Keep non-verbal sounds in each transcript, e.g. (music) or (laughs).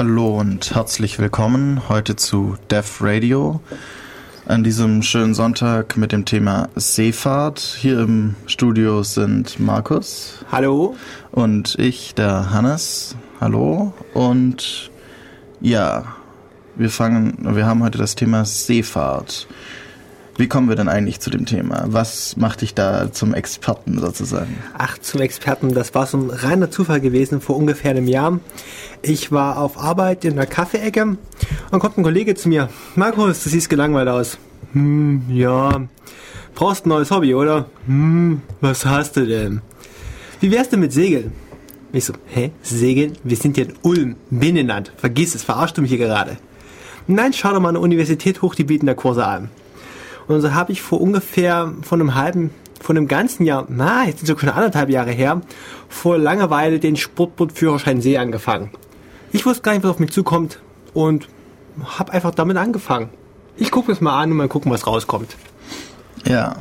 Hallo und herzlich willkommen heute zu Dev Radio. An diesem schönen Sonntag mit dem Thema Seefahrt. Hier im Studio sind Markus. Hallo. Und ich, der Hannes. Hallo. Und ja, wir fangen, wir haben heute das Thema Seefahrt. Wie kommen wir denn eigentlich zu dem Thema? Was macht dich da zum Experten sozusagen? Ach, zum Experten, das war so ein reiner Zufall gewesen vor ungefähr einem Jahr. Ich war auf Arbeit in der Kaffeeecke und kommt ein Kollege zu mir. Markus, du siehst gelangweilt aus. Hm, ja. Brauchst ein neues Hobby, oder? Hm, was hast du denn? Wie wär's denn mit Segeln? Ich so, hä? Segeln? Wir sind hier in Ulm, Binnenland. Vergiss es, verarschst du mich hier gerade. Nein, schau doch mal eine Universität hoch, die bieten da Kurse an. Und so habe ich vor ungefähr von einem halben, von einem ganzen Jahr, na, jetzt sind sogar schon anderthalb Jahre her, vor Langeweile den Sportbootführerschein See angefangen. Ich wusste gar nicht, was auf mich zukommt und habe einfach damit angefangen. Ich gucke es mal an und mal gucken, was rauskommt. Ja,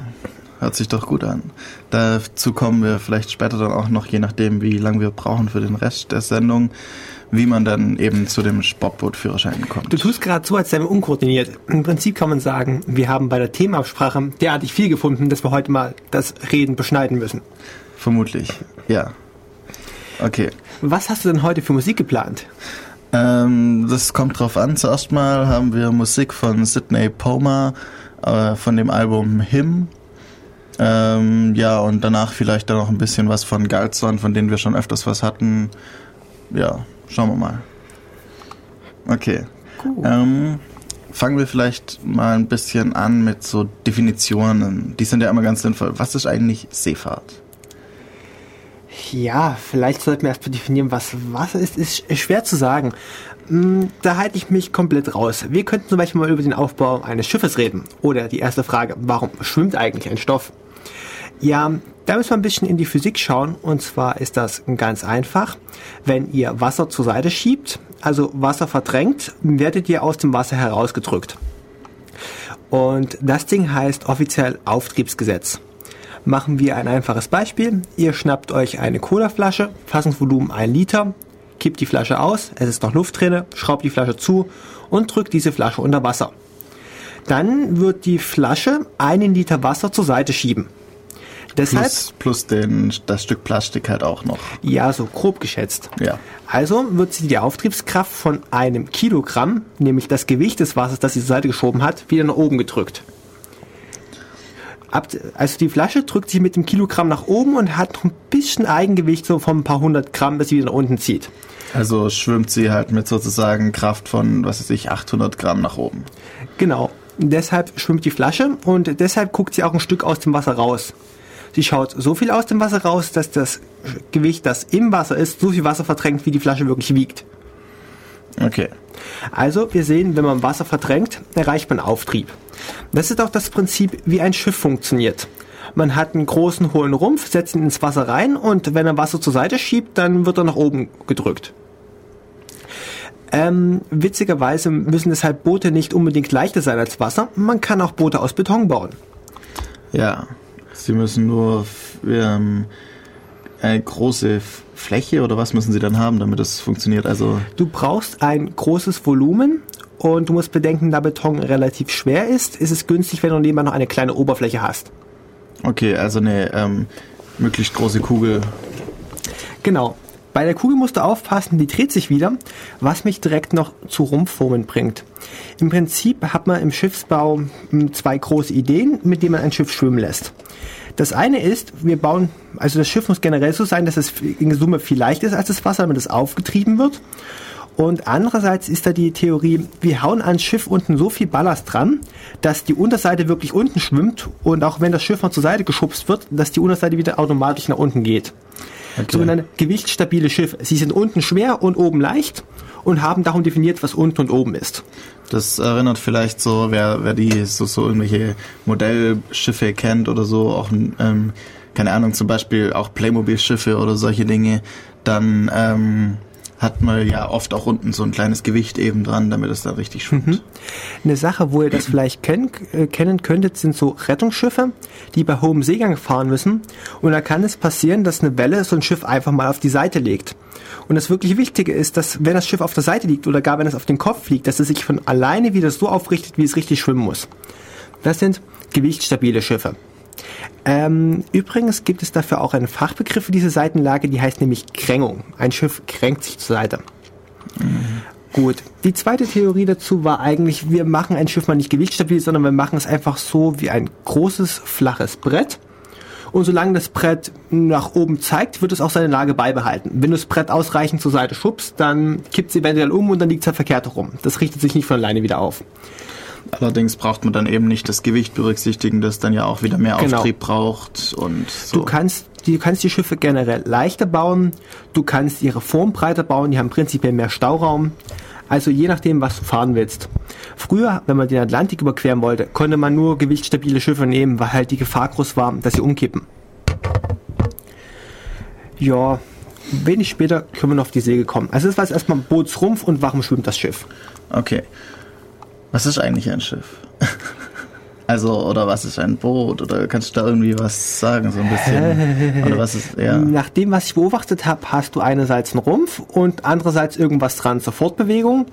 hört sich doch gut an. Dazu kommen wir vielleicht später dann auch noch, je nachdem, wie lange wir brauchen für den Rest der Sendung wie man dann eben zu dem Sportbootführerschein kommt. Du tust gerade so, als seien wir unkoordiniert. Im Prinzip kann man sagen, wir haben bei der Themenabsprache derartig viel gefunden, dass wir heute mal das Reden beschneiden müssen. Vermutlich, ja. Okay. Was hast du denn heute für Musik geplant? Ähm, das kommt drauf an. Zuerst mal haben wir Musik von Sidney Poma äh, von dem Album Him. Ähm, ja, und danach vielleicht dann noch ein bisschen was von Galzon, von denen wir schon öfters was hatten. Ja, Schauen wir mal. Okay. Cool. Ähm, fangen wir vielleicht mal ein bisschen an mit so Definitionen. Die sind ja immer ganz sinnvoll. Was ist eigentlich Seefahrt? Ja, vielleicht sollten wir erstmal definieren, was Wasser ist. Ist schwer zu sagen. Hm, da halte ich mich komplett raus. Wir könnten zum Beispiel mal über den Aufbau eines Schiffes reden. Oder die erste Frage, warum schwimmt eigentlich ein Stoff? Ja, da müssen wir ein bisschen in die Physik schauen. Und zwar ist das ganz einfach. Wenn ihr Wasser zur Seite schiebt, also Wasser verdrängt, werdet ihr aus dem Wasser herausgedrückt. Und das Ding heißt offiziell Auftriebsgesetz. Machen wir ein einfaches Beispiel. Ihr schnappt euch eine Colaflasche, Fassungsvolumen 1 Liter, kippt die Flasche aus, es ist noch Luft drin, schraubt die Flasche zu und drückt diese Flasche unter Wasser. Dann wird die Flasche einen Liter Wasser zur Seite schieben. Deshalb, plus, plus den, das Stück Plastik halt auch noch. Ja, so grob geschätzt. Ja. Also wird sie die Auftriebskraft von einem Kilogramm, nämlich das Gewicht des Wassers, das sie zur Seite geschoben hat, wieder nach oben gedrückt. Ab, also die Flasche drückt sich mit dem Kilogramm nach oben und hat noch ein bisschen Eigengewicht so von ein paar hundert Gramm, das sie wieder nach unten zieht. Also schwimmt sie halt mit sozusagen Kraft von, was weiß ich, 800 Gramm nach oben. Genau. Deshalb schwimmt die Flasche und deshalb guckt sie auch ein Stück aus dem Wasser raus. Sie schaut so viel aus dem Wasser raus, dass das Gewicht, das im Wasser ist, so viel Wasser verdrängt, wie die Flasche wirklich wiegt. Okay. Also, wir sehen, wenn man Wasser verdrängt, erreicht man Auftrieb. Das ist auch das Prinzip, wie ein Schiff funktioniert. Man hat einen großen, hohlen Rumpf, setzt ihn ins Wasser rein und wenn er Wasser zur Seite schiebt, dann wird er nach oben gedrückt. Ähm, witzigerweise müssen deshalb Boote nicht unbedingt leichter sein als Wasser. Man kann auch Boote aus Beton bauen. Ja, Sie müssen nur ähm, eine große Fläche oder was müssen Sie dann haben, damit das funktioniert? Also du brauchst ein großes Volumen und du musst bedenken, da Beton relativ schwer ist, ist es günstig, wenn du nebenbei noch eine kleine Oberfläche hast. Okay, also eine ähm, möglichst große Kugel. Genau. Bei der Kugel musst du aufpassen, die dreht sich wieder, was mich direkt noch zu Rumpfformen bringt. Im Prinzip hat man im Schiffsbau hm, zwei große Ideen, mit denen man ein Schiff schwimmen lässt. Das eine ist, wir bauen, also das Schiff muss generell so sein, dass es in Summe viel leichter ist als das Wasser, damit es aufgetrieben wird. Und andererseits ist da die Theorie, wir hauen ans Schiff unten so viel Ballast dran, dass die Unterseite wirklich unten schwimmt und auch wenn das Schiff mal zur Seite geschubst wird, dass die Unterseite wieder automatisch nach unten geht. Okay. Sogenannte gewichtsstabile Schiffe. Sie sind unten schwer und oben leicht und haben darum definiert, was unten und oben ist. Das erinnert vielleicht so, wer, wer die so, so irgendwelche Modellschiffe kennt oder so, auch ähm, keine Ahnung, zum Beispiel auch Playmobil-Schiffe oder solche Dinge, dann ähm, hat man ja oft auch unten so ein kleines Gewicht eben dran, damit es da richtig schwimmt. Mhm. Eine Sache, wo ihr das vielleicht kenn, äh, kennen könntet, sind so Rettungsschiffe, die bei hohem Seegang fahren müssen. Und da kann es passieren, dass eine Welle so ein Schiff einfach mal auf die Seite legt. Und das wirklich Wichtige ist, dass wenn das Schiff auf der Seite liegt oder gar wenn es auf den Kopf liegt, dass es sich von alleine wieder so aufrichtet, wie es richtig schwimmen muss. Das sind gewichtsstabile Schiffe. Ähm, übrigens gibt es dafür auch einen Fachbegriff für diese Seitenlage, die heißt nämlich Krängung. Ein Schiff kränkt sich zur Seite. Mhm. Gut. Die zweite Theorie dazu war eigentlich, wir machen ein Schiff mal nicht gewichtsstabil, sondern wir machen es einfach so wie ein großes, flaches Brett. Und solange das Brett nach oben zeigt, wird es auch seine Lage beibehalten. Wenn du das Brett ausreichend zur Seite schubst, dann kippt es eventuell um und dann liegt es halt verkehrt rum. Das richtet sich nicht von alleine wieder auf. Allerdings braucht man dann eben nicht das Gewicht berücksichtigen, das dann ja auch wieder mehr genau. Auftrieb braucht und so. Du kannst, du kannst die Schiffe generell leichter bauen, du kannst ihre Form breiter bauen, die haben prinzipiell mehr Stauraum. Also je nachdem, was du fahren willst. Früher, wenn man den Atlantik überqueren wollte, konnte man nur gewichtsstabile Schiffe nehmen, weil halt die Gefahr groß war, dass sie umkippen. Ja, wenig später können wir noch auf die Segel kommen. Also das war jetzt erstmal Bootsrumpf und warum schwimmt das Schiff. Okay. Was ist eigentlich ein Schiff? (laughs) Also, oder was ist ein Boot? Oder kannst du da irgendwie was sagen, so ein bisschen? Oder was ist, ja. Nach dem, was ich beobachtet habe, hast du einerseits einen Rumpf und andererseits irgendwas dran zur Fortbewegung.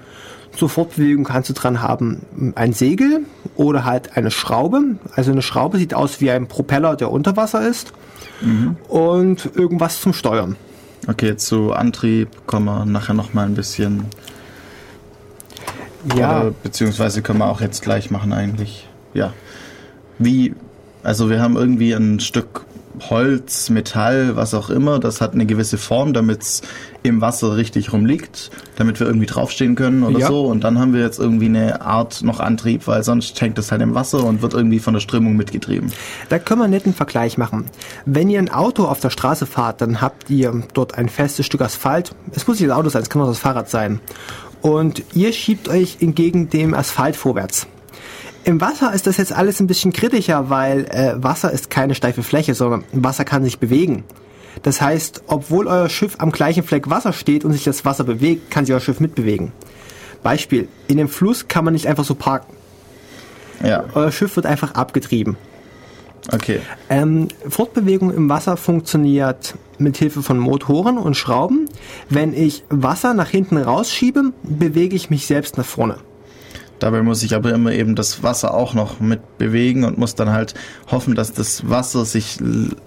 Zur Fortbewegung kannst du dran haben ein Segel oder halt eine Schraube. Also eine Schraube sieht aus wie ein Propeller, der unter Wasser ist. Mhm. Und irgendwas zum Steuern. Okay, zu Antrieb kommen wir nachher nochmal ein bisschen ja. Oder, beziehungsweise können wir auch jetzt gleich machen eigentlich. Ja. Wie, also wir haben irgendwie ein Stück Holz, Metall, was auch immer, das hat eine gewisse Form, damit es im Wasser richtig rumliegt, damit wir irgendwie draufstehen können oder ja. so. Und dann haben wir jetzt irgendwie eine Art noch Antrieb, weil sonst hängt es halt im Wasser und wird irgendwie von der Strömung mitgetrieben. Da können wir einen netten Vergleich machen. Wenn ihr ein Auto auf der Straße fahrt, dann habt ihr dort ein festes Stück Asphalt. Es muss nicht das Auto sein, es kann auch das Fahrrad sein und ihr schiebt euch entgegen dem Asphalt vorwärts. Im Wasser ist das jetzt alles ein bisschen kritischer, weil äh, Wasser ist keine steife Fläche, sondern Wasser kann sich bewegen. Das heißt, obwohl euer Schiff am gleichen Fleck Wasser steht und sich das Wasser bewegt, kann sich euer Schiff mitbewegen. Beispiel, in dem Fluss kann man nicht einfach so parken. Ja. Euer Schiff wird einfach abgetrieben. Okay. Ähm, Fortbewegung im Wasser funktioniert mit Hilfe von Motoren und Schrauben. Wenn ich Wasser nach hinten rausschiebe, bewege ich mich selbst nach vorne. Dabei muss ich aber immer eben das Wasser auch noch mit bewegen und muss dann halt hoffen, dass das Wasser sich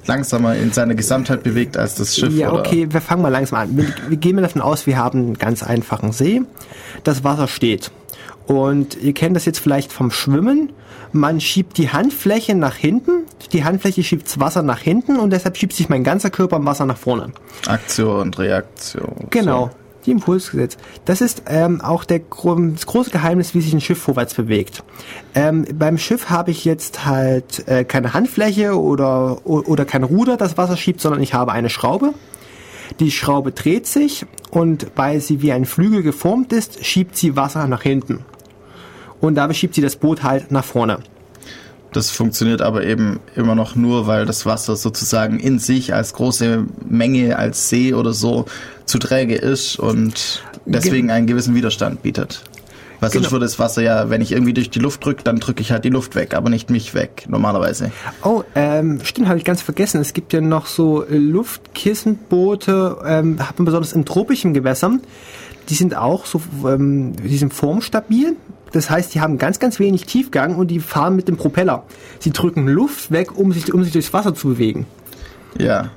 langsamer in seiner Gesamtheit bewegt als das Schiff. Ja, okay, wir fangen mal langsam an. Wir, wir gehen mal davon aus, wir haben einen ganz einfachen See. Das Wasser steht. Und ihr kennt das jetzt vielleicht vom Schwimmen. Man schiebt die Handfläche nach hinten, die Handfläche schiebt das Wasser nach hinten und deshalb schiebt sich mein ganzer Körper im Wasser nach vorne. Aktion und Reaktion. Genau. So. Die Impulsgesetz. Das ist ähm, auch der, das große Geheimnis, wie sich ein Schiff vorwärts bewegt. Ähm, beim Schiff habe ich jetzt halt äh, keine Handfläche oder, oder kein Ruder, das Wasser schiebt, sondern ich habe eine Schraube. Die Schraube dreht sich und weil sie wie ein Flügel geformt ist, schiebt sie Wasser nach hinten und dabei schiebt sie das Boot halt nach vorne. Das funktioniert aber eben immer noch nur, weil das Wasser sozusagen in sich als große Menge, als See oder so zu träge ist und deswegen einen gewissen Widerstand bietet. Weil sonst genau. würde das Wasser ja, wenn ich irgendwie durch die Luft drücke, dann drücke ich halt die Luft weg, aber nicht mich weg, normalerweise. Oh, ähm, stimmt, habe ich ganz vergessen. Es gibt ja noch so Luftkissenboote, ähm, hat man besonders in tropischen Gewässern. Die sind auch so, ähm, die sind formstabil. Das heißt, die haben ganz, ganz wenig Tiefgang und die fahren mit dem Propeller. Sie drücken Luft weg, um sich, um sich durchs Wasser zu bewegen. Ja.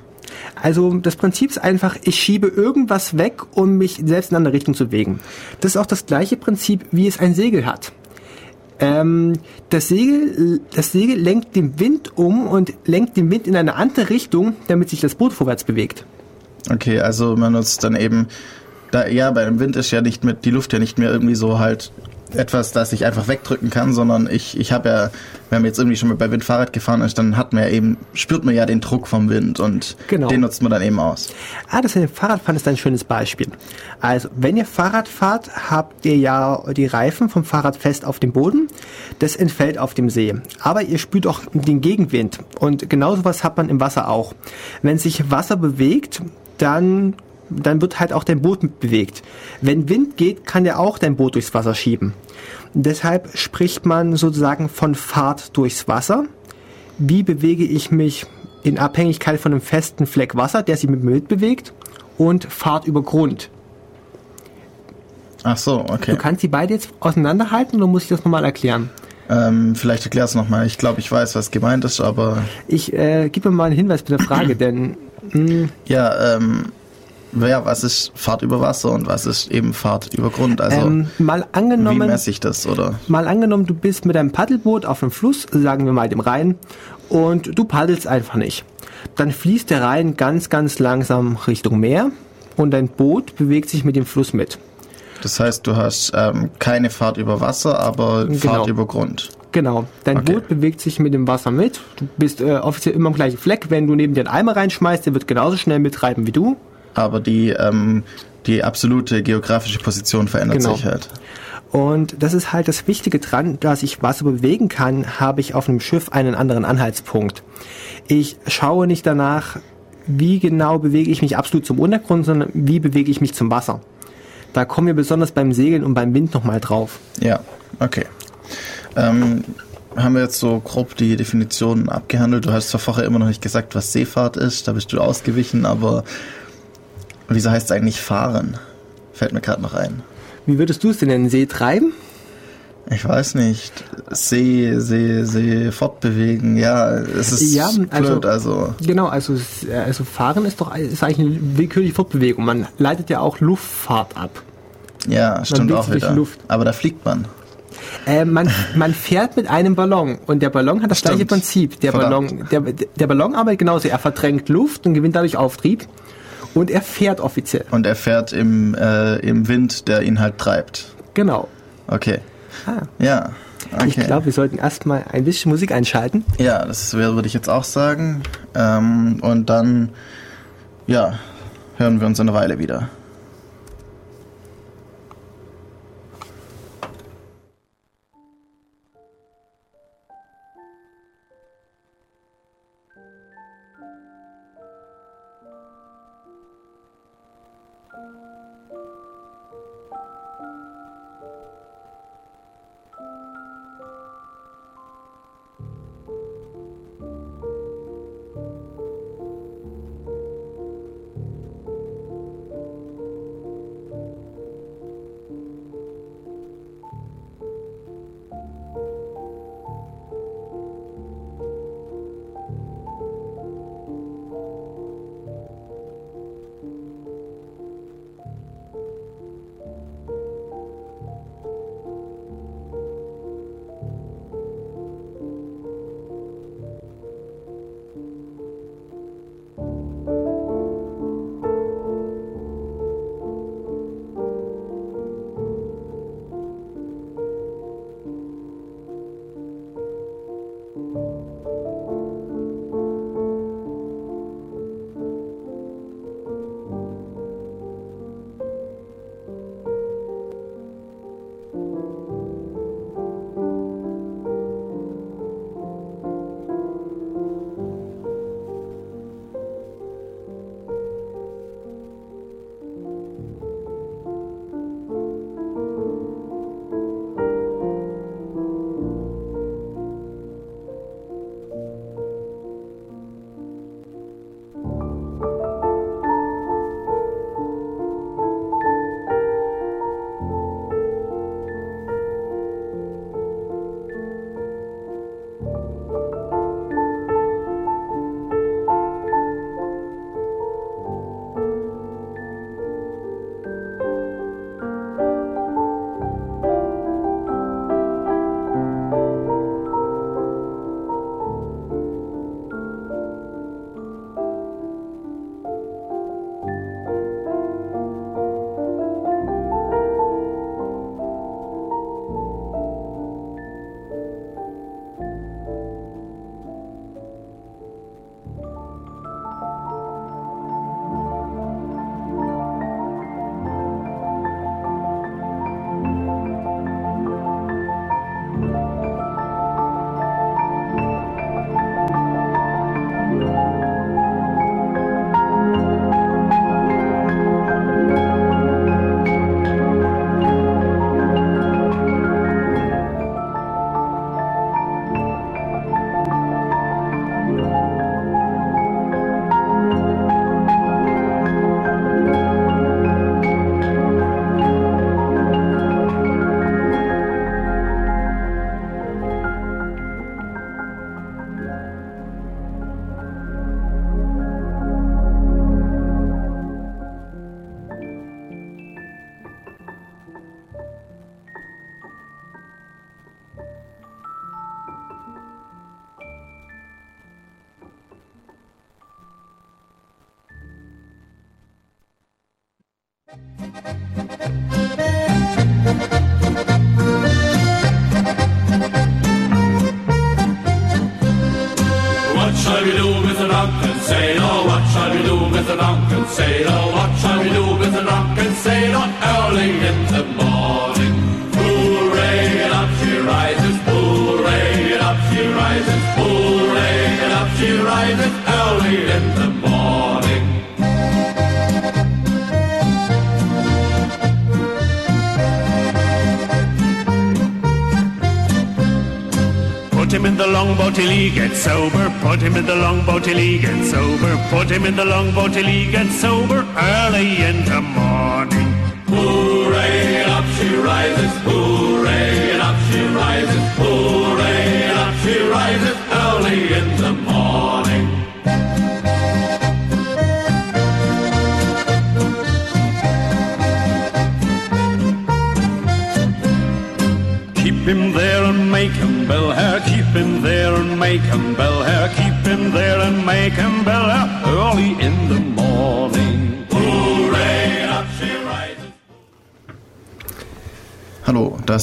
Also das Prinzip ist einfach, ich schiebe irgendwas weg, um mich selbst in eine andere Richtung zu bewegen. Das ist auch das gleiche Prinzip, wie es ein Segel hat. Ähm, das, Segel, das Segel lenkt den Wind um und lenkt den Wind in eine andere Richtung, damit sich das Boot vorwärts bewegt. Okay, also man nutzt dann eben da, ja, bei dem Wind ist ja nicht mit, die Luft ja nicht mehr irgendwie so halt etwas, das ich einfach wegdrücken kann, sondern ich, ich habe ja, wenn man jetzt irgendwie schon mal bei Wind Fahrrad gefahren ist, dann hat man ja eben, spürt man ja den Druck vom Wind und genau. den nutzt man dann eben aus. Ah, das mit dem Fahrradfahren ist ein schönes Beispiel. Also, wenn ihr Fahrrad fahrt, habt ihr ja die Reifen vom Fahrrad fest auf dem Boden. Das entfällt auf dem See. Aber ihr spürt auch den Gegenwind. Und genauso was hat man im Wasser auch. Wenn sich Wasser bewegt, dann dann wird halt auch dein Boot mit bewegt. Wenn Wind geht, kann der auch dein Boot durchs Wasser schieben. Deshalb spricht man sozusagen von Fahrt durchs Wasser. Wie bewege ich mich in Abhängigkeit von einem festen Fleck Wasser, der sich mit mir mitbewegt, und Fahrt über Grund. Ach so, okay. Du kannst die beide jetzt auseinanderhalten oder muss ich das nochmal erklären? Ähm, vielleicht erklär es nochmal. Ich glaube, ich weiß, was gemeint ist, aber. Ich äh, gebe mir mal einen Hinweis mit der Frage, denn. Mh, Ja, ähm, ja, was ist Fahrt über Wasser und was ist eben Fahrt über Grund? Also, ähm, mal wie angenommen, messe ich das, oder? mal angenommen, du bist mit deinem Paddelboot auf einem Fluss, sagen wir mal dem Rhein, und du paddelst einfach nicht. Dann fließt der Rhein ganz, ganz langsam Richtung Meer und dein Boot bewegt sich mit dem Fluss mit. Das heißt, du hast ähm, keine Fahrt über Wasser, aber Genau. Fahrt über Grund. Genau, dein Okay. Boot bewegt sich mit dem Wasser mit. Du bist äh, offiziell immer am gleichen Fleck. Wenn du neben dir einen Eimer reinschmeißt, der wird genauso schnell mittreiben wie du. Aber die, ähm, die absolute geografische Position verändert Genau. sich halt. Und das ist halt das Wichtige dran, dass ich Wasser bewegen kann, habe ich auf einem Schiff einen anderen Anhaltspunkt. Ich schaue nicht danach, wie genau bewege ich mich absolut zum Untergrund, sondern wie bewege ich mich zum Wasser. Da kommen wir besonders beim Segeln und beim Wind nochmal drauf. Ja, okay. Ähm, haben wir jetzt so grob die Definitionen abgehandelt. Du hast zwar vorher immer noch nicht gesagt, was Seefahrt ist, da bist du ausgewichen, aber wieso heißt es eigentlich fahren? Fällt mir gerade noch ein. Wie würdest du es denn in den See treiben? Ich weiß nicht. See, See, See, fortbewegen. Ja, es ist Ja, also- blöd, also. Genau, also, äh, also Fahren ist doch ist eigentlich eine willkürliche Fortbewegung. Man leitet ja auch Luftfahrt ab. Ja, stimmt auch wieder. Luft. Aber da fliegt man. Äh, man, man fährt mit einem Ballon und der Ballon hat das Stimmt. gleiche Prinzip. Der Verdammt. Ballon, der, der Ballon arbeitet genauso. Er verdrängt Luft und gewinnt dadurch Auftrieb. Und er fährt offiziell. Und er fährt im, äh, im Wind, der ihn halt treibt. Genau. Okay. Ah, Ja. Okay. Ich glaube, wir sollten erstmal ein bisschen Musik einschalten. Ja, das würde ich jetzt auch sagen. Ähm, und dann, ja, hören wir uns in einer Weile wieder.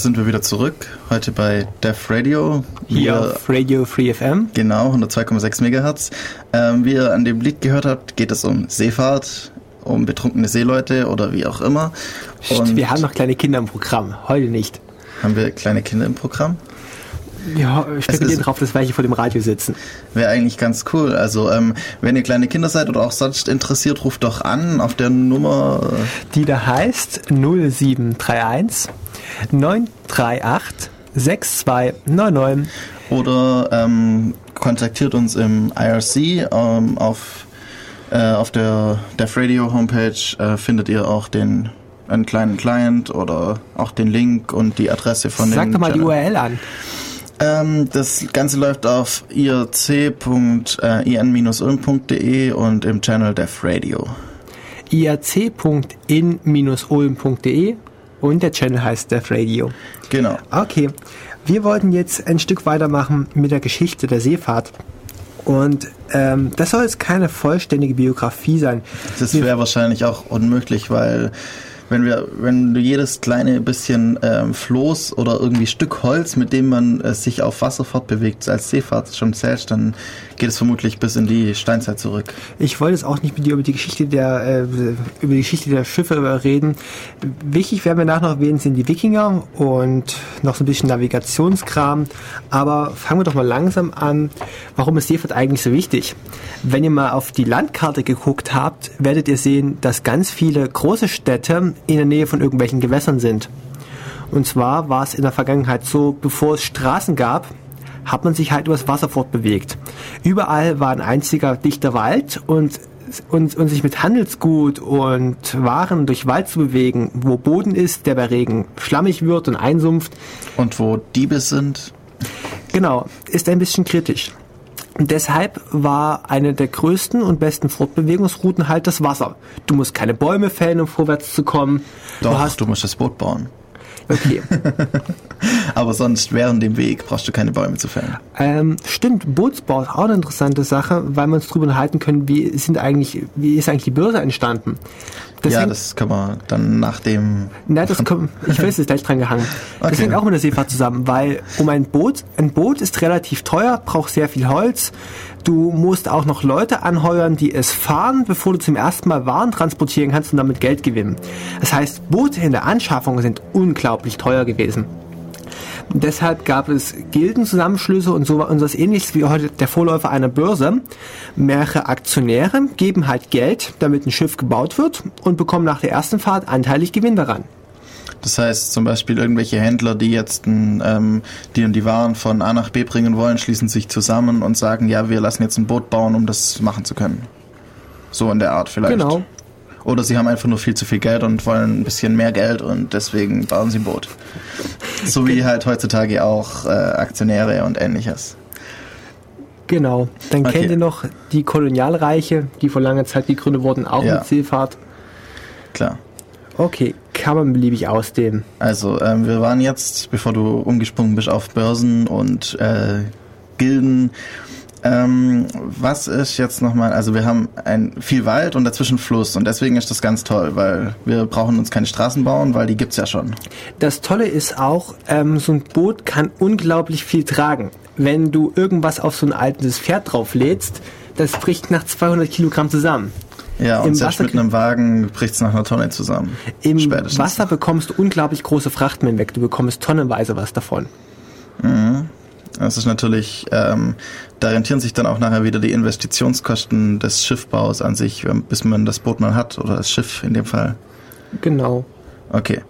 Sind wir wieder zurück. Heute bei Def Radio. Hier auf Radio Free FM. Genau, 102,6 Megahertz. Ähm, wie ihr an dem Lied gehört habt, geht es um Seefahrt, um betrunkene Seeleute oder wie auch immer. Und wir haben noch kleine Kinder im Programm. Heute nicht. haben wir kleine Kinder im Programm? Ja, spekulieren ist- drauf, dass welche vor dem Radio sitzen. Wäre eigentlich ganz cool. Also, ähm, wenn ihr kleine Kinder seid oder auch sonst interessiert, ruft doch an auf der Nummer. Die da heißt 0731 938 6299. Oder ähm, kontaktiert uns im IRC ähm, auf, äh, auf der Def Radio Homepage äh, findet ihr auch den einen kleinen Client oder auch den Link und die Adresse von Sag dem doch mal die Channel. URL an. Ähm, das Ganze läuft auf irc.in-ulm.de und im Channel Def Radio. iac.in-ulm.de und der Channel heißt Def Radio. Genau. Okay, wir wollten jetzt ein Stück weitermachen mit der Geschichte der Seefahrt. Und ähm, das soll jetzt keine vollständige Biografie sein. Das wäre wahrscheinlich auch unmöglich, weil wenn wir, wenn du jedes kleine bisschen ähm, Floß oder irgendwie Stück Holz, mit dem man äh, sich auf Wasser fortbewegt, als Seefahrt schon zählst, dann geht es vermutlich bis in die Steinzeit zurück. Ich wollte jetzt auch nicht mit dir über die Geschichte der äh, über die Geschichte der Schiffe reden. Wichtig werden wir nachher noch erwähnen sind die Wikinger und noch so ein bisschen Navigationskram. Aber fangen wir doch mal langsam an. Warum ist Seefahrt eigentlich so wichtig? Wenn ihr mal auf die Landkarte geguckt habt, werdet ihr sehen, dass ganz viele große Städte in der Nähe von irgendwelchen Gewässern sind. Und zwar war es in der Vergangenheit so, bevor es Straßen gab, hat man sich halt übers Wasser fortbewegt. Überall war ein einziger dichter Wald und, und, und sich mit Handelsgut und Waren durch Wald zu bewegen, wo Boden ist, der bei Regen schlammig wird und einsumpft, Und wo Diebe sind, genau, ist ein bisschen kritisch. Und deshalb war eine der größten und besten Fortbewegungsrouten halt das Wasser. Du musst keine Bäume fällen, um vorwärts zu kommen. doch, du hast, du musst das Boot bauen. Okay. (laughs) Aber sonst während dem Weg brauchst du keine Bäume zu fällen. Ähm, stimmt, Bootsbau ist auch eine interessante Sache, weil wir uns darüber unterhalten können, wie sind eigentlich, wie ist eigentlich die Börse entstanden. Das ja, das kann man dann nach dem. Na, das (laughs) kommt, ich weiß, es ist gleich dran gehangen. Das Okay. hängt auch mit der Seefahrt zusammen, weil um ein Boot, ein Boot ist relativ teuer, braucht sehr viel Holz. Du musst auch noch Leute anheuern, die es fahren, bevor du zum ersten Mal Waren transportieren kannst und damit Geld gewinnen. Das heißt, Boote in der Anschaffung sind unglaublich teuer gewesen. Deshalb gab es Gildenzusammenschlüsse und so war unseres ähnliches wie heute der Vorläufer einer Börse. Mehrere Aktionäre geben halt Geld, damit ein Schiff gebaut wird und bekommen nach der ersten Fahrt anteilig Gewinn daran. Das heißt zum Beispiel irgendwelche Händler, die jetzt ähm, die und die Waren von A nach B bringen wollen, schließen sich zusammen und sagen, ja, wir lassen jetzt ein Boot bauen, um das machen zu können. So in der Art vielleicht. Genau. Oder sie haben einfach nur viel zu viel Geld und wollen ein bisschen mehr Geld und deswegen bauen sie ein Boot. So wie halt heutzutage auch äh, Aktionäre und ähnliches. Genau. Dann Okay. kennt ihr noch die Kolonialreiche, die vor langer Zeit gegründet wurden, auch Ja. mit Seefahrt. Klar. Okay, kann man beliebig ausdehnen. Also ähm, wir waren jetzt, bevor du umgesprungen bist, auf Börsen und äh, Gilden. Ähm, was ist jetzt nochmal, also wir haben ein, viel Wald und dazwischen Fluss und deswegen ist das ganz toll, weil wir brauchen uns keine Straßen bauen, weil die gibt's ja schon. Das Tolle ist auch, ähm, so ein Boot kann unglaublich viel tragen. Wenn du irgendwas auf so ein altes Pferd drauflädst, das bricht nach 200 Kilogramm zusammen. Ja, und selbst mit einem Wagen bricht's nach einer Tonne zusammen. Im Spätestens. Wasser bekommst du unglaublich große Frachten weg. Du bekommst tonnenweise was davon. Das ist natürlich, ähm, da rentieren sich dann auch nachher wieder die Investitionskosten des Schiffbaus an sich, bis man das Boot mal hat oder das Schiff in dem Fall. Genau. Okay.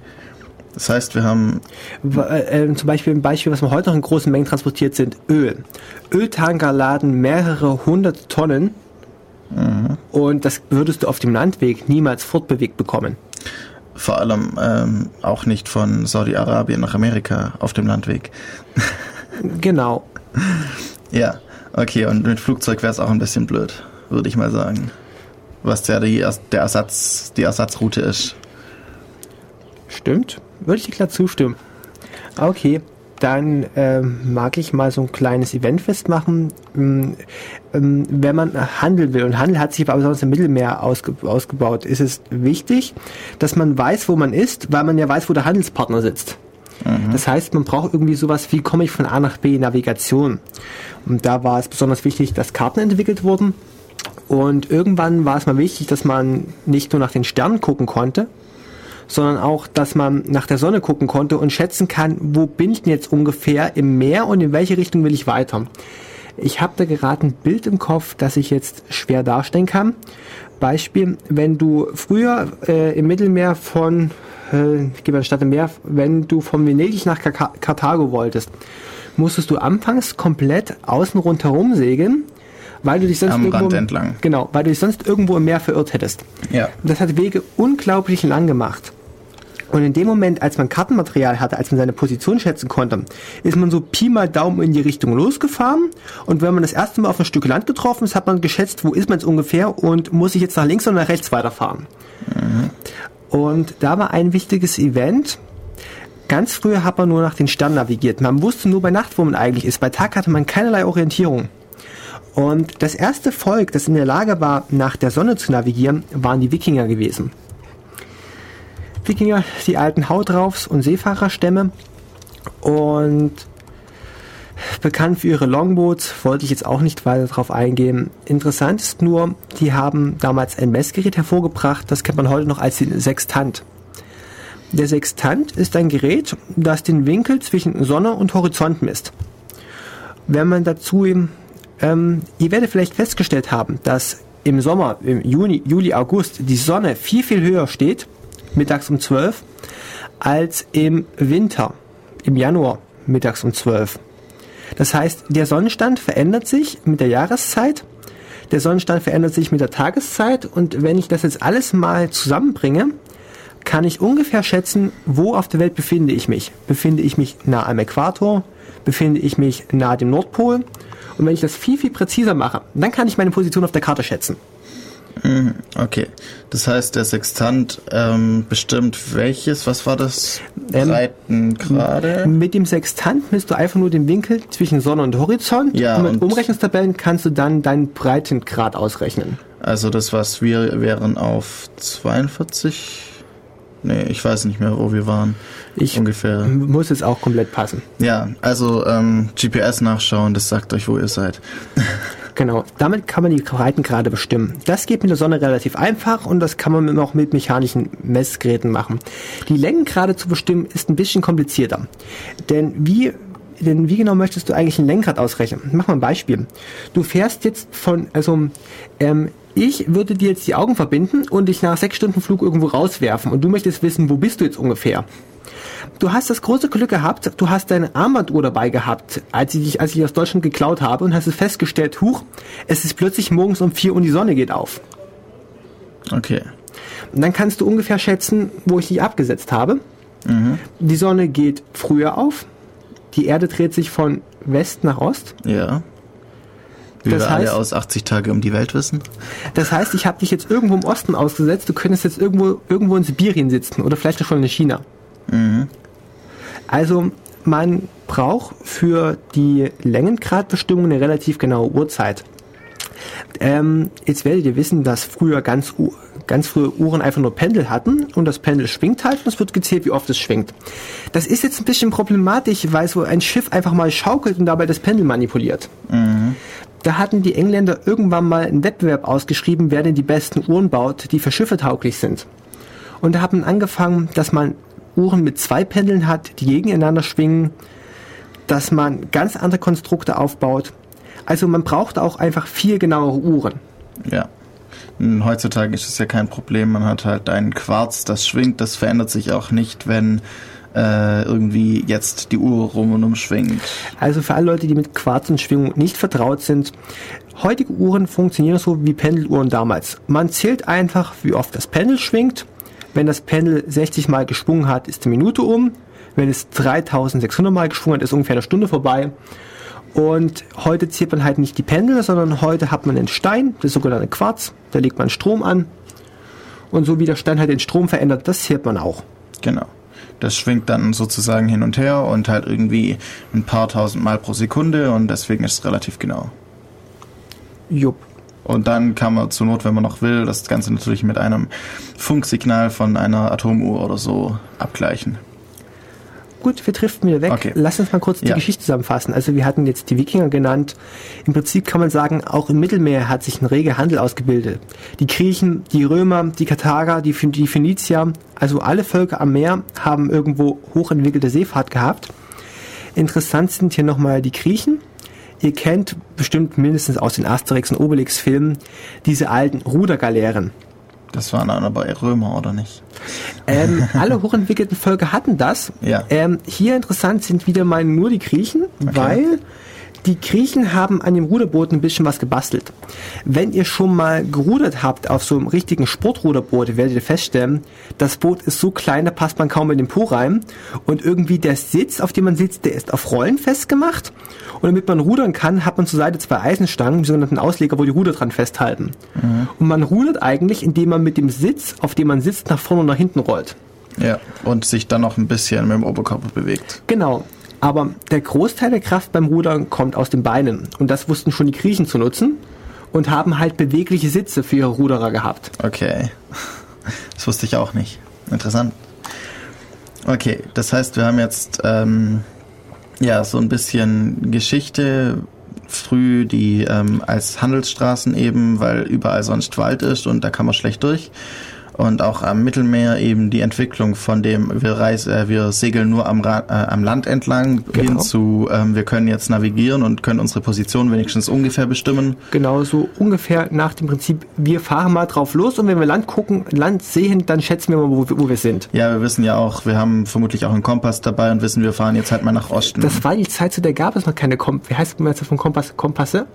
Das heißt, wir haben, äh, äh, zum Beispiel ein Beispiel, was man heute noch in großen Mengen transportiert, sind Öl. Öltanker laden mehrere hundert Tonnen und das würdest du auf dem Landweg niemals fortbewegt bekommen. vor allem ähm, auch nicht von Saudi-Arabien nach Amerika auf dem Landweg. (laughs) Genau. Ja, okay, und mit Flugzeug wäre es auch ein bisschen blöd, würde ich mal sagen. Was ja die, der Ersatz, die Ersatzroute ist. Stimmt. Würde ich dir klar zustimmen. Okay, dann ähm, mag ich mal so ein kleines Event festmachen. Ähm, ähm, wenn man handeln will, und Handel hat sich aber besonders im Mittelmeer ausge ausgebaut, ist es wichtig, dass man weiß, wo man ist, weil man ja weiß, wo der Handelspartner sitzt. Das heißt, man braucht irgendwie sowas wie, komme ich von A nach B, Navigation. Und da war es besonders wichtig, dass Karten entwickelt wurden. Und irgendwann war es mal wichtig, dass man nicht nur nach den Sternen gucken konnte, sondern auch, dass man nach der Sonne gucken konnte und schätzen kann, wo bin ich denn jetzt ungefähr im Meer und in welche Richtung will ich weiter. Ich habe da gerade ein Bild im Kopf, das ich jetzt schwer darstellen kann. Beispiel, wenn du früher äh, im Mittelmeer von, äh, ich gebe anstatt im Meer, wenn du von Venedig nach Kaka- Karthago wolltest, musstest du anfangs komplett außen rundherum segeln, weil du dich sonst Am irgendwo, Rand entlang. Genau, weil du dich sonst irgendwo im Meer verirrt hättest. Ja. Das hat Wege unglaublich lang gemacht. Und in dem Moment, als man Kartenmaterial hatte, als man seine Position schätzen konnte, ist man so Pi mal Daumen in die Richtung losgefahren. Und wenn man das erste Mal auf ein Stück Land getroffen ist, hat man geschätzt, wo ist man jetzt ungefähr und muss ich jetzt nach links oder nach rechts weiterfahren. Und da war ein wichtiges Event. Ganz früher hat man nur nach den Sternen navigiert. Man wusste nur bei Nacht, wo man eigentlich ist. Bei Tag hatte man keinerlei Orientierung. Und das erste Volk, das in der Lage war, nach der Sonne zu navigieren, waren die Wikinger gewesen. Wikinger, die alten Hautraufs und Seefahrerstämme und bekannt für ihre Longboats, wollte ich jetzt auch nicht weiter darauf eingehen. Interessant ist nur, die haben damals ein Messgerät hervorgebracht, das kennt man heute noch als den Sextant. Der Sextant ist ein Gerät, das den Winkel zwischen Sonne und Horizont misst. Wenn man dazu ähm, ihr werdet vielleicht festgestellt haben, dass im Sommer, im Juni, Juli, August die Sonne viel, viel höher steht, mittags um 12, als im Winter, im Januar, mittags um 12. Das heißt, der Sonnenstand verändert sich mit der Jahreszeit, der Sonnenstand verändert sich mit der Tageszeit und wenn ich das jetzt alles mal zusammenbringe, kann ich ungefähr schätzen, wo auf der Welt befinde ich mich. Befinde ich mich nah am Äquator? Befinde ich mich nahe dem Nordpol? Und wenn ich das viel, viel präziser mache, dann kann ich meine Position auf der Karte schätzen. Okay. Das heißt, der Sextant ähm, bestimmt welches, was war das? Ähm, Breitengrade? Mit dem Sextant misst du einfach nur den Winkel zwischen Sonne und Horizont. Ja, und mit und- Umrechnungstabellen kannst du dann deinen Breitengrad ausrechnen. Also das, was wir wären auf 42? Nee, ich weiß nicht mehr, wo wir waren. Ich Ungefähr. muss jetzt auch komplett passen. Ja, also ähm, GPS nachschauen, das sagt euch, wo ihr seid. (laughs) Genau, damit kann man die Breitengrade bestimmen. Das geht mit der Sonne relativ einfach und das kann man auch mit mechanischen Messgeräten machen. Die Längengrade zu bestimmen ist ein bisschen komplizierter. Denn wie, denn wie genau möchtest du eigentlich ein Lenkrad ausrechnen? Mach mal ein Beispiel. Du fährst jetzt von, also ähm, ich würde dir jetzt die Augen verbinden und dich nach sechs Stunden Flug irgendwo rauswerfen und du möchtest wissen, wo bist du jetzt ungefähr? Du hast das große Glück gehabt, du hast deine Armbanduhr dabei gehabt, als ich dich, als ich aus Deutschland geklaut habe und hast es festgestellt, huch, es ist plötzlich morgens um vier und die Sonne geht auf. Okay. Und dann kannst du ungefähr schätzen, wo ich dich abgesetzt habe. Die Sonne geht früher auf, die Erde dreht sich von West nach Ost. Ja. Wie Das wir alle heißt- aus 80 Tage um die Welt wissen. Das heißt, ich habe dich jetzt irgendwo im Osten ausgesetzt, du könntest jetzt irgendwo, irgendwo in Sibirien sitzen oder vielleicht auch schon in China. Also man braucht für die Längengradbestimmung eine relativ genaue Uhrzeit. Ähm, jetzt werdet ihr wissen, dass früher ganz, ganz frühe Uhren einfach nur Pendel hatten und das Pendel schwingt halt und es wird gezählt, wie oft es schwingt. Das ist jetzt ein bisschen problematisch, weil so ein Schiff einfach mal schaukelt und dabei das Pendel manipuliert. Da hatten die Engländer irgendwann mal einen Wettbewerb ausgeschrieben, wer denn die besten Uhren baut, die für Schiffe tauglich sind. Und da hat man angefangen, dass man Uhren mit zwei Pendeln hat, die gegeneinander schwingen. dass man ganz andere Konstrukte aufbaut. Also man braucht auch einfach viel genauere Uhren. Ja. Heutzutage ist es ja kein Problem. Man hat halt einen Quarz, das schwingt. Das verändert sich auch nicht, wenn äh, irgendwie jetzt die Uhr rum und umschwingt. Also für alle Leute, die mit Quarz und Schwingung nicht vertraut sind, heutige Uhren funktionieren so wie Pendeluhren damals. Man zählt einfach, wie oft das Pendel schwingt. Wenn das Pendel 60 Mal geschwungen hat, ist die Minute um. Wenn es 3600 Mal geschwungen hat, ist ungefähr eine Stunde vorbei. Und heute zählt man halt nicht die Pendel, sondern heute hat man einen Stein, das sogenannte Quarz, da legt man Strom an. Und so wie der Stein halt den Strom verändert, das zählt man auch. Genau. Das schwingt dann sozusagen hin und her und halt irgendwie ein paar tausend Mal pro Sekunde und deswegen ist es relativ genau. Jupp. Und dann kann man zur Not, wenn man noch will, das Ganze natürlich mit einem Funksignal von einer Atomuhr oder so abgleichen. Gut, wir driften wieder weg. Okay. Lass uns mal kurz die Ja. Geschichte zusammenfassen. Also wir hatten jetzt die Wikinger genannt. Im Prinzip kann man sagen, auch im Mittelmeer hat sich ein reger Handel ausgebildet. Die Griechen, die Römer, die Karthager, die, die Phönizier, also alle Völker am Meer haben irgendwo hochentwickelte Seefahrt gehabt. Interessant sind hier nochmal die Griechen. Ihr kennt bestimmt mindestens aus den Asterix und Obelix Filmen diese alten Rudergaleeren. Das waren dann aber Römer, oder nicht? Ähm, (laughs) alle hochentwickelten Völker hatten das. Ja. Ähm, hier interessant sind wieder mal nur die Griechen, weil die Griechen haben an dem Ruderboot ein bisschen was gebastelt. Wenn ihr schon mal gerudert habt auf so einem richtigen Sportruderboot, werdet ihr feststellen, das Boot ist so klein, da passt man kaum in den Po rein. Und irgendwie der Sitz, auf dem man sitzt, der ist auf Rollen festgemacht. Und damit man rudern kann, hat man zur Seite zwei Eisenstangen, die sogenannten Ausleger, wo die Ruder dran festhalten. Und man rudert eigentlich, indem man mit dem Sitz, auf dem man sitzt, nach vorne und nach hinten rollt. Ja. Und sich dann noch ein bisschen mit dem Oberkörper bewegt. Genau. Aber der Großteil der Kraft beim Rudern kommt aus den Beinen. Und das wussten schon die Griechen zu nutzen und haben halt bewegliche Sitze für ihre Ruderer gehabt. Okay. Das wusste ich auch nicht. Interessant. Okay, das heißt, wir haben jetzt ähm, ja so ein bisschen Geschichte früh die ähm, als Handelsstraßen eben, weil überall sonst Wald ist und da kann man schlecht durch. Und auch am Mittelmeer eben die Entwicklung von dem, wir, reis, äh, wir segeln nur am, Ra äh, am Land entlang Genau. hin zu, ähm, wir können jetzt navigieren und können unsere Position wenigstens ungefähr bestimmen. Genau so ungefähr nach dem Prinzip, wir fahren mal drauf los und wenn wir Land gucken, Land sehen, dann schätzen wir mal, wo, wo wir sind. Ja, wir wissen ja auch, wir haben vermutlich auch einen Kompass dabei und wissen, wir fahren jetzt halt mal nach Osten. Das war die Zeit, zu der gab es noch keine Kom Wie heißt man jetzt von Kompass? Kompasse?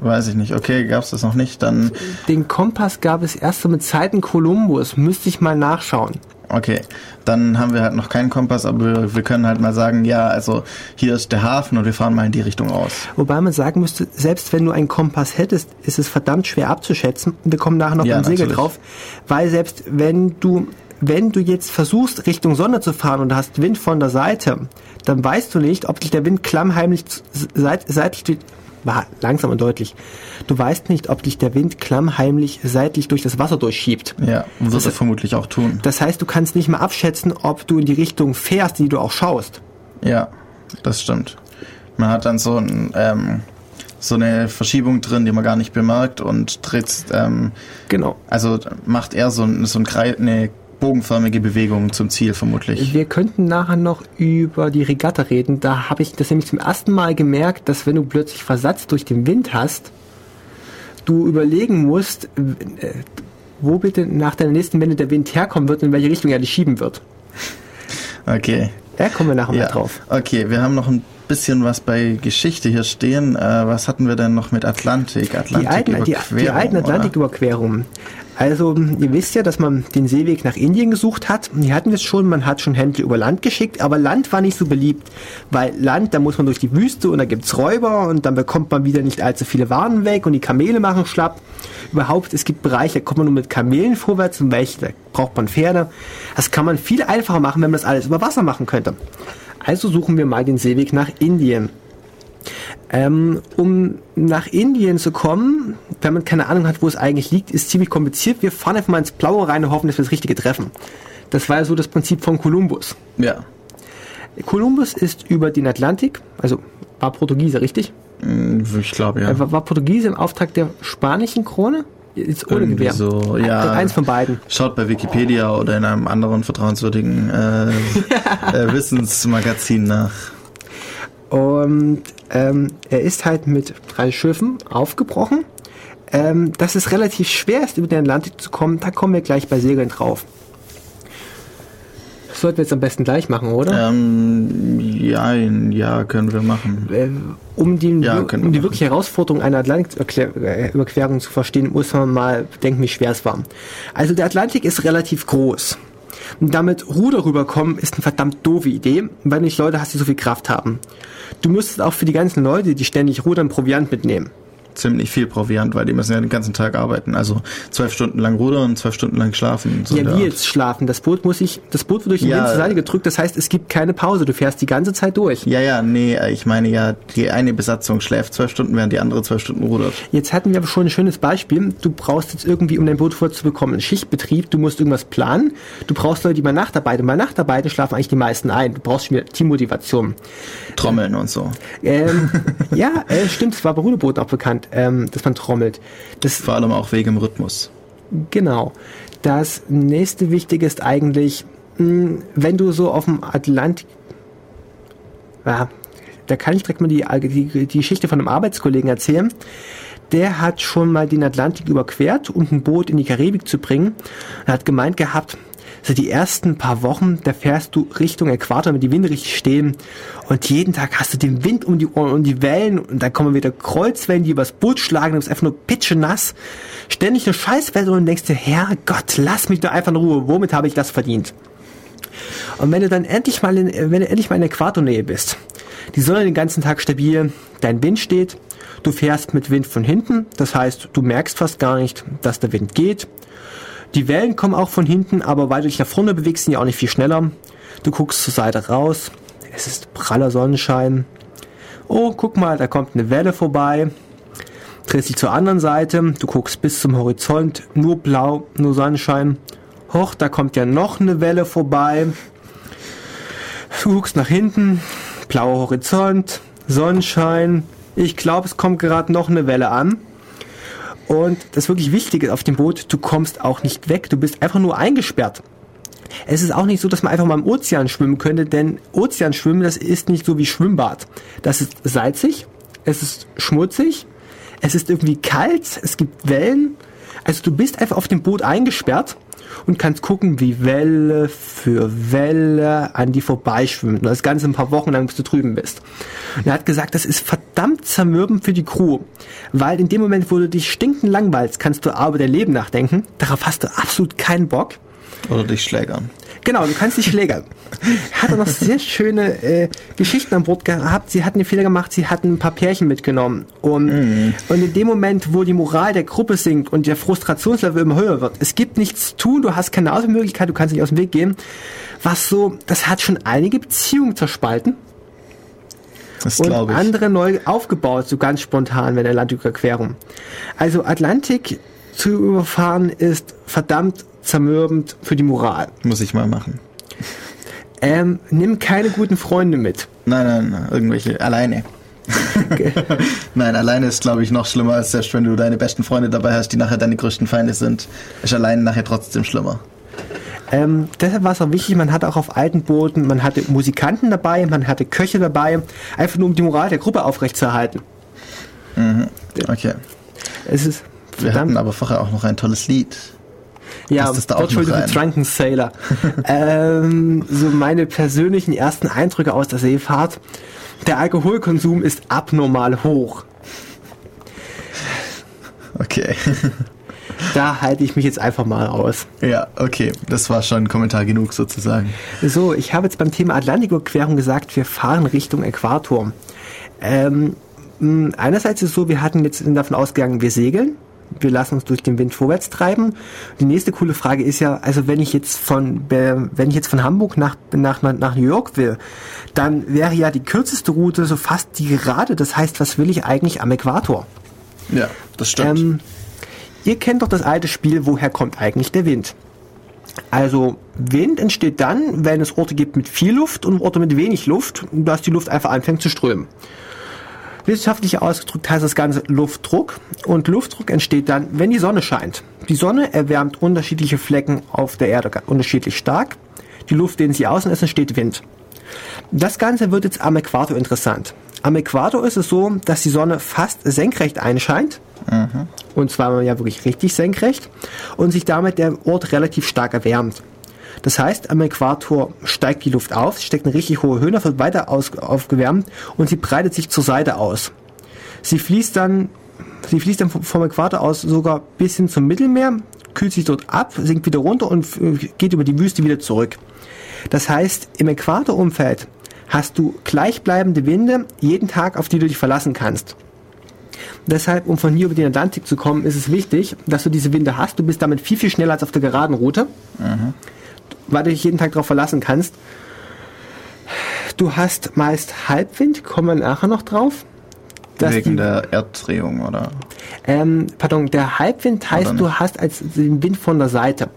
Weiß ich nicht. Okay, gab's das noch nicht? Dann, Den Kompass gab es erst so mit Zeiten Kolumbus. Müsste ich mal nachschauen. okay, dann haben wir halt noch keinen Kompass, aber wir, wir können halt mal sagen, ja, also hier ist der Hafen und wir fahren mal in die Richtung aus. Wobei man sagen müsste, selbst wenn du einen Kompass hättest, ist es verdammt schwer abzuschätzen. Wir kommen nachher noch Ja, beim Segel natürlich. drauf, weil selbst wenn du wenn du jetzt versuchst, Richtung Sonne zu fahren und hast Wind von der Seite, dann weißt du nicht, ob dich der Wind klammheimlich seit, seitlich durch, Wa- langsam und deutlich. Du weißt nicht, ob dich der Wind klammheimlich seitlich durch das Wasser durchschiebt. Ja, wird er vermutlich auch tun. Das heißt, du kannst nicht mal abschätzen, ob du in die Richtung fährst, die du auch schaust. Ja, das stimmt. Man hat dann so ein, ähm, so eine Verschiebung drin, die man gar nicht bemerkt und dreht, ähm, Genau. also macht eher so, ein, so ein eine bogenförmige Bewegung zum Ziel vermutlich. Wir könnten nachher noch über die Regatta reden. Da habe ich das nämlich zum ersten Mal gemerkt, dass wenn du plötzlich Versatz durch den Wind hast, du überlegen musst, äh, wo bitte nach der nächsten Wende der Wind herkommen wird und in welche Richtung er dich schieben wird. Okay. Da kommen wir nachher mal Ja. drauf. Okay, wir haben noch ein bisschen was bei Geschichte hier stehen. Äh, was hatten wir denn noch mit Atlantik? Die alten, die, die Atlantiküberquerung, alten oder? Atlantiküberquerungen. Also, ihr wisst ja, dass man den Seeweg nach Indien gesucht hat. Die hatten wir es schon, man hat schon Händler über Land geschickt, aber Land war nicht so beliebt. Weil Land, da muss man durch die Wüste und da gibt's Räuber und dann bekommt man wieder nicht allzu viele Waren weg und die Kamele machen schlapp. Überhaupt, es gibt Bereiche, da kommt man nur mit Kamelen vorwärts und welche, da braucht man Pferde. Das kann man viel einfacher machen, wenn man das alles über Wasser machen könnte. Also suchen wir mal den Seeweg nach Indien. Ähm, um nach Indien zu kommen, wenn man keine Ahnung hat, wo es eigentlich liegt, ist ziemlich kompliziert. Wir fahren einfach mal ins Blaue rein und hoffen, dass wir das Richtige treffen. Das war ja so das Prinzip von Kolumbus. Ja. Kolumbus ist über den Atlantik, also war Portugiese, richtig? Mm, Ich glaube, ja. Er war, war Portugiese im Auftrag der spanischen Krone? Jetzt ohne Irgendwie Gewehr. so, ja. Eins von beiden. Schaut bei Wikipedia oder in einem anderen vertrauenswürdigen äh, (laughs) äh, Wissensmagazin nach. Und ähm, er ist halt mit drei Schiffen aufgebrochen. Ähm, dass es relativ schwer ist, über den Atlantik zu kommen, da kommen wir gleich bei Segeln drauf. Das sollten wir jetzt am besten gleich machen, oder? Ähm, ja, ja, können wir machen. Äh, um die, Ja, um wir die wirkliche Herausforderung einer Atlantiküberquerung zu verstehen, muss man mal bedenken, wie schwer es war. Also der Atlantik ist relativ groß. Und damit Ruder rüberkommen ist eine verdammt doofe Idee, weil du nicht Leute hast, die so viel Kraft haben. Du müsstest auch für die ganzen Leute, die ständig rudern, Proviant mitnehmen. Ziemlich viel Proviant, weil die müssen ja den ganzen Tag arbeiten. Also zwölf Stunden lang rudern, zwölf Stunden lang schlafen. so ja, wie jetzt schlafen. Das Boot muss sich, das Boot wird durch den Ja. Wind zur Seite gedrückt, das heißt, es gibt keine Pause. Du fährst die ganze Zeit durch. Ja, ja, nee, äh, ich meine ja, die eine Besatzung schläft zwölf Stunden, während die andere zwölf Stunden rudert. Jetzt hatten wir aber schon ein schönes Beispiel. Du brauchst jetzt irgendwie, um dein Boot vorzubekommen, einen Schichtbetrieb. Du musst irgendwas planen. Du brauchst Leute, die bei Nachtarbeiten. Bei Nachtarbeiten schlafen eigentlich die meisten ein. Du brauchst schon wieder Teammotivation. Trommeln und so. Ähm, ja, äh, stimmt. Es war bei Ruderbooten auch bekannt, ähm, dass man trommelt. Das, Vor allem auch wegen dem Rhythmus. genau. Das nächste Wichtige ist eigentlich, mh, wenn du so auf dem Atlantik, ja, da kann ich direkt mal die, die, die Geschichte von einem Arbeitskollegen erzählen. Der hat schon mal den Atlantik überquert, um ein Boot in die Karibik zu bringen. Er hat gemeint gehabt, so die ersten paar Wochen, da fährst du Richtung Äquator, mit die Winde richtig stehen und jeden Tag hast du den Wind um die Ohren und die Wellen und dann kommen wieder Kreuzwellen, die übers Boot schlagen, du bist einfach nur pitschenass. Ständig eine Scheißwetter und denkst dir, Herrgott, lass mich doch einfach in Ruhe, womit habe ich das verdient? Und wenn du dann endlich mal in, wenn du endlich mal in Äquatornähe bist, die Sonne den ganzen Tag stabil, dein Wind steht, du fährst mit Wind von hinten, das heißt, du merkst fast gar nicht, dass der Wind geht. Die Wellen kommen auch von hinten, aber weil du dich nach vorne bewegst, sind die auch nicht viel schneller. Du guckst zur Seite raus, es ist praller Sonnenschein. Oh, guck mal, da kommt eine Welle vorbei. Drehst dich zur anderen Seite, du guckst bis zum Horizont, nur blau, nur Sonnenschein. Hoch, da kommt ja noch eine Welle vorbei. Du guckst nach hinten, blauer Horizont, Sonnenschein. Ich glaube, es kommt gerade noch eine Welle an. Und das wirklich Wichtige auf dem Boot, du kommst auch nicht weg, du bist einfach nur eingesperrt. Es ist auch nicht so, dass man einfach mal im Ozean schwimmen könnte, denn Ozeanschwimmen, das ist nicht so wie Schwimmbad. Das ist salzig, es ist schmutzig, es ist irgendwie kalt, es gibt Wellen. Also du bist einfach auf dem Boot eingesperrt und kannst gucken, wie Welle für Welle an die vorbeischwimmen. Und das Ganze ein paar Wochen lang, bis du drüben bist. Und er hat gesagt, das ist verdammt zermürbend für die Crew. Weil in dem Moment, wo du dich stinkend langweilst, kannst du aber der Leben nachdenken. Darauf hast du absolut keinen Bock. Oder dich schlägern. Genau, du kannst dich schlägern. Hat er noch sehr schöne äh, Geschichten an Bord gehabt. Sie hatten den Fehler gemacht, sie hatten ein paar Pärchen mitgenommen. Und, und in dem Moment, wo die Moral der Gruppe sinkt und der Frustrationslevel immer höher wird, es gibt nichts zu tun, du hast keine Ausweichmöglichkeit, du kannst nicht aus dem Weg gehen. Was so, das hat schon einige Beziehungen zerspalten Das und andere neu aufgebaut, so ganz spontan bei der Atlantiküberquerung. Also Atlantik zu überfahren ist verdammt zermürbend für die Moral. Muss ich mal machen. Ähm, nimm keine guten Freunde mit. Nein, nein, nein, irgendwelche. Alleine. (laughs) nein, alleine ist, glaube ich, noch schlimmer, als selbst wenn du deine besten Freunde dabei hast, die nachher deine größten Feinde sind. Ist alleine nachher trotzdem schlimmer. Ähm, deshalb war es auch wichtig, man hatte auch auf alten Booten, man hatte Musikanten dabei, man hatte Köche dabei, einfach nur um die Moral der Gruppe aufrechtzuerhalten. Okay. Es ist Wir hatten aber vorher auch noch ein tolles Lied. ja, das da to the? Drunken Sailor. ähm, so meine persönlichen ersten Eindrücke aus der Seefahrt. Der Alkoholkonsum ist abnormal hoch. Okay. (laughs) Da halte ich mich jetzt einfach mal aus. ja, okay. Das war schon Kommentar genug sozusagen. So, ich habe jetzt beim Thema Atlantiküberquerung gesagt, wir fahren Richtung Äquator. Ähm, einerseits ist es so, wir hatten jetzt davon ausgegangen, wir segeln. Wir lassen uns durch den Wind vorwärts treiben. Die nächste coole Frage ist ja, also wenn ich jetzt von, wenn ich jetzt von Hamburg nach, nach, nach New York will, dann wäre ja die kürzeste Route so fast die gerade. Das heißt, was will ich eigentlich am Äquator? Ja, das stimmt. Ähm, ihr kennt doch das alte Spiel, woher kommt eigentlich der Wind? Also Wind entsteht dann, wenn es Orte gibt mit viel Luft und Orte mit wenig Luft, dass die Luft einfach anfängt zu strömen. Wissenschaftlich ausgedrückt heißt das Ganze Luftdruck und Luftdruck entsteht dann, wenn die Sonne scheint. Die Sonne erwärmt unterschiedliche Flecken auf der Erde unterschiedlich stark. Die Luft dehnt sie aus und es entsteht Wind. Das Ganze wird jetzt am Äquator interessant. Am Äquator ist es so, dass die Sonne fast senkrecht einscheint. Und zwar ja wirklich richtig senkrecht. Und sich damit der Ort relativ stark erwärmt. Das heißt, am Äquator steigt die Luft auf, sie steckt eine richtig hohe Höhe, wird weiter aus, aufgewärmt und sie breitet sich zur Seite aus. Sie fließt dann, sie fließt dann vom- Äquator aus sogar bis hin zum Mittelmeer, kühlt sich dort ab, sinkt wieder runter und geht über die Wüste wieder zurück. Das heißt, im Äquatorumfeld hast du gleichbleibende Winde jeden Tag, auf die du dich verlassen kannst. Deshalb, um von hier über den Atlantik zu kommen, ist es wichtig, dass du diese Winde hast. Du bist damit viel, viel schneller als auf der geraden Route, weil du dich jeden Tag darauf verlassen kannst. Du hast meist Halbwind, kommen wir nachher noch drauf. Wegen die, der Erddrehung, oder? ähm, pardon, der Halbwind heißt, du hast als den Wind von der Seite.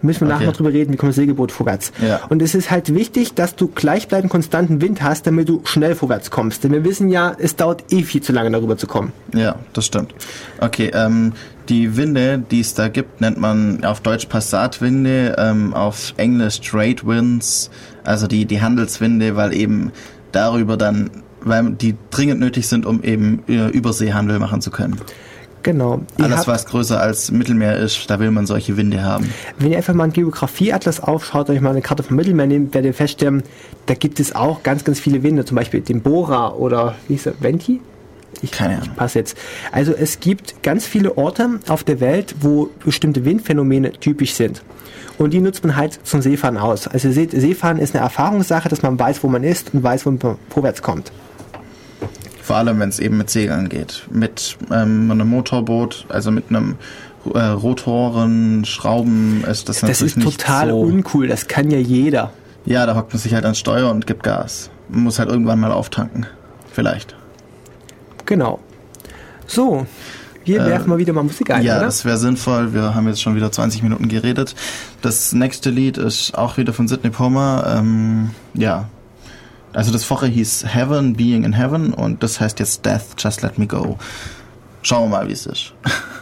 Müssen wir nachher Okay. noch drüber reden, wie kommt das Segelboot vorwärts. Ja. Und es ist halt wichtig, dass du gleichbleibend konstanten Wind hast, damit du schnell vorwärts kommst. Denn wir wissen ja, es dauert eh viel zu lange darüber zu kommen. Ja, das stimmt. Okay, ähm, die Winde, die es da gibt, nennt man auf Deutsch Passatwinde, ähm, auf Englisch Trade Winds, also die, die Handelswinde, weil eben darüber dann, weil die dringend nötig sind, um eben äh, Überseehandel machen zu können. Genau. Alles, was größer als Mittelmeer ist, da will man solche Winde haben. Wenn ihr einfach mal einen Geografieatlas aufschaut, euch mal eine Karte vom Mittelmeer nehmt, werdet ihr feststellen, da gibt es auch ganz, ganz viele Winde, zum Beispiel den Bora oder wie hieß er, Venti? Ich, Keine Ahnung. Ich passe jetzt. Also es gibt ganz viele Orte auf der Welt, wo bestimmte Windphänomene typisch sind. Und die nutzt man halt zum Seefahren aus. Also ihr seht, Seefahren ist eine Erfahrungssache, dass man weiß, wo man ist und weiß, wo man vorwärts kommt. Vor allem, wenn es eben mit Segeln geht. Mit ähm, einem Motorboot, also mit einem äh, Rotoren, Schrauben, ist das, Das natürlich ist nicht total so. uncool, das kann ja jeder. Ja, da hockt man sich halt ans Steuer und gibt Gas. Man muss halt irgendwann mal auftanken. Vielleicht. Genau. So, wir werfen mal wieder mal Musik ein, Äh, ja, oder? das wäre sinnvoll. Wir haben jetzt schon wieder 20 Minuten geredet. Das nächste Lied ist auch wieder von Sidney Pomer. Ähm, ja. Also das vorher hieß Heaven, Being in Heaven und das heißt jetzt Death, Just Let Me Go. Schauen wir mal, wie es ist. (laughs)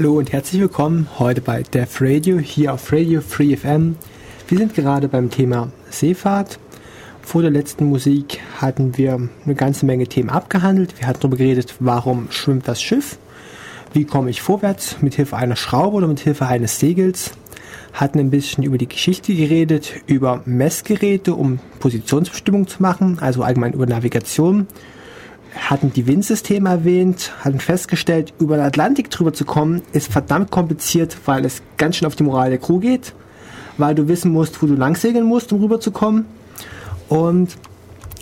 Hallo und herzlich willkommen heute bei Def Radio hier auf Radio Free FM. Wir sind gerade beim Thema Seefahrt. Vor der letzten Musik hatten wir eine ganze Menge Themen abgehandelt. Wir hatten darüber geredet, warum schwimmt das Schiff, wie komme ich vorwärts mit Hilfe einer Schraube oder mit Hilfe eines Segels. Hatten ein bisschen über die Geschichte geredet, über Messgeräte, um Positionsbestimmung zu machen, also allgemein über Navigation hatten die Windsysteme erwähnt, hatten festgestellt, über den Atlantik drüber zu kommen, ist verdammt kompliziert, weil es ganz schön auf die Moral der Crew geht, weil du wissen musst, wo du langsegeln musst, um rüberzukommen. Und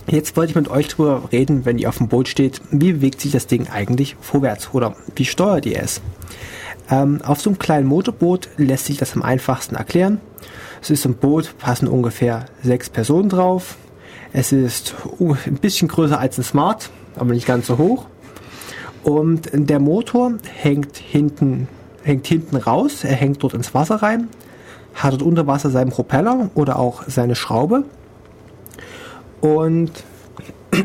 jetzt wollte ich mit euch drüber reden, wenn ihr auf dem Boot steht, wie bewegt sich das Ding eigentlich vorwärts oder wie steuert ihr es? Ähm, auf so einem kleinen Motorboot lässt sich das am einfachsten erklären. Es ist ein Boot, passen ungefähr sechs Personen drauf. Es ist ein bisschen größer als ein Smart, aber nicht ganz so hoch. Und der Motor hängt hinten, hängt hinten raus, er hängt dort ins Wasser rein, hat dort unter Wasser seinen Propeller oder auch seine Schraube. Und (clears throat)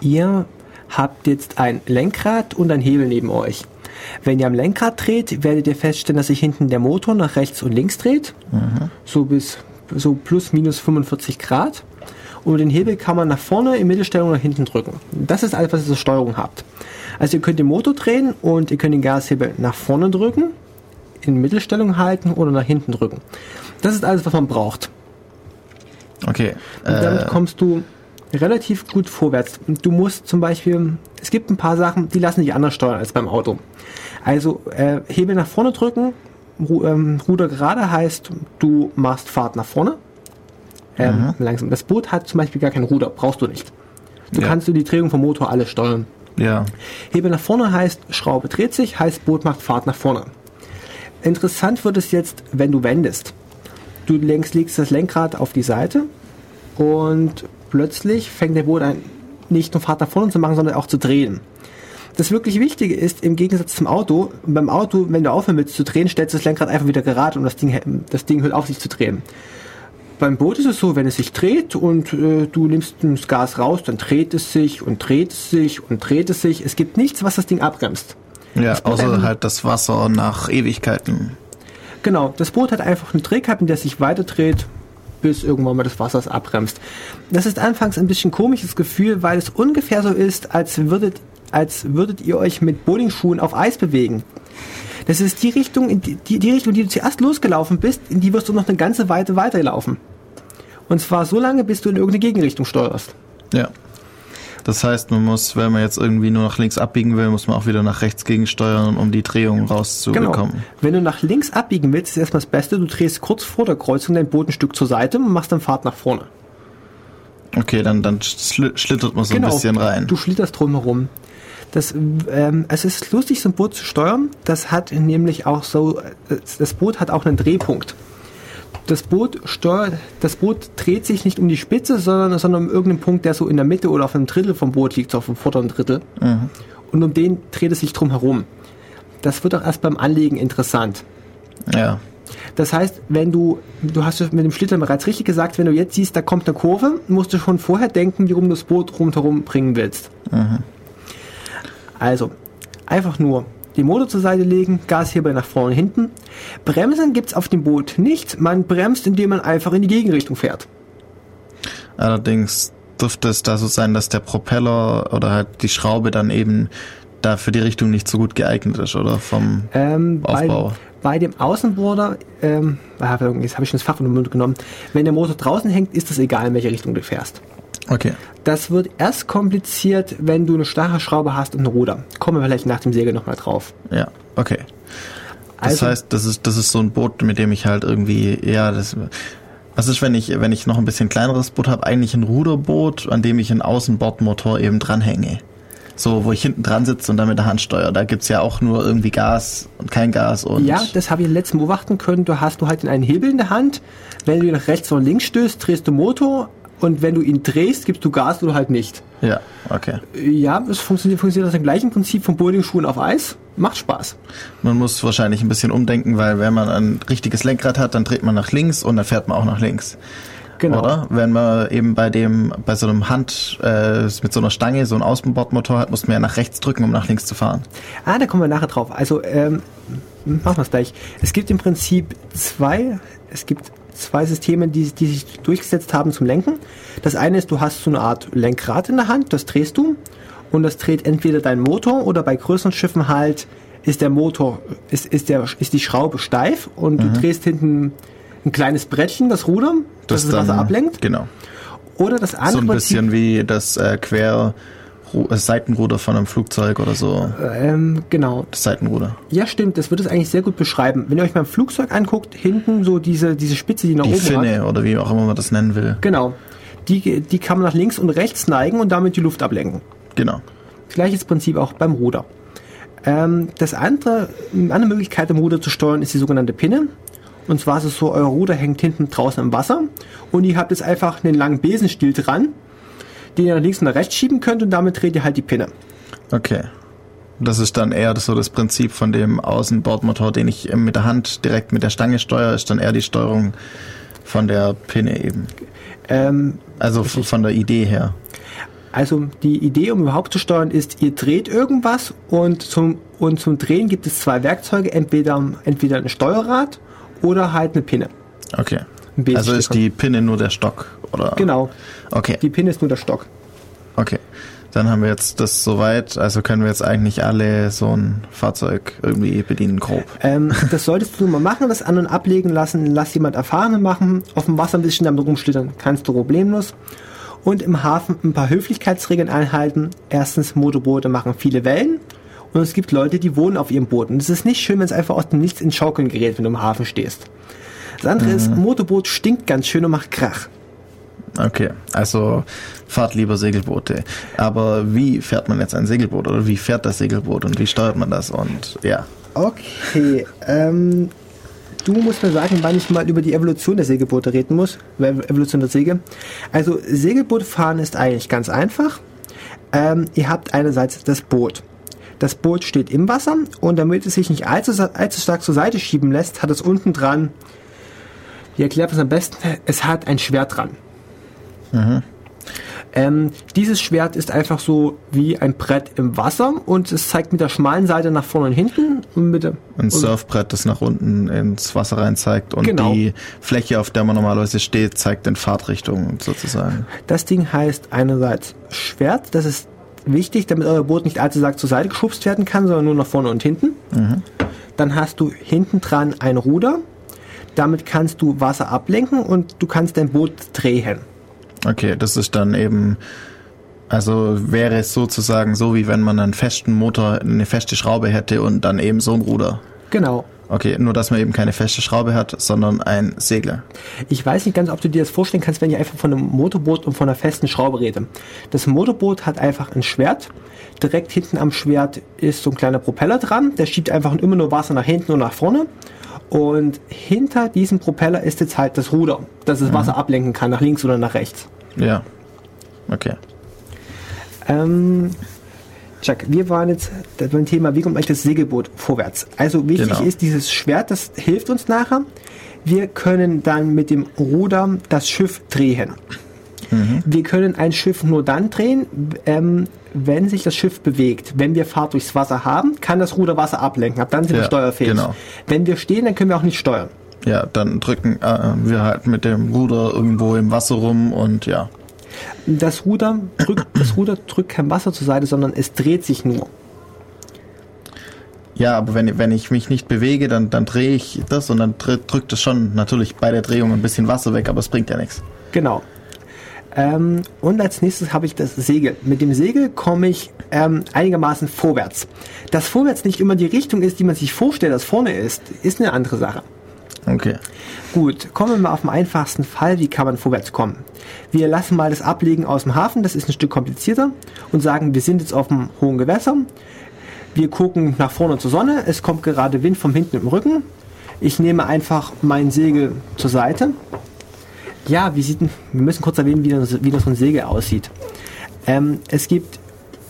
ihr habt jetzt ein Lenkrad und ein Hebel neben euch. Wenn ihr am Lenkrad dreht, werdet ihr feststellen, dass sich hinten der Motor nach rechts und links dreht. Mhm. So bis so plus minus 45 Grad und den Hebel kann man nach vorne, in Mittelstellung nach hinten drücken. Das ist alles, was ihr zur Steuerung habt. Also ihr könnt den Motor drehen und ihr könnt den Gashebel nach vorne drücken, in Mittelstellung halten oder nach hinten drücken. Das ist alles, was man braucht. Okay. Und damit äh, kommst du relativ gut vorwärts. Du musst zum Beispiel, es gibt ein paar Sachen, die lassen sich anders steuern als beim Auto. Also äh, Hebel nach vorne drücken, ähm, Ruder gerade heißt, du machst Fahrt nach vorne ähm, langsam. Das Boot hat zum Beispiel gar kein Ruder, brauchst du nicht. Du ja. kannst du die Drehung vom Motor alles steuern. Ja. Hebel nach vorne heißt, Schraube dreht sich, heißt Boot macht Fahrt nach vorne. Interessant wird es jetzt, wenn du wendest. Du legst, legst das Lenkrad auf die Seite und plötzlich fängt der Boot an, nicht nur Fahrt nach vorne zu machen, sondern auch zu drehen. Das wirklich Wichtige ist, im Gegensatz zum Auto, beim Auto, wenn du aufhören willst zu drehen, stellst du das Lenkrad einfach wieder gerade und das Ding, das Ding hört auf sich zu drehen. Beim Boot ist es so, wenn es sich dreht und äh, du nimmst das Gas raus, dann dreht es sich und dreht es sich und dreht es sich. Es gibt nichts, was das Ding abbremst. Ja, außer halt das Wasser nach Ewigkeiten. Genau, das Boot hat einfach eine Drehkappe, in der sich weiter dreht, bis irgendwann mal das Wasser es abbremst. Das ist anfangs ein bisschen komisches Gefühl, weil es ungefähr so ist, als würdet, als würdet ihr euch mit Bowlingschuhen auf Eis bewegen. Das ist die Richtung, die, die, Richtung, die du zuerst losgelaufen bist, in die wirst du noch eine ganze Weile weiterlaufen. Und zwar so lange, bis du in irgendeine Gegenrichtung steuerst. Ja. Das heißt, man muss, wenn man jetzt irgendwie nur nach links abbiegen will, muss man auch wieder nach rechts gegensteuern, um die Drehung rauszubekommen. Genau. Wenn du nach links abbiegen willst, ist erstmal das Beste, du drehst kurz vor der Kreuzung dein Boot ein Stück zur Seite und machst dann Fahrt nach vorne. Okay, dann, dann schlittert man so genau. ein bisschen rein. Du schlitterst drumherum. Das, ähm, es ist lustig, so ein Boot zu steuern. Das hat nämlich auch so, das Boot hat auch einen Drehpunkt. Das Boot steuert, das Boot dreht sich nicht um die Spitze, sondern, sondern um irgendeinen Punkt, der so in der Mitte oder auf einem Drittel vom Boot liegt, so auf dem vorderen Drittel. Mhm. Und um den dreht es sich drum herum. Das wird auch erst beim Anlegen interessant. Ja. Das heißt, wenn du, du hast es mit dem Schlittern bereits richtig gesagt, wenn du jetzt siehst, da kommt eine Kurve, musst du schon vorher denken, wie rum du das Boot rundherum bringen willst. Mhm. Also, einfach nur den Motor zur Seite legen, Gashebel nach vorne und hinten. Bremsen gibt es auf dem Boot nicht. Man bremst, indem man einfach in die Gegenrichtung fährt. Allerdings dürfte es da so sein, dass der Propeller oder halt die Schraube dann eben da für die Richtung nicht so gut geeignet ist, oder? Vom ähm, Aufbau. Bei, bei dem Außenborder, ähm, jetzt habe ich schon das Fach von dem Mund genommen, wenn der Motor draußen hängt, ist es egal, in welche Richtung du fährst. Okay. Das wird erst kompliziert, wenn du eine starre Schraube hast und ein Ruder. Kommen wir vielleicht nach dem Segel nochmal drauf. Ja, okay. Das also, heißt, das ist, das ist so ein Boot, mit dem ich halt irgendwie, ja, das, was ist, wenn ich, wenn ich noch ein bisschen kleineres Boot habe, eigentlich ein Ruderboot, an dem ich einen Außenbordmotor eben dranhänge. So, wo ich hinten dran sitze und dann mit der Hand steuere. Da gibt's ja auch nur irgendwie Gas und kein Gas und. Ja, das habe ich letzten beobachten können. Du hast du halt einen Hebel in der Hand. Wenn du nach rechts oder links stößt, drehst du Motor und wenn du ihn drehst, gibst du Gas oder halt nicht. Ja, okay. Ja, es funktioniert, funktioniert das im gleichen Prinzip von Bowlingschuhen auf Eis. Macht Spaß. Man muss wahrscheinlich ein bisschen umdenken, weil wenn man ein richtiges Lenkrad hat, dann dreht man nach links und dann fährt man auch nach links. Genau. Oder? Wenn man eben bei dem, bei so einem Hand, äh, mit so einer Stange, so einen Außenbordmotor hat, muss man ja nach rechts drücken, um nach links zu fahren. Ah, da kommen wir nachher drauf. Also, ähm, machen wir es gleich. Es gibt im Prinzip zwei, es gibt zwei Systeme, die, die sich durchgesetzt haben zum Lenken. Das eine ist, du hast so eine Art Lenkrad in der Hand, das drehst du und das dreht entweder dein Motor oder bei größeren Schiffen halt ist der Motor, ist, ist, der, ist die Schraube steif und du drehst hinten ein kleines Brettchen, das Ruder, das das, Wasser dann- ablenkt. Genau. Oder das andere So ein Prinzip- bisschen wie das äh, Quer Seitenruder von einem Flugzeug oder so. ähm, genau. Das Seitenruder. Ja, stimmt, das wird es eigentlich sehr gut beschreiben. Wenn ihr euch mal ein Flugzeug anguckt, hinten so diese, diese Spitze, die nach Die oben hat. Finne oder wie auch immer man das nennen will. Genau. Die, die kann man nach links und rechts neigen und damit die Luft ablenken. Genau. Gleiches Prinzip auch beim Ruder. Ähm, das andere, eine andere Möglichkeit, im Ruder zu steuern, ist die sogenannte Pinne. Und zwar ist es so, euer Ruder hängt hinten draußen im Wasser und ihr habt jetzt einfach einen langen Besenstiel dran, den ihr nach links und nach rechts schieben könnt und damit dreht ihr halt die Pinne. Okay. Das ist dann eher so das Prinzip von dem Außenbordmotor, den ich mit der Hand direkt mit der Stange steuere, ist dann eher die Steuerung von der Pinne eben. Ähm, Also f- von der Idee her. Also die Idee, um überhaupt zu steuern, ist, ihr dreht irgendwas und zum, und zum Drehen gibt es zwei Werkzeuge, entweder, entweder ein Steuerrad oder halt eine Pinne. Okay. Ein. Also ist die Pinne nur der Stock, oder? Genau, Okay. die Pinne ist nur der Stock. Okay. Dann haben wir jetzt das soweit, also können wir jetzt eigentlich alle so ein Fahrzeug irgendwie bedienen, grob. Ähm, das solltest du mal machen, das an- und ablegen lassen, lass jemand Erfahrene machen, auf dem Wasser ein bisschen damit rumschlittern, kannst du problemlos. Und im Hafen ein paar Höflichkeitsregeln einhalten. Erstens, Motorboote machen viele Wellen. Und es gibt Leute, die wohnen auf ihrem Boot. Und es ist nicht schön, wenn es einfach aus dem Nichts ins Schaukeln gerät, wenn du im Hafen stehst. Das andere ist, ein Motorboot stinkt ganz schön und macht Krach. Okay, also fahrt lieber Segelboote. Aber wie fährt man jetzt ein Segelboot oder wie fährt das Segelboot und wie steuert man das? Und ja, Okay, ähm, du musst mir sagen, wann ich mal über die Evolution der Segelboote reden muss. Evolution der Segel. Also, Segelboot fahren ist eigentlich ganz einfach. Ähm, ihr habt einerseits das Boot. Das Boot steht im Wasser und damit es sich nicht allzu, allzu stark zur Seite schieben lässt, hat es unten dran, wie erklärt man es am besten, es hat ein Schwert dran. Ähm, dieses Schwert ist einfach so wie ein Brett im Wasser und es zeigt mit der schmalen Seite nach vorne und hinten und mit der, ein Surfbrett, das nach unten ins Wasser rein zeigt und Genau. die Fläche, auf der man normalerweise steht, zeigt in Fahrtrichtung sozusagen. Das Ding heißt einerseits Schwert, das ist wichtig, damit euer Boot nicht allzu stark zur Seite geschubst werden kann, sondern nur nach vorne und hinten. Dann hast du hinten dran ein Ruder. Damit kannst du Wasser ablenken und du kannst dein Boot drehen. Okay, das ist dann eben, also wäre es sozusagen so, wie wenn man einen festen Motor, eine feste Schraube hätte und dann eben so ein Ruder. Genau. Okay, nur dass man eben keine feste Schraube hat, sondern ein Segler. Ich weiß nicht ganz, ob du dir das vorstellen kannst, wenn ich einfach von einem Motorboot und von einer festen Schraube rede. Das Motorboot hat einfach ein Schwert. Direkt hinten am Schwert ist so ein kleiner Propeller dran. Der schiebt einfach immer nur Wasser nach hinten und nach vorne. Und hinter diesem Propeller ist jetzt halt das Ruder, dass es Wasser ablenken kann, nach links oder nach rechts. Ja. Okay. Ähm, Chuck, wir waren jetzt beim Thema, wie kommt eigentlich das Segelboot vorwärts? Also wichtig Genau. ist dieses Schwert, das hilft uns nachher. Wir können dann mit dem Ruder das Schiff drehen. Wir können ein Schiff nur dann drehen, ähm, wenn sich das Schiff bewegt. Wenn wir Fahrt durchs Wasser haben, kann das Ruder Wasser ablenken. Ab dann sind wir Ja, steuerfähig. genau. Wenn wir stehen, dann können wir auch nicht steuern. Ja, dann drücken äh, wir halt mit dem Ruder irgendwo im Wasser rum und ja. Das Ruder drückt, das Ruder drückt kein Wasser zur Seite, sondern es dreht sich nur. Ja, aber wenn, wenn ich mich nicht bewege, dann, dann drehe ich das und dann dr- drückt es schon natürlich bei der Drehung ein bisschen Wasser weg, aber es bringt ja nichts. Genau. Ähm, und als nächstes habe ich das Segel. Mit dem Segel komme ich ähm, einigermaßen vorwärts. Dass vorwärts nicht immer die Richtung ist, die man sich vorstellt, dass vorne ist, ist eine andere Sache. Okay. Gut, kommen wir mal auf den einfachsten Fall, wie kann man vorwärts kommen. Wir lassen mal das Ablegen aus dem Hafen, das ist ein Stück komplizierter, und sagen, wir sind jetzt auf dem hohen Gewässer. Wir gucken nach vorne zur Sonne, es kommt gerade Wind vom hinten im Rücken. Ich nehme einfach mein Segel zur Seite. Ja, wie sieht, wir müssen kurz erwähnen, wie das, wie das so ein Segel aussieht. Ähm, es gibt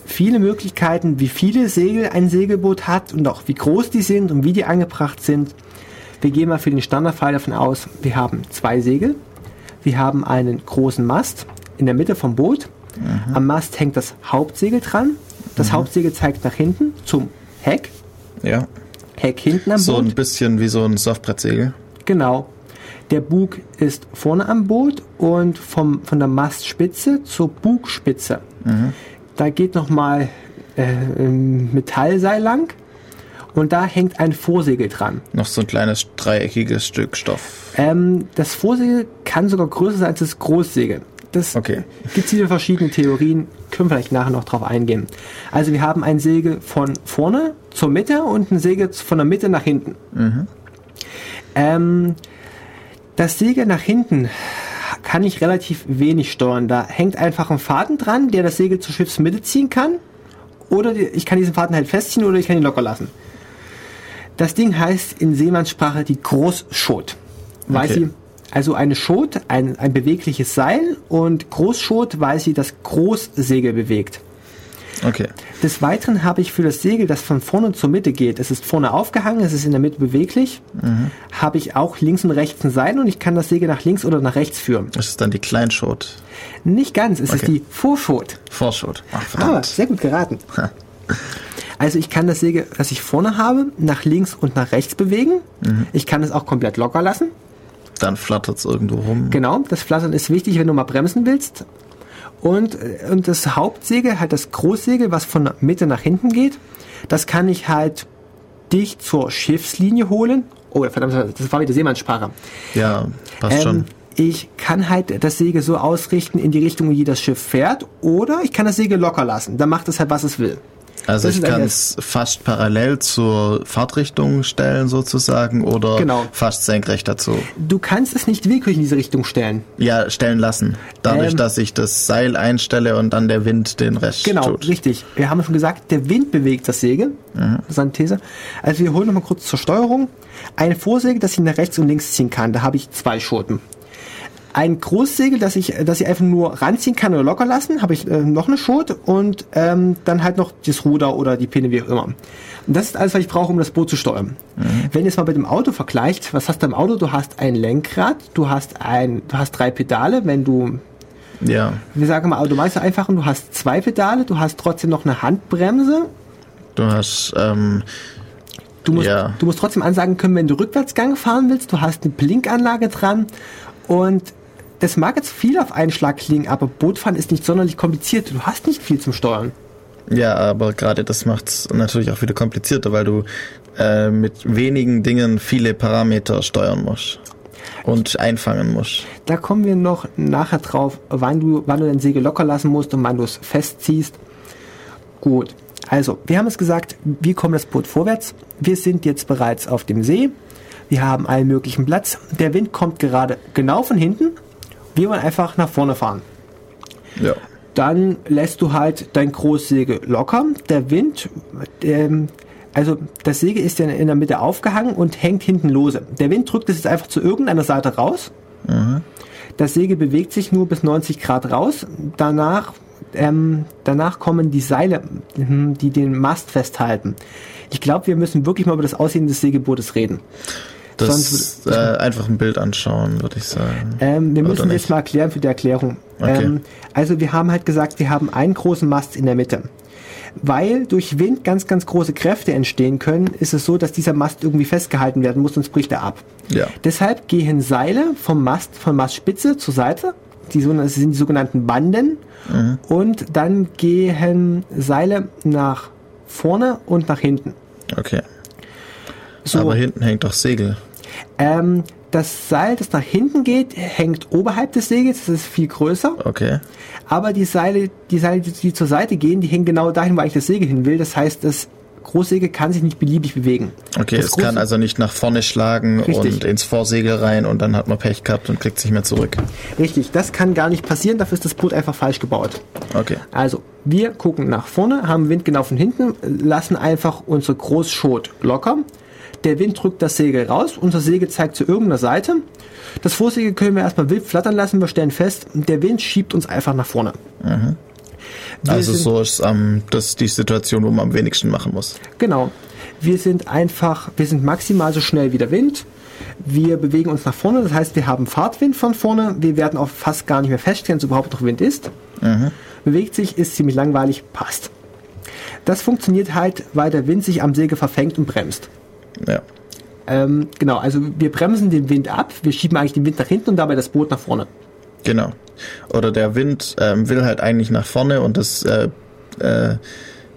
viele Möglichkeiten, wie viele Segel ein Segelboot hat und auch wie groß die sind und wie die angebracht sind. Wir gehen mal für den Standardfall davon aus, wir haben zwei Segel. Wir haben einen großen Mast in der Mitte vom Boot. Am Mast hängt das Hauptsegel dran. Das Hauptsegel zeigt nach hinten zum Heck. Ja. Heck hinten am So Boot. ein bisschen wie so ein Softbrettsegel. Genau. Der Bug ist vorne am Boot und vom, von der Mastspitze zur Bugspitze. Da geht nochmal äh, Metallseil lang und da hängt ein Vorsegel dran. Noch so ein kleines dreieckiges Stück Stoff. Ähm, das Vorsegel kann sogar größer sein als das Großsegel. Das Okay. gibt viele verschiedene Theorien, können wir vielleicht nachher noch drauf eingehen. Also wir haben ein Segel von vorne zur Mitte und ein Segel von der Mitte nach hinten. Ähm, das Segel nach hinten kann ich relativ wenig steuern. Da hängt einfach ein Faden dran, der das Segel zur Schiffsmitte ziehen kann. Oder ich kann diesen Faden halt festziehen oder ich kann ihn locker lassen. Das Ding heißt in Seemannssprache die Großschot. Weil Okay. sie, also eine Schot, ein, ein bewegliches Seil und Großschot, weil sie das Großsegel bewegt. Okay. Des Weiteren habe ich für das Segel, das von vorne zur Mitte geht, es ist vorne aufgehangen, es ist in der Mitte beweglich, habe ich auch links und rechts ein Seil und ich kann das Segel nach links oder nach rechts führen. Das ist dann die Kleinschot. Nicht ganz, es ist Okay. die Vorschot. Vorschot. Ach, Ah, verdammt. sehr gut geraten. Also ich kann das Segel, das ich vorne habe, nach links und nach rechts bewegen. Ich kann es auch komplett locker lassen. Dann flattert es irgendwo rum. Genau, das Flattern ist wichtig, wenn du mal bremsen willst. Und, und das Hauptsegel, halt das Großsegel, was von der Mitte nach hinten geht, das kann ich halt dicht zur Schiffslinie holen. Oh, verdammt, das war wieder Seemannssprache. Ja, passt schon. Ähm, ich kann halt das Segel so ausrichten in die Richtung, wie das Schiff fährt, oder ich kann das Segel locker lassen. Dann macht es halt, was es will. Also das ich kann es fast parallel zur Fahrtrichtung stellen sozusagen oder Genau. fast senkrecht dazu. Du kannst es nicht willkürlich in diese Richtung stellen. Ja, stellen lassen. Dadurch, Ähm, dass ich das Seil einstelle und dann der Wind den Rest Genau, tut. richtig. Wir haben schon gesagt, der Wind bewegt das Segel. Das ist eine These. Also wir holen nochmal kurz zur Steuerung. Ein Vorsegel, das ich nach rechts und links ziehen kann. Da habe ich zwei Schoten. Ein Großsegel, das ich, das ich einfach nur ranziehen kann oder locker lassen, habe ich äh, noch eine Schot und ähm, dann halt noch das Ruder oder die Pinne, wie auch immer. Und das ist alles, was ich brauche, um das Boot zu steuern. Wenn ihr es mal mit dem Auto vergleicht, was hast du im Auto? Du hast ein Lenkrad, du hast ein, du hast drei Pedale, wenn du Ja, wir sagen mal automatisch einfach, du hast zwei Pedale, du hast trotzdem noch eine Handbremse. du hast, ähm, Du musst, Ja. du musst trotzdem ansagen können, wenn du Rückwärtsgang fahren willst. Du hast eine Blinkanlage dran. Und das mag jetzt viel auf einen Schlag klingen, aber Bootfahren ist nicht sonderlich kompliziert. Du hast nicht viel zum Steuern. ja, aber gerade das macht's natürlich auch wieder komplizierter, weil du äh, mit wenigen Dingen viele Parameter steuern musst und einfangen musst. Da kommen wir noch nachher drauf, wann du, wann du dein Segel locker lassen musst und wann du es festziehst. Gut. Also, wir haben es gesagt, wie kommt das Boot vorwärts? Wir sind jetzt bereits auf dem See. Wir haben allen möglichen Platz. Der Wind kommt gerade genau von hinten. Wir wollen einfach nach vorne fahren. Ja. Dann lässt du halt dein Großsegel locker. Der Wind, ähm, also das Segel ist ja in der Mitte aufgehangen und hängt hinten lose. Der Wind drückt es jetzt einfach zu irgendeiner Seite raus. Das Segel bewegt sich nur bis 90 Grad raus. Danach, ähm, danach kommen die Seile, die den Mast festhalten. Ich glaube, wir müssen wirklich mal über das Aussehen des Segelbootes reden. Das Sonst- äh, einfach ein Bild anschauen, würde ich sagen. Ähm, wir Oder müssen nicht? jetzt mal erklären für die Erklärung. Okay. Ähm, also wir haben halt gesagt, wir haben einen großen Mast in der Mitte. Weil durch Wind ganz, ganz große Kräfte entstehen können, ist es so, dass dieser Mast irgendwie festgehalten werden muss, sonst bricht er ab. Ja. Deshalb gehen Seile vom Mast, von Mastspitze zur Seite. Die das sind die sogenannten Banden. Mhm. Und dann gehen Seile nach vorne und nach hinten. Okay. So. Aber hinten hängt doch Segel. Ähm, das Seil, das nach hinten geht, hängt oberhalb des Segels. Das ist viel größer. Okay. Aber die Seile, die Seile, die, die zur Seite gehen, die hängen genau dahin, wo eigentlich das Segel hin will. Das heißt, das Großsegel kann sich nicht beliebig bewegen. Okay, das es kann also nicht nach vorne schlagen Richtig. und ins Vorsegel rein und dann hat man Pech gehabt und kriegt sich mehr zurück. Richtig, das kann gar nicht passieren, dafür ist das Boot einfach falsch gebaut. Okay. Also, wir gucken nach vorne, haben Wind genau von hinten, lassen einfach unsere Großschot locker. Der Wind drückt das Segel raus, unser Segel zeigt zu irgendeiner Seite. Das Vorsegel können wir erstmal wild flattern lassen, wir stellen fest, der Wind schiebt uns einfach nach vorne. Wir Also sind- so ist ähm, das die Situation, wo man am wenigsten machen muss. Genau. Wir sind einfach, wir sind maximal so schnell wie der Wind. Wir bewegen uns nach vorne, das heißt, wir haben Fahrtwind von vorne. Wir werden auch fast gar nicht mehr feststellen, dass überhaupt noch Wind ist. Bewegt sich, ist ziemlich langweilig, passt. Das funktioniert halt, weil der Wind sich am Segel verfängt und bremst. Ja. Ähm, genau, also wir bremsen den Wind ab, wir schieben eigentlich den Wind nach hinten und dabei das Boot nach vorne. Genau. Oder der Wind ähm, will halt eigentlich nach vorne und das äh, äh,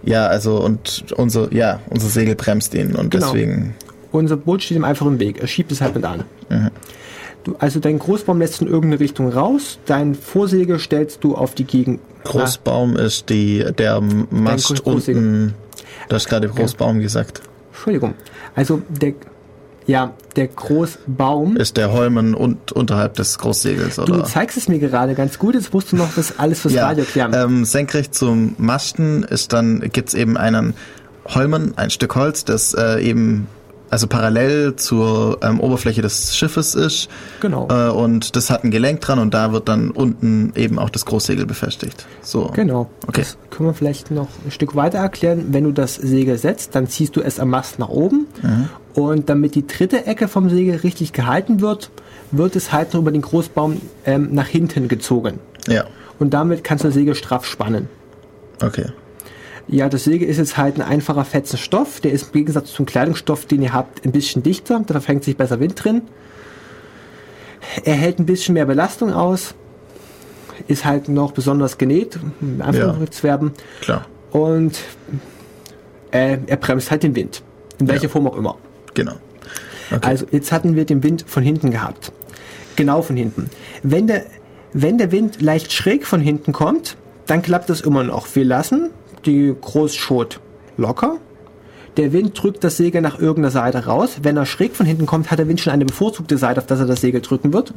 ja, also und unser ja, unser Segel bremst ihn und Genau. deswegen Unser Boot steht ihm einfach im Weg, er schiebt es halt mit an. Du, also dein Großbaum lässt in irgendeine Richtung raus, dein Vorsegel stellst du auf die Gegend. Großbaum ist die der Mast unten. Du hast gerade Großbaum gesagt. Entschuldigung. Also der ja, der Großbaum. Ist der Holmen und unterhalb des Großsegels Du oder? zeigst es mir gerade ganz gut, jetzt musst du noch das alles fürs Radio klären. ähm, senkrecht zum Masten ist dann gibt's eben einen Holmen, ein Stück Holz, das äh, eben also parallel zur ähm, Oberfläche des Schiffes ist. Genau. Äh, und das hat ein Gelenk dran und da wird dann unten eben auch das Großsegel befestigt. So. Genau. Okay. Das können wir vielleicht noch ein Stück weiter erklären. Wenn du das Segel setzt, dann ziehst du es am Mast nach oben. Mhm. Und damit die dritte Ecke vom Segel richtig gehalten wird, wird es halt noch über den Großbaum ähm, nach hinten gezogen. Ja. Und damit kannst du das Segel straff spannen. Okay. Ja, das Segel ist jetzt halt ein einfacher fetzen Stoff. Der ist im Gegensatz zum Kleidungsstoff, den ihr habt, ein bisschen dichter. Da verfängt sich besser Wind drin. Er hält ein bisschen mehr Belastung aus. Ist halt noch besonders genäht, in Anführungsverben. Klar. Und äh, er bremst halt den Wind. In welcher Ja. Form auch immer. Genau. Okay. Also jetzt hatten wir den Wind von hinten gehabt. Genau von hinten. Wenn der, wenn der Wind leicht schräg von hinten kommt, dann klappt das immer noch. Wir lassen die Großschot locker. Der Wind drückt das Segel nach irgendeiner Seite raus. Wenn er schräg von hinten kommt, hat der Wind schon eine bevorzugte Seite, auf das er das Segel drücken wird.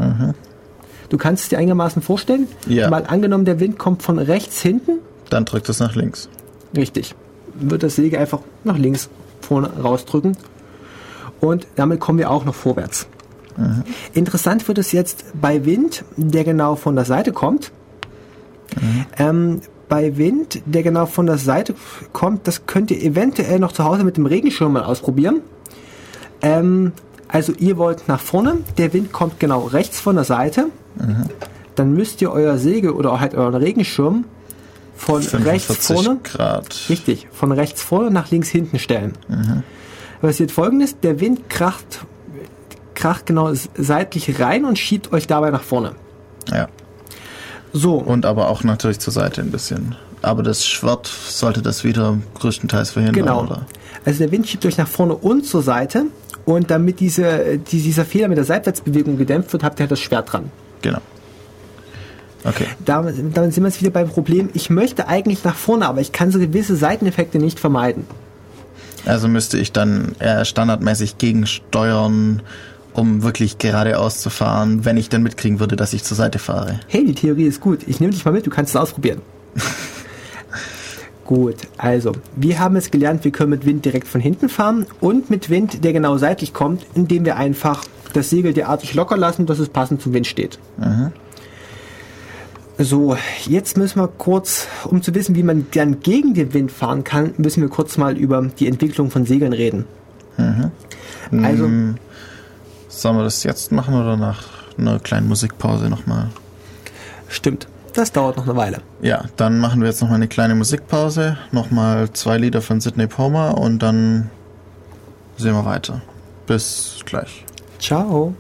Du kannst es dir einigermaßen vorstellen. Ja. Mal angenommen, der Wind kommt von rechts hinten. dann drückt es nach links. Richtig. Wird das Segel einfach nach links vorne rausdrücken. Und damit kommen wir auch noch vorwärts. Interessant wird es jetzt bei Wind, der genau von der Seite kommt. Ähm, bei Wind, der genau von der Seite kommt, das könnt ihr eventuell noch zu Hause mit dem Regenschirm mal ausprobieren. Ähm, also ihr wollt nach vorne, der Wind kommt genau rechts von der Seite. Dann müsst ihr euer Segel oder halt euren Regenschirm von rechts 45 vorne Grad. Richtig, von rechts vorne nach links hinten stellen. Passiert folgendes, der Wind kracht, kracht genau seitlich rein und schiebt euch dabei nach vorne. Ja. So, Und aber auch natürlich zur Seite ein bisschen. Aber das Schwert sollte das wieder größtenteils verhindern, genau. oder? Also der Wind schiebt euch nach vorne und zur Seite und damit diese, die, dieser Fehler mit der Seitwärtsbewegung gedämpft wird, habt ihr halt das Schwert dran. Genau. Okay. Damit, damit sind wir jetzt wieder beim Problem, ich möchte eigentlich nach vorne, aber ich kann so gewisse Seiteneffekte nicht vermeiden. Also müsste ich dann eher standardmäßig gegensteuern, um wirklich geradeaus zu fahren, wenn ich dann mitkriegen würde, dass ich zur Seite fahre. Hey, die Theorie ist gut. Ich nehme dich mal mit, du kannst es ausprobieren. (laughs) gut, also, wir haben es gelernt, wir können mit Wind direkt von hinten fahren und mit Wind, der genau seitlich kommt, indem wir einfach das Segel derartig locker lassen, dass es passend zum Wind steht. So, jetzt müssen wir kurz, um zu wissen, wie man dann gegen den Wind fahren kann, müssen wir kurz mal über die Entwicklung von Segeln reden. Also, Sollen wir das jetzt machen oder nach einer kleinen Musikpause nochmal? stimmt, das dauert noch eine Weile. Ja, dann machen wir jetzt nochmal eine kleine Musikpause, nochmal zwei Lieder von Sidney Palmer und dann sehen wir weiter. Bis gleich. Ciao.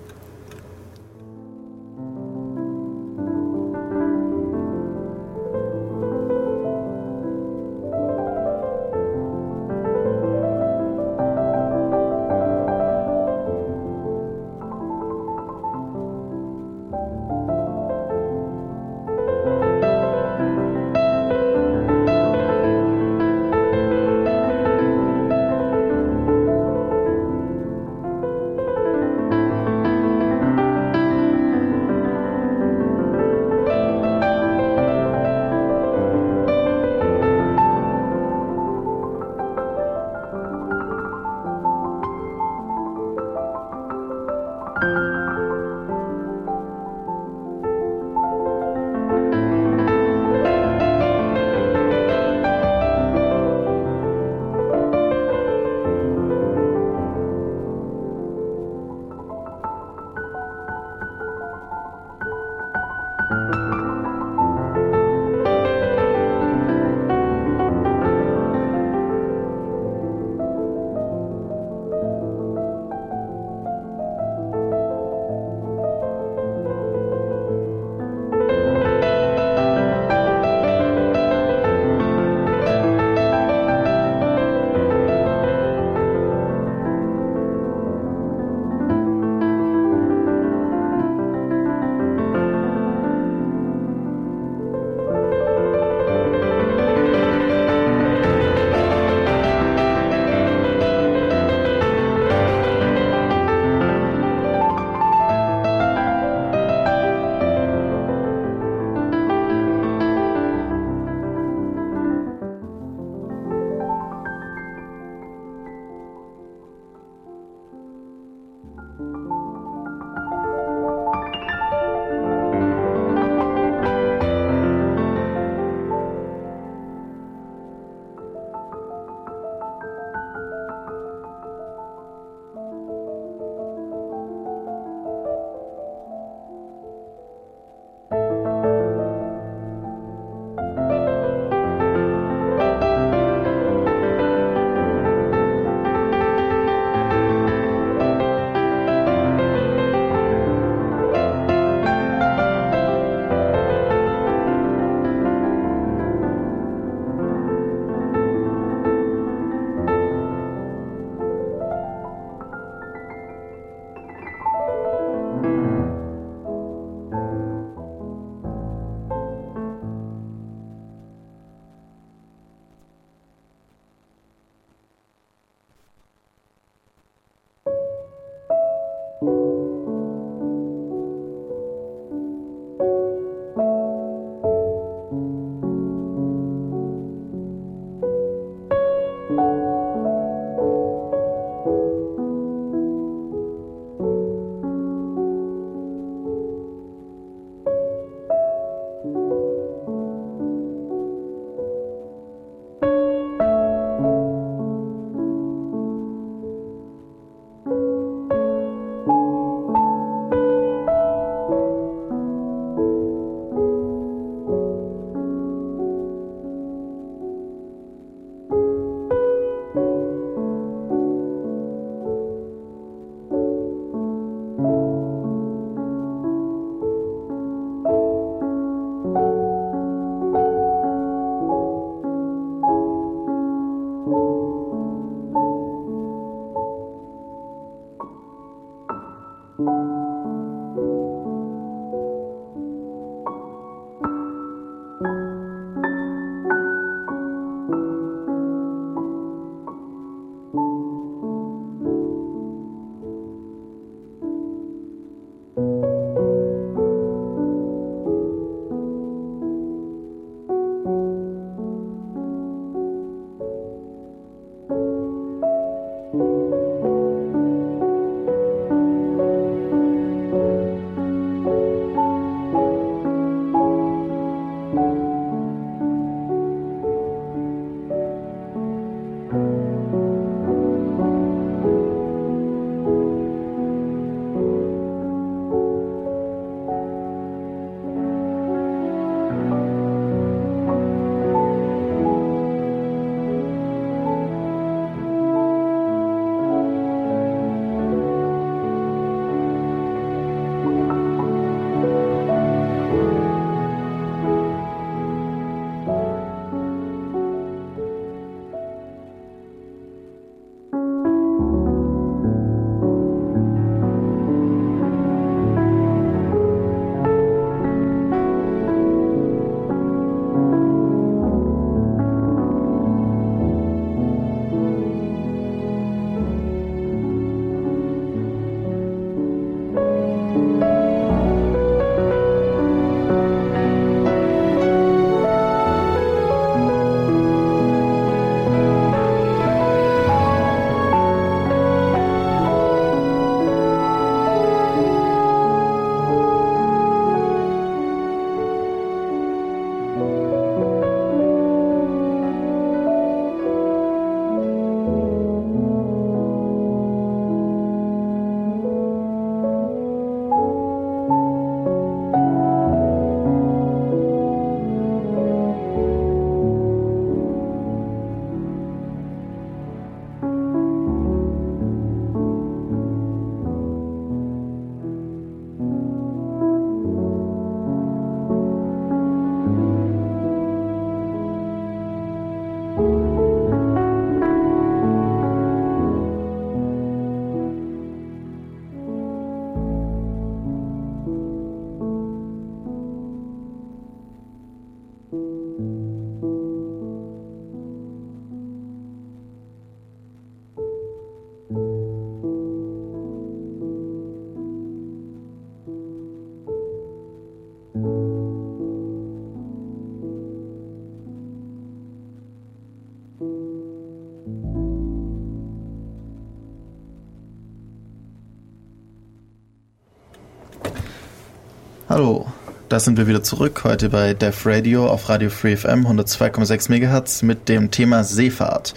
Hallo, da sind wir wieder zurück, heute bei Def Radio auf Radio Free FM 102,6 MHz mit dem Thema Seefahrt.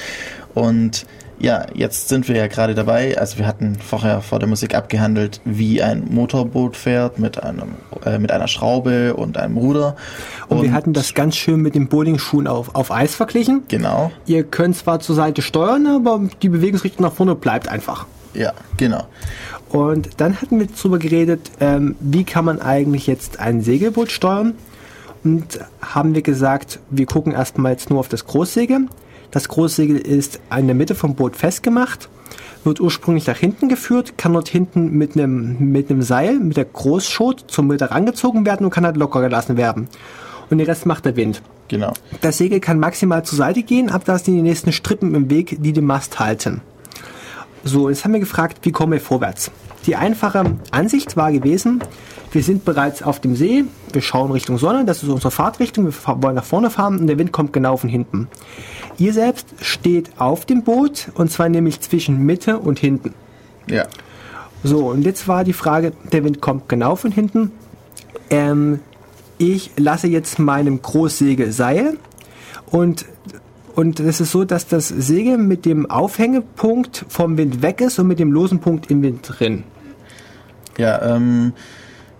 Und ja, jetzt sind wir ja gerade dabei, also wir hatten vorher vor der Musik abgehandelt, wie ein Motorboot fährt mit einem äh, mit einer Schraube und einem Ruder. Und, wir hatten das ganz schön mit den Bowlingschuhen auf, auf Eis verglichen. Genau. Ihr könnt zwar zur Seite steuern, aber die Bewegungsrichtung nach vorne bleibt einfach. Ja, genau. Und dann hatten wir darüber geredet, ähm, wie kann man eigentlich jetzt ein Segelboot steuern. Und haben wir gesagt, wir gucken erstmal jetzt nur auf das Großsegel. Das Großsegel ist in der Mitte vom Boot festgemacht, wird ursprünglich nach hinten geführt, kann dort hinten mit einem, mit einem Seil, mit der Großschot zum Mitte rangezogen werden und kann halt locker gelassen werden. Und den Rest macht der Wind. Genau. Das Segel kann maximal zur Seite gehen, ab da sind die nächsten Strippen im Weg, die den Mast halten. So, jetzt haben wir gefragt, wie kommen wir vorwärts? Die einfache Ansicht war gewesen, wir sind bereits auf dem See, wir schauen Richtung Sonne, das ist unsere Fahrtrichtung, wir wollen nach vorne fahren und der Wind kommt genau von hinten. Ihr selbst steht auf dem Boot und zwar nämlich zwischen Mitte und hinten. Ja. So, und jetzt war die Frage, der Wind kommt genau von hinten. Ähm, ich lasse jetzt meinem Großsegel Seil und und es ist so, dass das Segel mit dem Aufhängepunkt vom Wind weg ist und mit dem losen Punkt im Wind drin. Ja, ähm,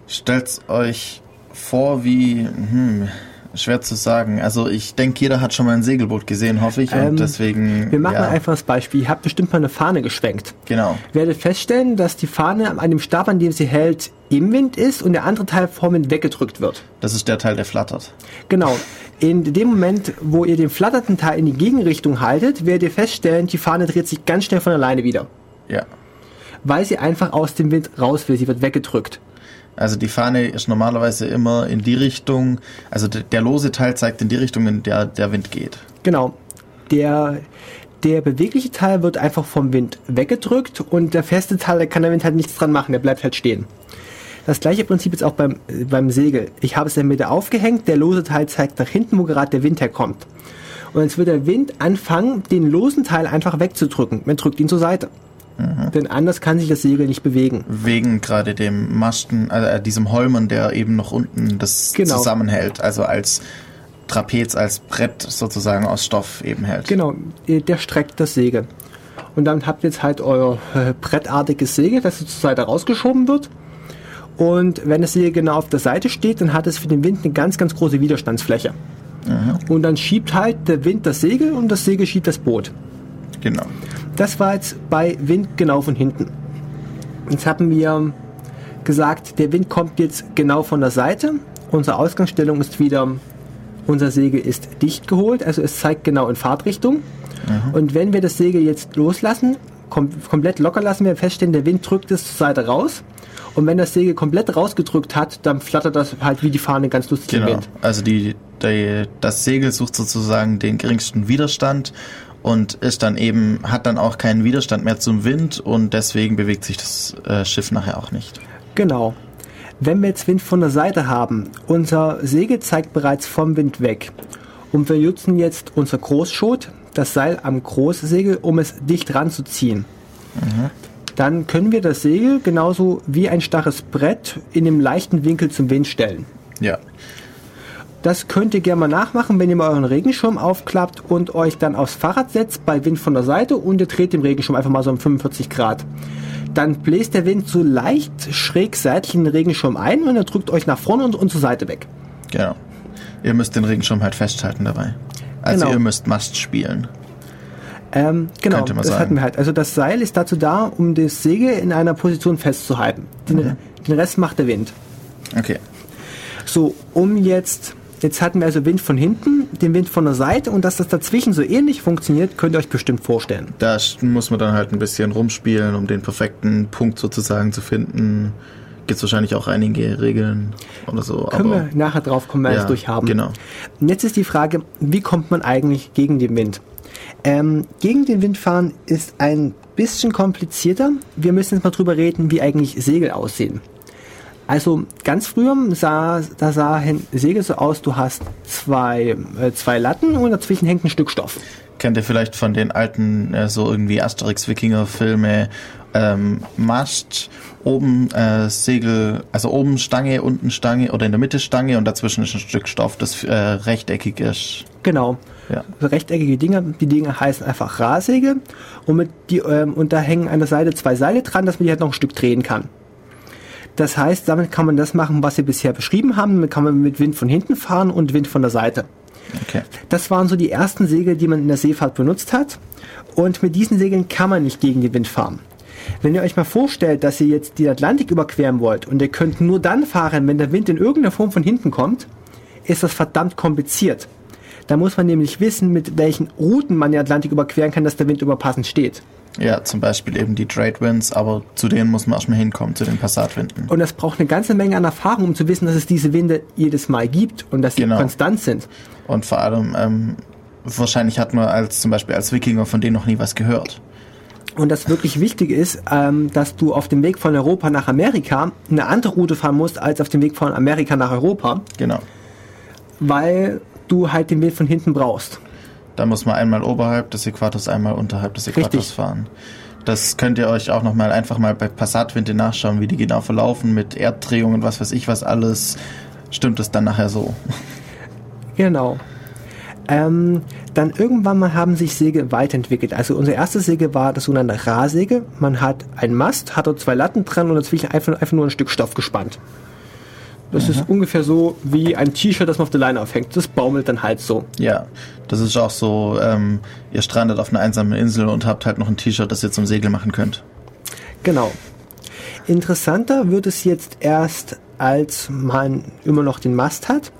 stellt euch vor, wie, hm, schwer zu sagen. Also ich denke, jeder hat schon mal ein Segelboot gesehen, hoffe ich. Ähm, und deswegen. Wir machen ja, ein einfaches Beispiel. Ihr habt bestimmt mal eine Fahne geschwenkt. Genau. Ihr werdet feststellen, dass die Fahne an dem Stab, an dem sie hält, im Wind ist und der andere Teil vom Wind weggedrückt wird. Das ist der Teil, der flattert. Genau. In dem Moment, wo ihr den flatternden Teil in die Gegenrichtung haltet, werdet ihr feststellen, die Fahne dreht sich ganz schnell von alleine wieder. Ja. Weil sie einfach aus dem Wind raus will. Sie wird weggedrückt. Also die Fahne ist normalerweise immer in die Richtung, also der, lose Teil zeigt in die Richtung, in der der Wind geht. Genau. Der, der bewegliche Teil wird einfach vom Wind weggedrückt und der feste Teil, da kann der Wind halt nichts dran machen, der bleibt halt stehen. Das gleiche Prinzip ist auch beim, beim Segel. Ich habe es in der Mitte aufgehängt, der lose Teil zeigt nach hinten, wo gerade der Wind herkommt. Und jetzt wird der Wind anfangen, den losen Teil einfach wegzudrücken. Man drückt ihn zur Seite. Denn anders kann sich das Segel nicht bewegen. Wegen gerade dem Masten, äh, diesem Holmen, der eben noch unten das Genau. zusammenhält. Also als Trapez, als Brett sozusagen aus Stoff eben hält. Genau, äh, der streckt das Segel. Und dann habt ihr jetzt halt euer äh, brettartiges Segel, das zur Seite rausgeschoben wird. Und wenn das Segel genau auf der Seite steht, dann hat es für den Wind eine ganz, ganz große Widerstandsfläche. Und dann schiebt halt der Wind das Segel und das Segel schiebt das Boot. Genau. Das war jetzt bei Wind genau von hinten. Jetzt haben wir gesagt, der Wind kommt jetzt genau von der Seite. Unsere Ausgangsstellung ist wieder, unser Segel ist dicht geholt, also es zeigt genau in Fahrtrichtung. Und wenn wir das Segel jetzt loslassen, kom komplett locker lassen, wir feststellen, der Wind drückt es zur Seite raus. Und wenn das Segel komplett rausgedrückt hat, dann flattert das halt wie die Fahne ganz lustig im Genau. Wind. Also die, die, das Segel sucht sozusagen den geringsten Widerstand und ist dann eben, hat dann auch keinen Widerstand mehr zum Wind und deswegen bewegt sich das äh, Schiff nachher auch nicht. Genau. Wenn wir jetzt Wind von der Seite haben, unser Segel zeigt bereits vom Wind weg. Und wir nutzen jetzt unser Großschot, das Seil am Großsegel, um es dicht ranzuziehen. Dann können wir das Segel genauso wie ein starres Brett in einem leichten Winkel zum Wind stellen. Ja. Das könnt ihr gerne mal nachmachen, wenn ihr mal euren Regenschirm aufklappt und euch dann aufs Fahrrad setzt bei Wind von der Seite und ihr dreht den Regenschirm einfach mal so um 45 Grad. Dann bläst der Wind so leicht schräg seitlich in den Regenschirm ein und er drückt euch nach vorne und, und zur Seite weg. Genau. Ihr müsst den Regenschirm halt festhalten dabei. Also Genau. ihr müsst Mast spielen. Ähm, genau, das sagen. hatten wir halt. Also das Seil ist dazu da, um das Segel in einer Position festzuhalten. Den, den Rest macht der Wind. Okay. So, um jetzt, jetzt hatten wir also Wind von hinten, den Wind von der Seite und dass das dazwischen so ähnlich funktioniert, könnt ihr euch bestimmt vorstellen. Da muss man dann halt ein bisschen rumspielen, um den perfekten Punkt sozusagen zu finden. Gibt es wahrscheinlich auch einige Regeln oder so. Können wir nachher drauf kommen, wenn wir Ja, es durchhaben. genau. Und jetzt ist die Frage, wie kommt man eigentlich gegen den Wind? Ähm, gegen den Wind fahren ist ein bisschen komplizierter. Wir müssen jetzt mal drüber reden, wie eigentlich Segel aussehen. Also ganz früher sah, da sah ein Segel so aus, du hast zwei, äh, zwei Latten und dazwischen hängt ein Stück Stoff. kennt ihr vielleicht von den alten, äh, so irgendwie Asterix-Wikinger-Filme, ähm, Mast, oben äh, Segel, also oben Stange, unten Stange oder in der Mitte Stange und dazwischen ist ein Stück Stoff, das äh, rechteckig ist. Genau. Ja. Rechteckige Dinger, die Dinger heißen einfach Rahsäge und, mit die, ähm, und da hängen an der Seite zwei Seile dran, dass man die halt noch ein Stück drehen kann. Das heißt, damit kann man das machen, was wir bisher beschrieben haben. Damit kann man mit Wind von hinten fahren und Wind von der Seite. Okay. Das waren so die ersten Segel, die man in der Seefahrt benutzt hat. Und mit diesen Segeln kann man nicht gegen den Wind fahren. Wenn ihr euch mal vorstellt, dass ihr jetzt den Atlantik überqueren wollt und ihr könnt nur dann fahren, wenn der Wind in irgendeiner Form von hinten kommt, ist das verdammt kompliziert. Da muss man nämlich wissen, mit welchen Routen man den Atlantik überqueren kann, dass der Wind überpassend steht. Ja, zum Beispiel eben die Trade Winds, aber zu denen muss man erstmal hinkommen, zu den Passatwinden. Und das braucht eine ganze Menge an Erfahrung, um zu wissen, dass es diese Winde jedes Mal gibt und dass sie Genau. konstant sind. Und vor allem, ähm, wahrscheinlich hat man als zum Beispiel als Wikinger von denen noch nie was gehört. Und das wirklich wichtig ist, ähm, dass du auf dem Weg von Europa nach Amerika eine andere Route fahren musst als auf dem Weg von Amerika nach Europa, Genau. weil du halt den Wind von hinten brauchst. Da muss man einmal oberhalb des Äquators, einmal unterhalb des Äquators Richtig. fahren. Das könnt ihr euch auch nochmal einfach mal bei Passatwinde nachschauen, wie die genau verlaufen mit Erddrehung und was weiß ich was alles. Stimmt es dann nachher so? (laughs) Genau. Ähm, dann irgendwann mal haben sich Segel weiterentwickelt. Also unser erstes Segel war das sogenannte Rahsegel. Man hat einen Mast, hat dort zwei Latten dran und dazwischen einfach, einfach nur ein Stück Stoff gespannt. Das ist ungefähr so wie ein T-Shirt, das man auf der Leine aufhängt. Das baumelt dann halt so. Ja, das ist auch so, ähm, ihr strandet auf einer einsamen Insel und habt halt noch ein T-Shirt, das ihr zum Segel machen könnt. Genau. Interessanter wird es jetzt erst, als man immer noch den Mast hat.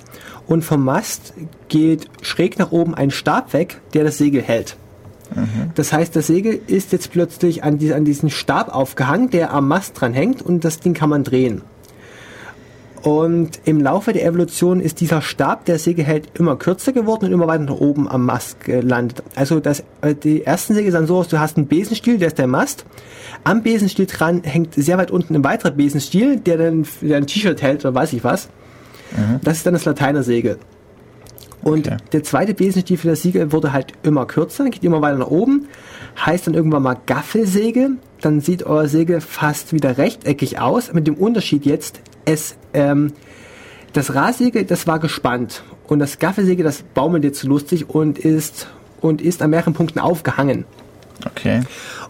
Und vom Mast geht schräg nach oben ein Stab weg, der das Segel hält. Das heißt, das Segel ist jetzt plötzlich an, die, an diesen Stab aufgehangen, der am Mast dran hängt und das Ding kann man drehen. Und im Laufe der Evolution ist dieser Stab, der Segel hält, immer kürzer geworden und immer weiter nach oben am Mast gelandet. Also das, äh, die ersten Segel sahen so aus, du hast einen Besenstiel, der ist der Mast. Am Besenstiel dran hängt sehr weit unten ein weiterer Besenstiel, der dann der ein T-Shirt hält oder weiß ich was. Das ist dann das Lateinersegel. Und Okay. der zweite Besenstiel für das Segel wurde halt immer kürzer, geht immer weiter nach oben, heißt dann irgendwann mal Gaffelsegel. Dann sieht euer Segel fast wieder rechteckig aus, mit dem Unterschied jetzt, es, ähm, das Rahsegel, das war gespannt und das Gaffelsegel, das baumelt jetzt lustig und ist, und ist an mehreren Punkten aufgehangen. Okay.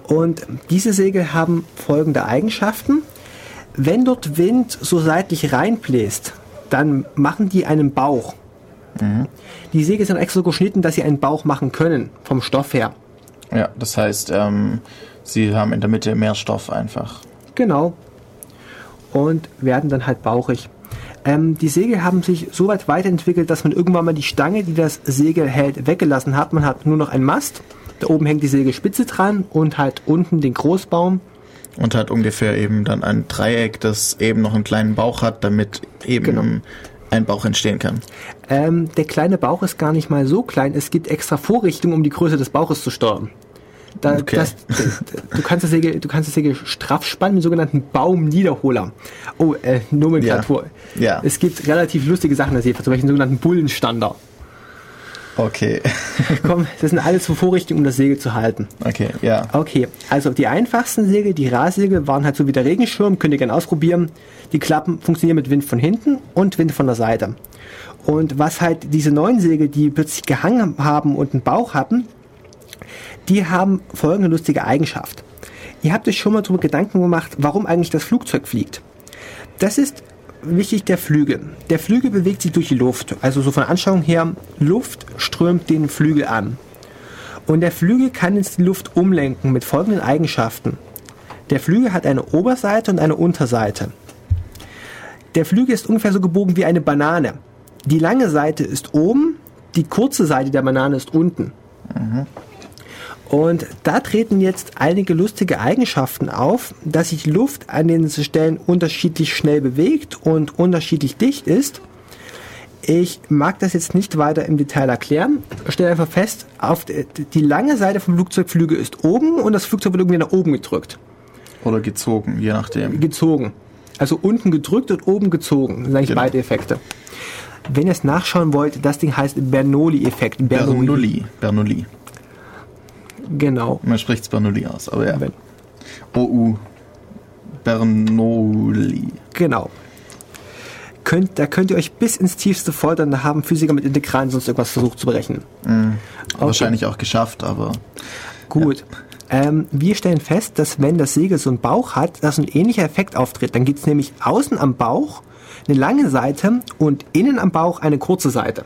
Und diese Segel haben folgende Eigenschaften. Wenn dort Wind so seitlich reinbläst, dann machen die einen Bauch. Die Segel sind extra so geschnitten, dass sie einen Bauch machen können, vom Stoff her. Ja, das heißt, ähm, sie haben in der Mitte mehr Stoff einfach. Genau. Und werden dann halt bauchig. Ähm, die Segel haben sich so weit weiterentwickelt, dass man irgendwann mal die Stange, die das Segel hält, weggelassen hat. Man hat nur noch einen Mast. Da oben hängt die Segelspitze dran und halt unten den Großbaum. Und hat ungefähr eben dann ein Dreieck, das eben noch einen kleinen Bauch hat, damit eben Genau. ein Bauch entstehen kann. Ähm, der kleine Bauch ist gar nicht mal so klein. Es gibt extra Vorrichtungen, um die Größe des Bauches zu steuern. Da, Okay. das, du, kannst das Segel, du kannst das Segel straff spannen mit sogenannten Baumniederholer. Oh, äh, Nomenklatur. Ja. Ja. Es gibt relativ lustige Sachen in der Seefahrt, zum Beispiel den sogenannten Bullenstander. Okay. (laughs) Komm, das sind alles so Vorrichtungen, um das Segel zu halten. Okay, ja. Okay, also die einfachsten Segel, die Rahsegel, waren halt so wie der Regenschirm, könnt ihr gerne ausprobieren. Die Klappen funktionieren mit Wind von hinten und Wind von der Seite. Und was halt diese neuen Segel, die plötzlich gehangen haben und einen Bauch hatten, die haben folgende lustige Eigenschaft. Ihr habt euch schon mal darüber Gedanken gemacht, warum eigentlich das Flugzeug fliegt. Das ist wichtig der Flügel. Der Flügel bewegt sich durch die Luft. Also so von der Anschauung her, Luft strömt den Flügel an. Und der Flügel kann jetzt die Luft umlenken mit folgenden Eigenschaften. Der Flügel hat eine Oberseite und eine Unterseite. Der Flügel ist ungefähr so gebogen wie eine Banane. Die lange Seite ist oben, die kurze Seite der Banane ist unten. Und da treten jetzt einige lustige Eigenschaften auf, dass sich Luft an den Stellen unterschiedlich schnell bewegt und unterschiedlich dicht ist. Ich mag das jetzt nicht weiter im Detail erklären. Stell einfach fest, auf die, lange Seite vom Flugzeugflügel ist oben und das Flugzeug wird irgendwie nach oben gedrückt, Oder gezogen, je nachdem. gezogen. Also unten gedrückt und oben gezogen. Das sind eigentlich Genau. beide Effekte. Wenn ihr es nachschauen wollt, das Ding heißt Bernoulli-Effekt. Bernoulli. Bernoulli. Genau. Man spricht es Bernoulli aus, aber ja. Wenn- OU. Bernoulli. Genau. Könnt, da könnt ihr euch bis ins Tiefste foltern, da haben Physiker mit Integralen sonst irgendwas versucht zu berechnen. Wahrscheinlich auch geschafft, aber Gut. Ähm, wir stellen fest, dass wenn das Segel so einen Bauch hat, dass ein ähnlicher Effekt auftritt. Dann gibt es nämlich außen am Bauch eine lange Seite und innen am Bauch eine kurze Seite.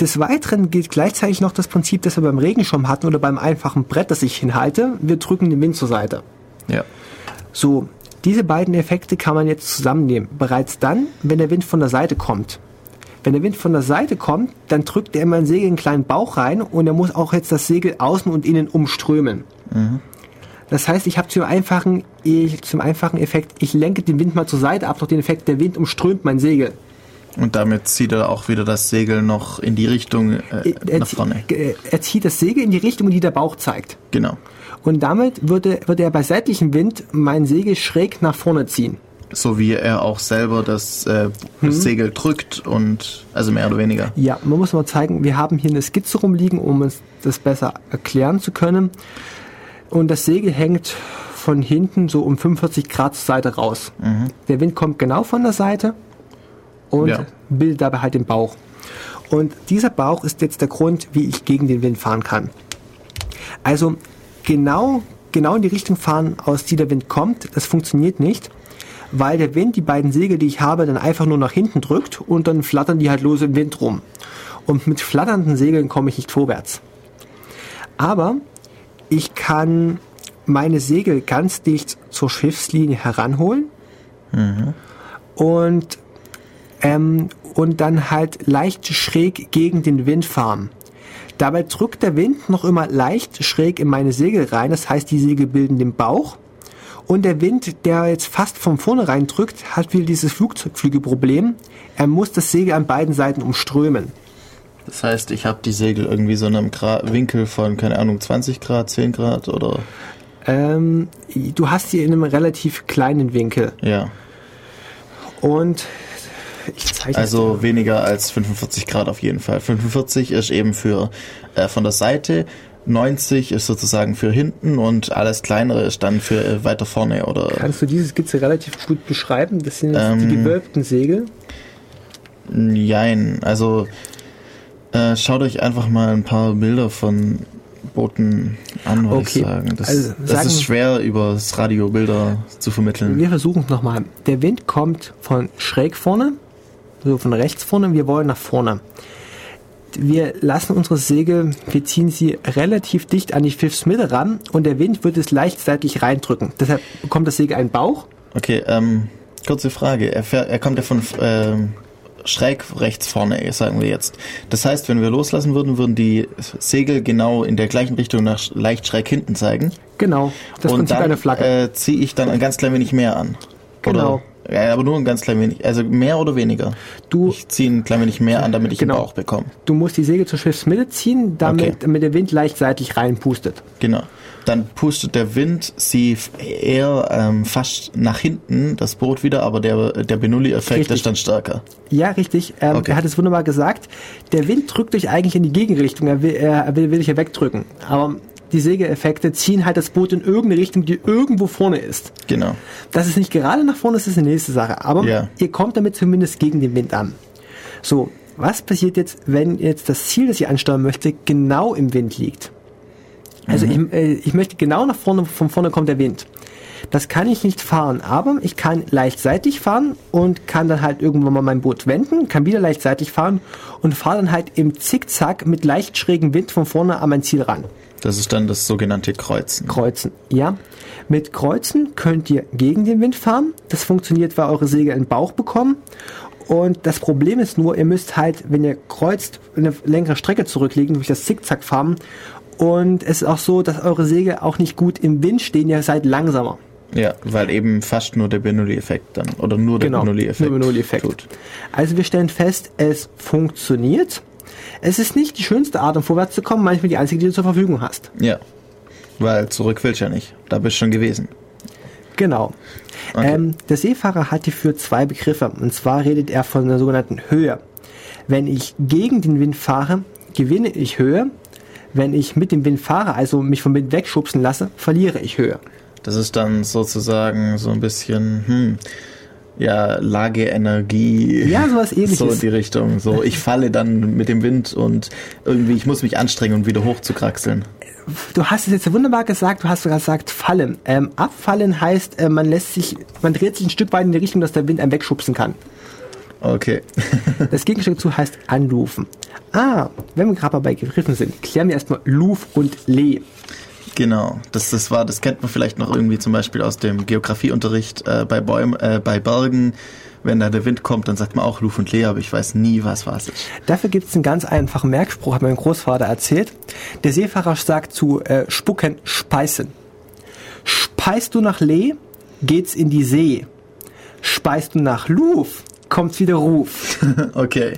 Des Weiteren gilt gleichzeitig noch das Prinzip, das wir beim Regenschirm hatten oder beim einfachen Brett, das ich hinhalte. Wir drücken den Wind zur Seite. ja. So, diese beiden Effekte kann man jetzt zusammennehmen. Bereits dann, wenn der Wind von der Seite kommt. Wenn der Wind von der Seite kommt, dann drückt er immer ein Segel in einen kleinen Bauch rein und er muss auch jetzt das Segel außen und innen umströmen. Das heißt, ich habe zum einfachen, ich, zum einfachen Effekt, ich lenke den Wind mal zur Seite ab, durch den Effekt, der Wind umströmt mein Segel. Und damit zieht er auch wieder das Segel noch in die Richtung äh, Er, nach vorne. er, er zieht das Segel in die Richtung, in die der Bauch zeigt. Genau. Und damit würde, würde er bei seitlichem Wind mein Segel schräg nach vorne ziehen. So wie er auch selber das, äh, Mhm. das Segel drückt und also mehr oder weniger. Ja, man muss mal zeigen, wir haben hier eine Skizze rumliegen, um uns das besser erklären zu können. Und das Segel hängt von hinten so um 45 Grad zur Seite raus. Der Wind kommt genau von der Seite und Ja. bildet dabei halt den Bauch. Und dieser Bauch ist jetzt der Grund, wie ich gegen den Wind fahren kann. Also genau, genau in die Richtung fahren, aus die der Wind kommt, das funktioniert nicht, weil der Wind die beiden Segel, die ich habe, dann einfach nur nach hinten drückt und dann flattern die halt los im Wind rum. Und mit flatternden Segeln komme ich nicht vorwärts. Aber ich kann meine Segel ganz dicht zur Schiffslinie heranholen und, ähm, und dann halt leicht schräg gegen den Wind fahren. Dabei drückt der Wind noch immer leicht schräg in meine Segel rein, das heißt, die Segel bilden den Bauch. Und der Wind, der jetzt fast von vornherein drückt, hat wieder dieses Flugzeugflügelproblem. Er muss das Segel an beiden Seiten umströmen. Das heißt, ich habe die Segel irgendwie so in einem Gra Winkel von, keine Ahnung, 20 Grad, 10 Grad oder Ähm, du hast sie in einem relativ kleinen Winkel. ja. Und Also weniger als 45 Grad auf jeden Fall. 45 ist eben für äh, von der Seite, 90 ist sozusagen für hinten und alles kleinere ist dann für äh, weiter vorne oder Kannst du diese Skizze relativ gut beschreiben? Das sind jetzt die Ähm, gewölbten Segel. Jein. Also äh, schaut euch einfach mal ein paar Bilder von Booten an, würde Okay, ich sagen. Das, also das sagen- ist schwer über das Radio Bilder zu vermitteln. Wir versuchen es nochmal. Der Wind kommt von schräg vorne, so von rechts vorne. Wir wollen nach vorne. Wir lassen unsere Segel, wir ziehen sie relativ dicht an die Schiffsmitte ran und der Wind wird es leicht seitlich reindrücken. Deshalb bekommt das Segel einen Bauch. Okay, ähm, kurze Frage. Er, fährt, er kommt ja von ähm, schräg rechts vorne, sagen wir jetzt. Das heißt, wenn wir loslassen würden, würden die Segel genau in der gleichen Richtung nach leicht schräg hinten zeigen. Genau, das und Prinzip dann einer Flagge. äh, ziehe ich dann ein ganz klein wenig mehr an. Genau. Oder, ja, aber nur ein ganz klein wenig. Also mehr oder weniger. Du- ich ziehe ein klein wenig mehr an, damit ich Genau. einen Bauch bekomme. Du musst die Segel zur Schiffsmitte ziehen, damit, Okay. der Wind leicht seitlich reinpustet. Genau. Dann pustet der Wind sie eher ähm, fast nach hinten, das Boot wieder, aber der, der Benulli-Effekt ist dann stärker. Ja, richtig. Ähm, Okay. Er hat es wunderbar gesagt. Der Wind drückt dich eigentlich in die Gegenrichtung. Er will, er will, will dich ja wegdrücken. Aber die Segeleffekte ziehen halt das Boot in irgendeine Richtung, die irgendwo vorne ist. Genau. Dass es nicht gerade nach vorne ist, ist eine nächste Sache. Aber Ja. ihr kommt damit zumindest gegen den Wind an. So, was passiert jetzt, wenn jetzt das Ziel, das ich ansteuern möchte, genau im Wind liegt? Also ich, äh, ich möchte genau nach vorne, von vorne kommt der Wind. Das kann ich nicht fahren, aber ich kann leicht seitlich fahren und kann dann halt irgendwann mal mein Boot wenden, kann wieder leicht seitlich fahren und fahre dann halt im Zickzack mit leicht schrägem Wind von vorne an mein Ziel ran. Das ist dann das sogenannte Kreuzen. Kreuzen, ja. Mit Kreuzen könnt ihr gegen den Wind fahren. Das funktioniert, weil eure Segel einen Bauch bekommen. Und das Problem ist nur, ihr müsst halt, wenn ihr kreuzt, eine längere Strecke zurücklegen durch das Zickzack fahren. Und es ist auch so, dass eure Segel auch nicht gut im Wind stehen, ihr seid langsamer. Ja, weil eben fast nur der Bernoulli-Effekt dann, oder nur der Bernoulli-Effekt Genau, Bernoulli-Effekt. tut. Also wir stellen fest, es funktioniert. Es ist nicht die schönste Art, um vorwärts zu kommen, manchmal die einzige, die du zur Verfügung hast. Ja. Weil zurück willst du ja nicht. Da bist du schon gewesen. Genau. Okay. Ähm, der Seefahrer hat hierfür zwei Begriffe. Und zwar redet er von der sogenannten Höhe. Wenn ich gegen den Wind fahre, gewinne ich Höhe. Wenn ich mit dem Wind fahre, also mich vom Wind wegschubsen lasse, verliere ich Höhe. Das ist dann sozusagen so ein bisschen, hm, ja, Lageenergie. Ja, sowas (laughs) ähnliches. So in die Richtung. So, ich falle dann mit dem Wind und irgendwie, ich muss mich anstrengen, um wieder hoch zu kraxeln. Du hast es jetzt wunderbar gesagt, du hast sogar gesagt fallen. Ähm, abfallen heißt, äh, man lässt sich, man dreht sich ein Stück weit in die Richtung, dass der Wind einen wegschubsen kann. Okay. (laughs) Das Gegenstück dazu heißt anrufen. Ah, wenn wir gerade mal bei Begriffen sind, klären wir erstmal Luf und Le. Genau, das, das war, das kennt man vielleicht noch irgendwie zum Beispiel aus dem Geografieunterricht äh, bei Bäumen, äh, bei Bergen. Wenn da der Wind kommt, dann sagt man auch Luf und Lee, aber ich weiß nie, was was ist. Dafür gibt es einen ganz einfachen Merkspruch, hat mein Großvater erzählt. Der Seefahrer sagt zu äh, Spucken, speisen. Speist du nach Lee, geht's in die See. Speist du nach Luf, kommt wieder Ruf. (laughs) okay,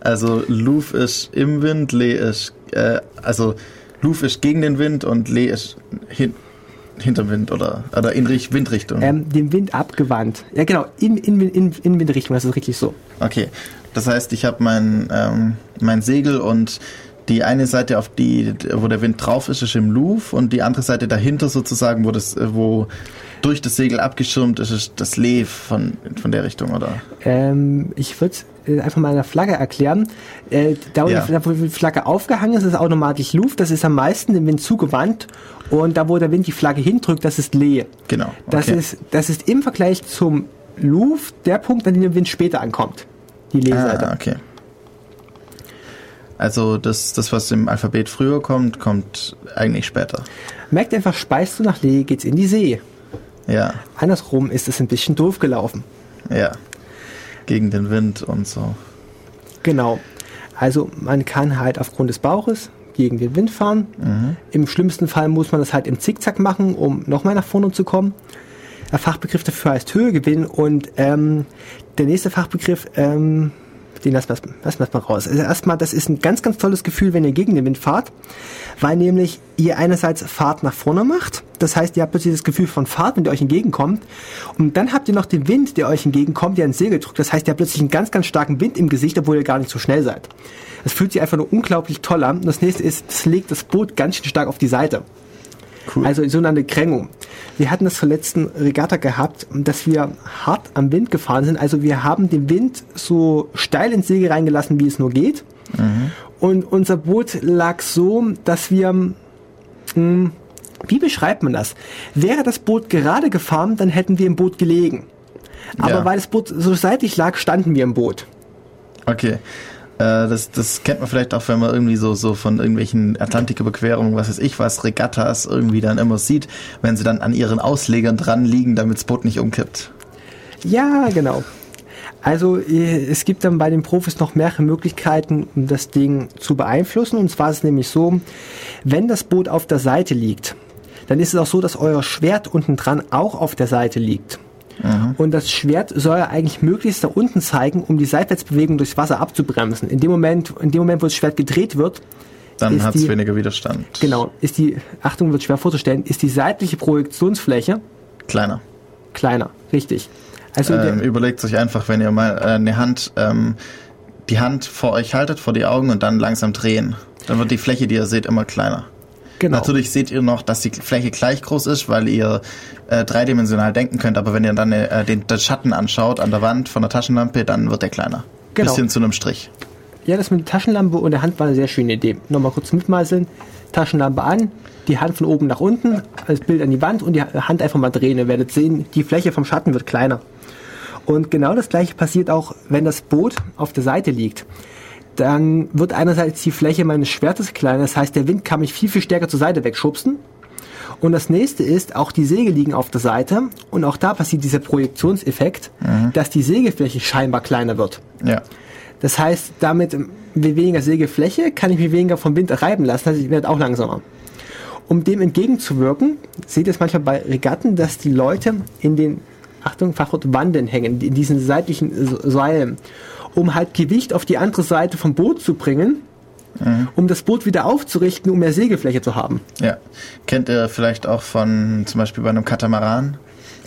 also Luf ist im Wind, Lee ist, äh, also Luf ist gegen den Wind und Lee ist hin, hinterm Wind oder, oder in Richt- Windrichtung. Ähm, dem Wind abgewandt. Ja genau, in, in, in, in Windrichtung, das ist richtig so. Okay, das heißt, ich habe mein, ähm, mein Segel und die eine Seite, auf die, wo der Wind drauf ist, ist im Luf und die andere Seite dahinter sozusagen, wo das, wo durch das Segel abgeschirmt ist, ist das Lee von, von der Richtung, oder? Ähm, ich würde einfach mal in der Flagge erklären. Äh, da, wo Ja. die, Flagge aufgehangen ist, ist automatisch Luft. Das ist am meisten dem Wind zugewandt. Und da, wo der Wind die Flagge hindrückt, das ist Lee. Genau. Das, okay. ist, das ist im Vergleich zum Luft der Punkt, an dem der Wind später ankommt. Die Lee-Seite. Ah, okay. Also das, das, was im Alphabet früher kommt, kommt eigentlich später. Merkt einfach, speist du nach Lee, geht's in die See. Ja, Andersrum ist es ein bisschen doof gelaufen. ja. Gegen den Wind und so. Genau. Also man kann halt aufgrund des Bauches gegen den Wind fahren. Im schlimmsten Fall muss man das halt im Zickzack machen, um nochmal nach vorne zu kommen. Der Fachbegriff dafür heißt Höhegewinn und ähm, der nächste Fachbegriff, ähm, den lassen wir erstmal raus. Also erstmal, das ist ein ganz, ganz tolles Gefühl, wenn ihr gegen den Wind fahrt, weil nämlich ihr einerseits Fahrt nach vorne macht, das heißt, ihr habt plötzlich das Gefühl von Fahrt, wenn der euch entgegenkommt, und dann habt ihr noch den Wind, der euch entgegenkommt, der ins Segel drückt, das heißt, ihr habt plötzlich einen ganz, ganz starken Wind im Gesicht, obwohl ihr gar nicht so schnell seid. Das fühlt sich einfach nur unglaublich toll an. Und das nächste ist, es legt das Boot ganz schön stark auf die Seite. Cool. Also die sogenannte Krängung. Wir hatten das zur letzten Regatta gehabt, dass wir hart am Wind gefahren sind. Also wir haben den Wind so steil ins Segel reingelassen, wie es nur geht. Und unser Boot lag so, dass wir, mh, wie beschreibt man das? Wäre das Boot gerade gefahren, dann hätten wir im Boot gelegen. Aber Ja. weil das Boot so seitlich lag, standen wir im Boot. Okay. Äh, das, das kennt man vielleicht auch, wenn man irgendwie so, so von irgendwelchen Atlantiküberquerungen, was weiß ich was, Regattas irgendwie dann immer sieht, wenn sie dann an ihren Auslegern dran liegen, damit das Boot nicht umkippt. Ja, genau. Also äh, es gibt dann bei den Profis noch mehrere Möglichkeiten, um das Ding zu beeinflussen. Und zwar ist es nämlich so, wenn das Boot auf der Seite liegt, dann ist es auch so, dass euer Schwert unten dran auch auf der Seite liegt. Und das Schwert soll ja eigentlich möglichst da unten zeigen, um die Seitwärtsbewegung durchs Wasser abzubremsen. In dem Moment, in dem Moment, wo das Schwert gedreht wird, Dann Ist hat es weniger Widerstand. genau, ist die, Achtung, wird schwer vorzustellen, ist die seitliche Projektionsfläche Kleiner. kleiner. Richtig. Also Ähm, überlegt euch einfach, wenn ihr mal äh, eine Hand, ähm, die Hand vor euch haltet, vor die Augen und dann langsam drehen. Dann wird die Fläche, die ihr seht, immer kleiner. Genau. Natürlich seht ihr noch, dass die Fläche gleich groß ist, weil ihr äh, dreidimensional denken könnt, aber wenn ihr dann äh, den, den Schatten anschaut an der Wand von der Taschenlampe, dann wird der kleiner. Genau. Bis hin zu einem Strich. Ja, das mit der Taschenlampe und der Hand war eine sehr schöne Idee. Nochmal kurz mitmeißeln. Taschenlampe an, die Hand von oben nach unten, als Bild an die Wand und die Hand einfach mal drehen. Ihr werdet sehen, die Fläche vom Schatten wird kleiner. Und genau das gleiche passiert auch, wenn das Boot auf der Seite liegt. Dann wird einerseits die Fläche meines Schwertes kleiner, das heißt, der Wind kann mich viel, viel stärker zur Seite wegschubsen. Und das nächste ist, auch die Segel liegen auf der Seite und auch da passiert dieser Projektionseffekt, dass die Segelfläche scheinbar kleiner wird. Ja. Das heißt, damit mit weniger Segelfläche kann ich mich weniger vom Wind reiben lassen, also ich werde auch langsamer. Um dem entgegenzuwirken, seht ihr es manchmal bei Regatten, dass die Leute in den, Achtung, Fachwort Wanden hängen, in diesen seitlichen Seilen, um halt Gewicht auf die andere Seite vom Boot zu bringen, um das Boot wieder aufzurichten, um mehr Segelfläche zu haben. Ja. Kennt ihr vielleicht auch von zum Beispiel bei einem Katamaran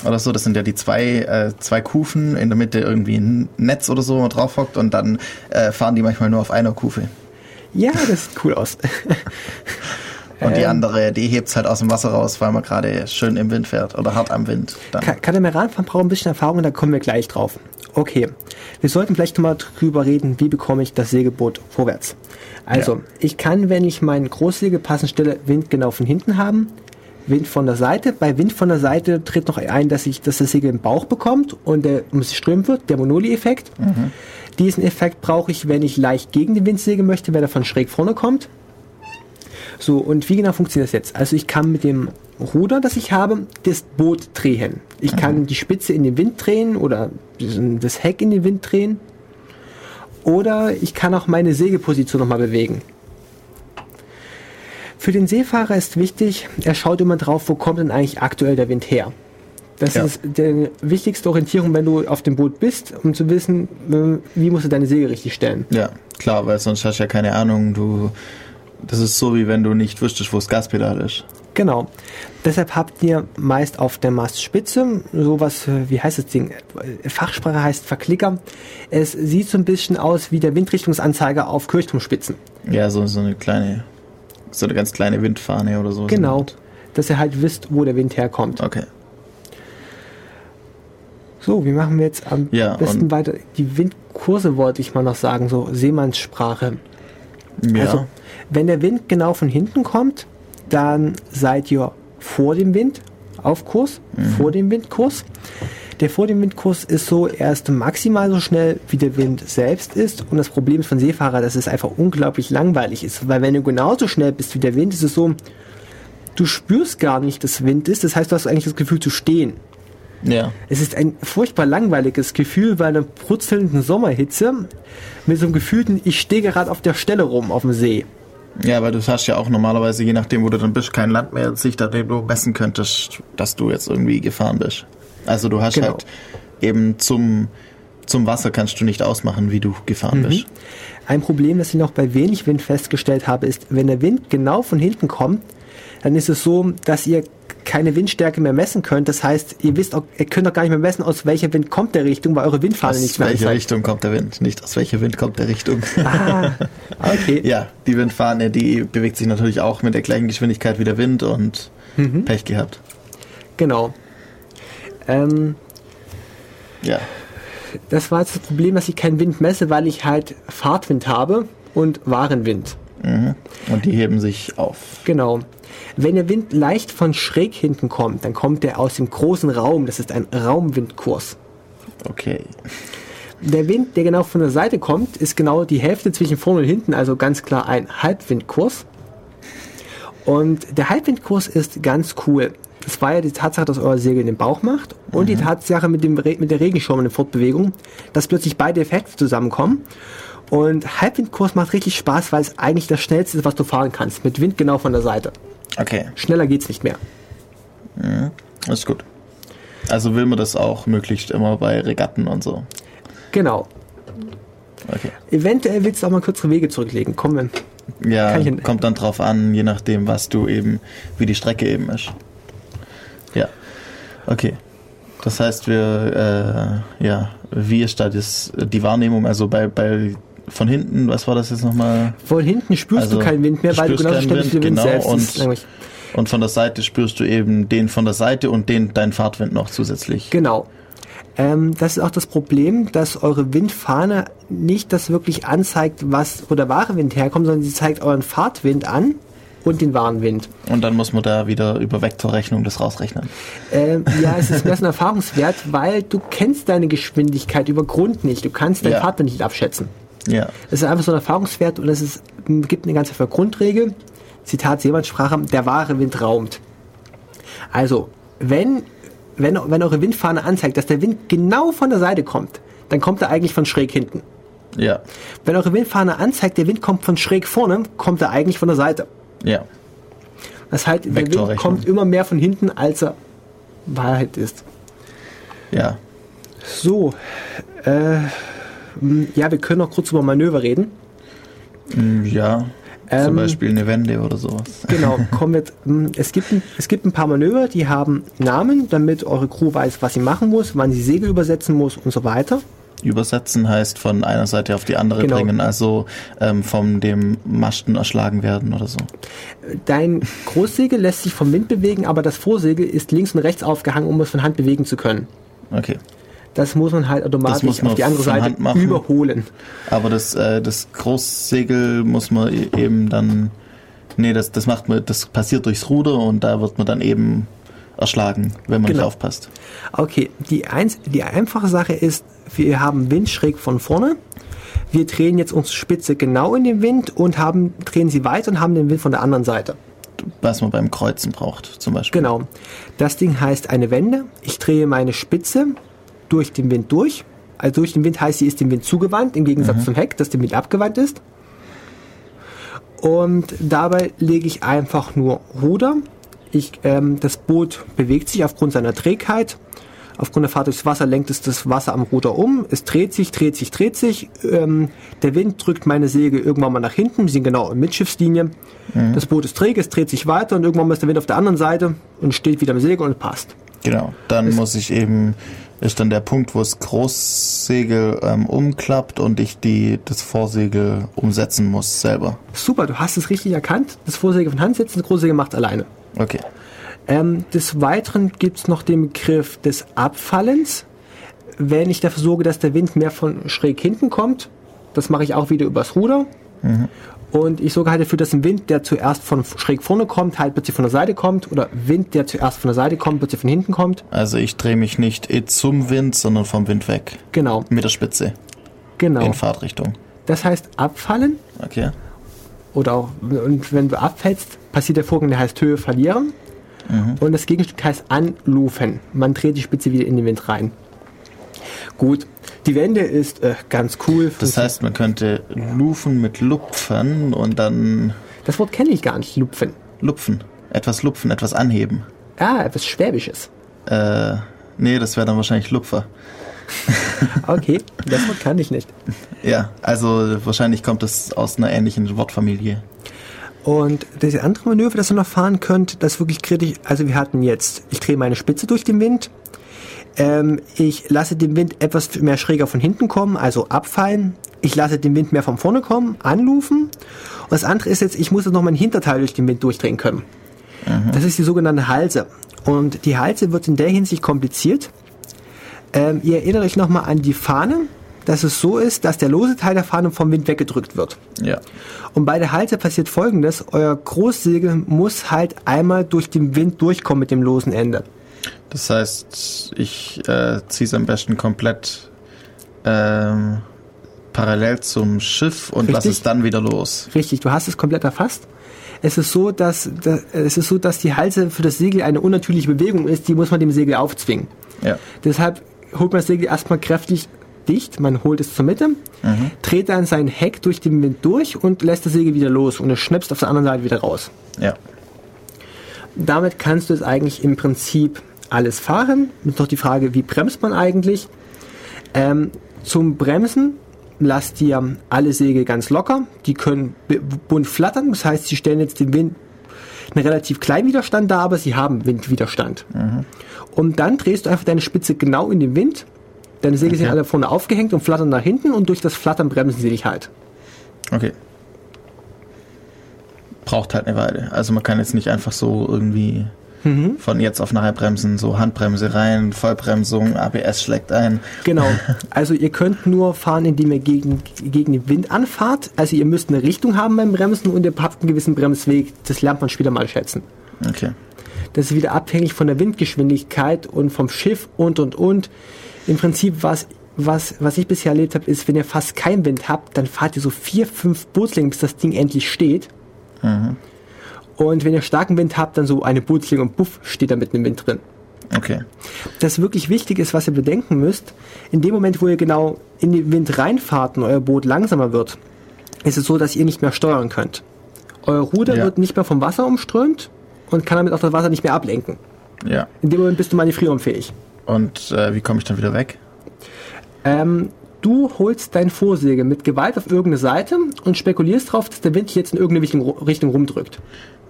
oder so? Das sind ja die zwei, äh, zwei Kufen, in der Mitte irgendwie ein Netz oder so drauf hockt und dann äh, fahren die manchmal nur auf einer Kufe. Ja, das sieht cool aus. (laughs) Und die Ähm. andere, die hebt's halt aus dem Wasser raus, weil man gerade schön im Wind fährt oder hart am Wind. Dann. Ka- Katamaranfahren braucht ein bisschen Erfahrung, da kommen wir gleich drauf. Okay, wir sollten vielleicht nochmal drüber reden, wie bekomme ich das Segelboot vorwärts. Also, Ja. ich kann, wenn ich meinen Großsegel passend stelle, Wind genau von hinten haben, Wind von der Seite. Bei Wind von der Seite tritt noch ein, dass, ich, dass das Segel im Bauch bekommt und der um sich strömen wird, der Monoli-Effekt. Diesen Effekt brauche ich, wenn ich leicht gegen den Wind segeln möchte, wenn er von schräg vorne kommt. So, und wie genau funktioniert das jetzt? Also ich kann mit dem Ruder, das ich habe, das Boot drehen. Ich kann die Spitze in den Wind drehen oder das Heck in den Wind drehen. Oder ich kann auch meine Segelposition nochmal bewegen. Für den Seefahrer ist wichtig, er schaut immer drauf, wo kommt denn eigentlich aktuell der Wind her. Das Ja. ist die wichtigste Orientierung, wenn du auf dem Boot bist, um zu wissen, wie musst du deine Segel richtig stellen. Ja, klar, weil sonst hast du ja keine Ahnung. Du, das ist so, wie wenn du nicht wüsstest, wo das Gaspedal ist. Genau. Deshalb habt ihr meist auf der Mastspitze sowas, äh, wie heißt das Ding? Fachsprache heißt Verklicker. Es sieht so ein bisschen aus wie der Windrichtungsanzeiger auf Kirchturmspitzen. Ja, so, so eine kleine, so eine ganz kleine Windfahne oder so. Genau. Dass ihr halt wisst, wo der Wind herkommt. Okay. So, wie machen wir jetzt am Ja, besten weiter? Die Windkurse wollte ich mal noch sagen, so Seemannssprache. Ja. Also, wenn der Wind genau von hinten kommt, dann seid ihr vor dem Wind auf Kurs, vor dem Windkurs. Der vor dem Windkurs ist so erst maximal so schnell, wie der Wind selbst ist. Und das Problem ist von Seefahrer, dass es einfach unglaublich langweilig ist. Weil wenn du genauso schnell bist wie der Wind, ist es so, du spürst gar nicht, dass Wind ist. Das heißt, du hast eigentlich das Gefühl zu stehen. ja. Es ist ein furchtbar langweiliges Gefühl bei einer brutzelnden Sommerhitze mit so einem gefühlten, ich stehe gerade auf der Stelle rum auf dem See. Ja, weil du hast ja auch normalerweise, je nachdem, wo du dann bist, kein Land mehr, sich da dem du messen könntest, dass du jetzt irgendwie gefahren bist. Also du hast Genau. halt eben zum, zum Wasser kannst du nicht ausmachen, wie du gefahren bist. Ein Problem, das ich noch bei wenig Wind festgestellt habe, ist, wenn der Wind genau von hinten kommt, dann ist es so, dass ihr keine Windstärke mehr messen könnt. Das heißt, ihr wisst auch, ihr könnt auch gar nicht mehr messen, aus welcher Wind kommt der Richtung, weil eure Windfahne Aus nicht mehr welcher anzeigt. Richtung kommt der Wind, nicht aus welcher Wind kommt der Richtung. Ah, okay. (laughs) ja, die Windfahne, die bewegt sich natürlich auch mit der gleichen Geschwindigkeit wie der Wind und Mhm. Pech gehabt. Genau. Ähm, Ja, das war jetzt das Problem, dass ich keinen Wind messe, weil ich halt Fahrtwind habe und Warenwind. mhm. und die heben sich auf. Genau. Wenn der Wind leicht von schräg hinten kommt, dann kommt er aus dem großen Raum. Das ist ein Raumwindkurs. Okay. Der Wind, der genau von der Seite kommt, ist genau die Hälfte zwischen vorne und hinten, also ganz klar ein Halbwindkurs. Und der Halbwindkurs ist ganz cool. Das war ja die Tatsache, dass euer Segel den Bauch macht und die Tatsache mit, dem, Re- mit der Regenschirm und der Fortbewegung, dass plötzlich beide Effekte zusammenkommen. Und Halbwindkurs macht richtig Spaß, weil es eigentlich das Schnellste ist, was du fahren kannst. Mit Wind genau von der Seite. Okay, Schneller geht's nicht mehr. das ist gut. Also will man das auch möglichst immer bei Regatten und so. Genau. Okay. Eventuell willst du auch mal kürzere Wege zurücklegen. Kommen wir. Ja, kommt dann drauf an, je nachdem, was du eben, wie die Strecke eben ist. Ja. Okay. Das heißt, wir, äh, ja, wie ist da das, die Wahrnehmung, also bei, bei, von hinten, was war das jetzt nochmal? Von hinten spürst Also, du keinen Wind mehr, weil du genauso keinen schnell Wind, Wind genau, selbst. Und- Und von der Seite spürst du eben den von der Seite und den, deinen Fahrtwind noch zusätzlich. Genau. Ähm, das ist auch das Problem, dass eure Windfahne nicht das wirklich anzeigt, was wo der wahre Wind herkommt, sondern sie zeigt euren Fahrtwind an und den wahren Wind. Und dann muss man da wieder über Vektorrechnung das rausrechnen. Ähm, ja, es ist (laughs) ein Erfahrungswert, weil du kennst deine Geschwindigkeit über Grund nicht. Du kannst deinen Ja. Fahrtwind nicht abschätzen. Ja. Es ist einfach so ein Erfahrungswert und es ist, gibt eine ganze Grundregel. Zitat Seemannssprache, der wahre Wind raumt. Also, wenn, wenn, wenn eure Windfahne anzeigt, dass der Wind genau von der Seite kommt, dann kommt er eigentlich von schräg hinten. Ja. Wenn eure Windfahne anzeigt, der Wind kommt von schräg vorne, kommt er eigentlich von der Seite. Ja. Das heißt, der Wind kommt immer mehr von hinten, als er Wahrheit ist. Ja. So, äh, ja, wir können noch kurz über Manöver reden. Mm, Ja. Ähm, Zum Beispiel eine Wende oder sowas. Genau, (laughs) kommen wir, m, es, gibt ein, es gibt ein paar Manöver, die haben Namen, damit eure Crew weiß, was sie machen muss, wann sie Segel übersetzen muss und so weiter. Übersetzen heißt von einer Seite auf die andere Genau. bringen, also ähm, von dem Masten erschlagen werden oder so. Dein Großsegel lässt sich vom Wind bewegen, aber das Vorsegel ist links und rechts aufgehangen, um es von Hand bewegen zu können. Okay. Das muss man halt automatisch man auf die andere Seite überholen. Aber das, äh, das Großsegel muss man e- eben dann. Nee, das, das macht man, das passiert durchs Ruder und da wird man dann eben erschlagen, wenn man nicht Genau. aufpasst. Okay, die, eins, die einfache Sache ist, wir haben Wind schräg von vorne. Wir drehen jetzt unsere Spitze genau in den Wind und haben, drehen sie weiter und haben den Wind von der anderen Seite. Was man beim Kreuzen braucht, zum Beispiel. Genau. Das Ding heißt eine Wende. Ich drehe meine Spitze durch den Wind durch. Also durch den Wind heißt, sie ist dem Wind zugewandt, im Gegensatz zum Heck, das dem Wind abgewandt ist. Und dabei lege ich einfach nur Ruder. Ich, ähm, das Boot bewegt sich aufgrund seiner Trägheit. Aufgrund der Fahrt durchs Wasser lenkt es das Wasser am Ruder um. Es dreht sich, dreht sich, dreht sich. Ähm, der Wind drückt meine Segel irgendwann mal nach hinten. Wir sind genau in Mitschiffslinie. Das Boot ist träge, es dreht sich weiter und irgendwann mal ist der Wind auf der anderen Seite und steht wieder im Segel und passt. Genau. Dann muss ich eben, ist dann der Punkt, wo das Großsegel ähm, umklappt und ich die, das Vorsegel umsetzen muss selber. Super, du hast es richtig erkannt. Das Vorsegel von Hand setzen, das Großsegel macht alleine. Okay. Ähm, des Weiteren gibt es noch den Begriff des Abfallens. Wenn ich dafür sorge, dass der Wind mehr von schräg hinten kommt, das mache ich auch wieder übers Ruder. Und ich sorge halt dafür, dass ein Wind, der zuerst von schräg vorne kommt, halt plötzlich von der Seite kommt. Oder Wind, der zuerst von der Seite kommt, plötzlich von hinten kommt. Also ich drehe mich nicht zum Wind, sondern vom Wind weg. Genau, Mit der Spitze. genau. In Fahrtrichtung. Das heißt abfallen. Okay. Oder auch, und wenn du abfällst, passiert der Vorgang, der heißt Höhe verlieren. Und das Gegenstück heißt anlufen. Man dreht die Spitze wieder in den Wind rein. Gut, die Wende ist äh, ganz cool. Das heißt, man könnte lufen mit lupfen und dann das Wort kenne ich gar nicht, lupfen. lupfen. Etwas lupfen, etwas anheben. Ah, etwas Schwäbisches. Äh, nee, das wäre dann wahrscheinlich Lupfer. (laughs) Okay, das Wort kann ich nicht. Ja, also wahrscheinlich kommt es aus einer ähnlichen Wortfamilie. Und das andere Manöver, das ihr noch fahren könnt, das ist wirklich kritisch. Also wir hatten jetzt, ich drehe meine Spitze durch den Wind. Ähm, ich lasse den Wind etwas mehr schräger von hinten kommen, also abfallen. Ich lasse den Wind mehr von vorne kommen, anlufen. Und das andere ist jetzt, ich muss jetzt noch meinen Hinterteil durch den Wind durchdrehen können. Das ist die sogenannte Halse. Und die Halse wird in der Hinsicht kompliziert. Ähm, ihr erinnert euch nochmal an die Fahne, dass es so ist, dass der lose Teil der Fahne vom Wind weggedrückt wird. Ja. Und bei der Halse passiert folgendes, euer Großsegel muss halt einmal durch den Wind durchkommen mit dem losen Ende. Das heißt, ich äh, ziehe es am besten komplett ähm, parallel zum Schiff und lasse es dann wieder los. Richtig, du hast es komplett erfasst. Es ist so, dass, da- es ist so, dass die Halse für das Segel eine unnatürliche Bewegung ist, die muss man dem Segel aufzwingen. Ja. Deshalb holt man das Segel erstmal kräftig dicht, man holt es zur Mitte, dreht dann sein Heck durch den Wind durch und lässt das Segel wieder los und es schnipst auf der anderen Seite wieder raus. Ja. damit kannst du es eigentlich im Prinzip alles fahren. Jetzt noch die Frage, wie bremst man eigentlich? Ähm, zum Bremsen lasst ihr alle Segel ganz locker. Die können bunt flattern. Das heißt, sie stellen jetzt den Wind einen relativ kleinen Widerstand dar, aber sie haben Windwiderstand. Und dann drehst du einfach deine Spitze genau in den Wind. Deine Segel sind Okay. alle vorne aufgehängt und flattern nach hinten und durch das Flattern bremsen sie dich halt. Okay. Braucht halt eine Weile. Also man kann jetzt nicht einfach so irgendwie von jetzt auf nachher bremsen, so Handbremse rein, Vollbremsung, ABS schlägt ein. Genau. (laughs) Also ihr könnt nur fahren, indem ihr gegen, gegen den Wind anfahrt. Also ihr müsst eine Richtung haben beim Bremsen und ihr habt einen gewissen Bremsweg. Das lernt man später mal schätzen. Okay. Das ist wieder abhängig von der Windgeschwindigkeit und vom Schiff und und und. Im Prinzip was was, was ich bisher erlebt habe, ist, wenn ihr fast keinen Wind habt, dann fahrt ihr so vier, fünf Bootslängen, bis das Ding endlich steht. Und wenn ihr starken Wind habt, dann so eine Bootslänge und buff, steht da mitten im Wind drin. Okay. das wirklich wichtig ist, was ihr bedenken müsst, in dem Moment, wo ihr genau in den Wind reinfahrt und euer Boot langsamer wird, ist es so, dass ihr nicht mehr steuern könnt. Euer Ruder Ja. wird nicht mehr vom Wasser umströmt und kann damit auch das Wasser nicht mehr ablenken. Ja. In dem Moment bist du manövrierunfähig. Und äh, wie komme ich dann wieder weg? Ähm, du holst dein Vorsegel mit Gewalt auf irgendeine Seite und spekulierst darauf, dass der Wind dich jetzt in irgendeine Richtung, Richtung rumdrückt.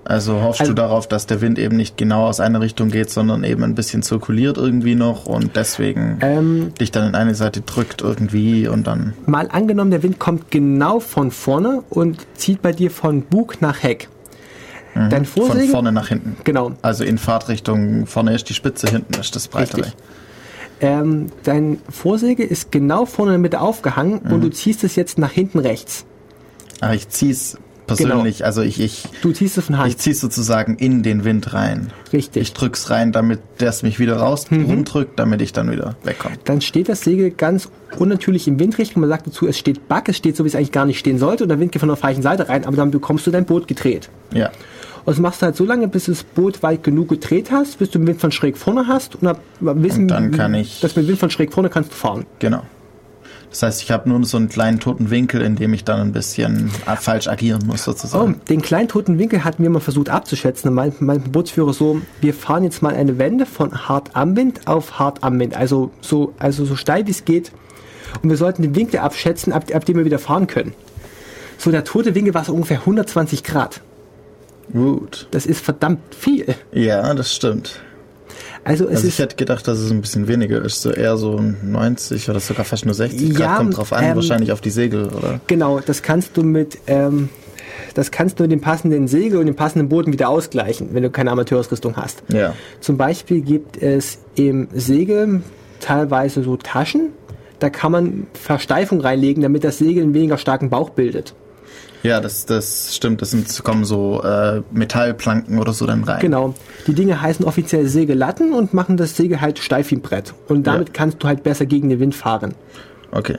Also hoffst Also- du darauf, dass der Wind eben nicht genau aus einer Richtung geht, sondern eben ein bisschen zirkuliert irgendwie noch und deswegen Ähm, dich dann in eine Seite drückt irgendwie und dann. mal angenommen, der Wind kommt genau von vorne und zieht bei dir von Bug nach Heck. Dein Mhm. Von vorne nach hinten. genau, Also in Fahrtrichtung, vorne ist die Spitze, hinten ist das breitere. Richtig. ähm, dein Vorsegel ist genau vorne in der Mitte aufgehangen Mhm. und du ziehst es jetzt nach hinten rechts. Aber ich zieh's persönlich, also ich, ich, Du ziehst es von Hand. ich zieh's sozusagen in den Wind rein. Richtig. Ich drück's rein, damit der es mich wieder raus Mhm. rumdrückt, damit ich dann wieder wegkomme. dann steht das Segel ganz unnatürlich in Windrichtung. Man sagt dazu, es steht Back, es steht so, wie es eigentlich gar nicht stehen sollte und der Wind geht von der falschen Seite rein, aber dann bekommst du dein Boot gedreht. Ja. Und das machst du halt so lange, bis du das Boot weit genug gedreht hast, bis du den Wind von schräg vorne hast und ab wissen, Und dann kann ich- dass mit Wind von schräg vorne kannst du fahren. Genau. Das heißt, ich habe nur so einen kleinen toten Winkel, in dem ich dann ein bisschen äh, falsch agieren muss, Oh, sozusagen. den kleinen toten Winkel hatten wir mal versucht abzuschätzen. Da meinte mein Bootsführer so, wir fahren jetzt mal eine Wende von hart am Wind auf hart am Wind. Also so, also so steil wie es geht. Und wir sollten den Winkel abschätzen, ab, ab dem wir wieder fahren können. So, der tote Winkel war so ungefähr 120 Grad. Gut. Das ist verdammt viel. Ja, das stimmt. Also es Also ich hätte gedacht, dass es ein bisschen weniger ist, so eher so 90 oder sogar fast nur 60 Grad. Ja, Kommt drauf an, ähm, wahrscheinlich auf die Segel, oder? Genau, das kannst du mit, ähm, das kannst du mit dem passenden Segel und dem passenden Booten wieder ausgleichen, wenn du keine Amateurausrüstung hast. Ja. Zum Beispiel gibt es im Segel teilweise so Taschen, da kann man Versteifung reinlegen, damit das Segel einen weniger starken Bauch bildet. Ja, das, das stimmt. Das sind, kommen so äh, Metallplanken oder so dann rein. Genau. Die Dinge heißen offiziell Segellatten und machen das Segel halt steif wie ein Brett. Und damit Ja. kannst du halt besser gegen den Wind fahren. Okay.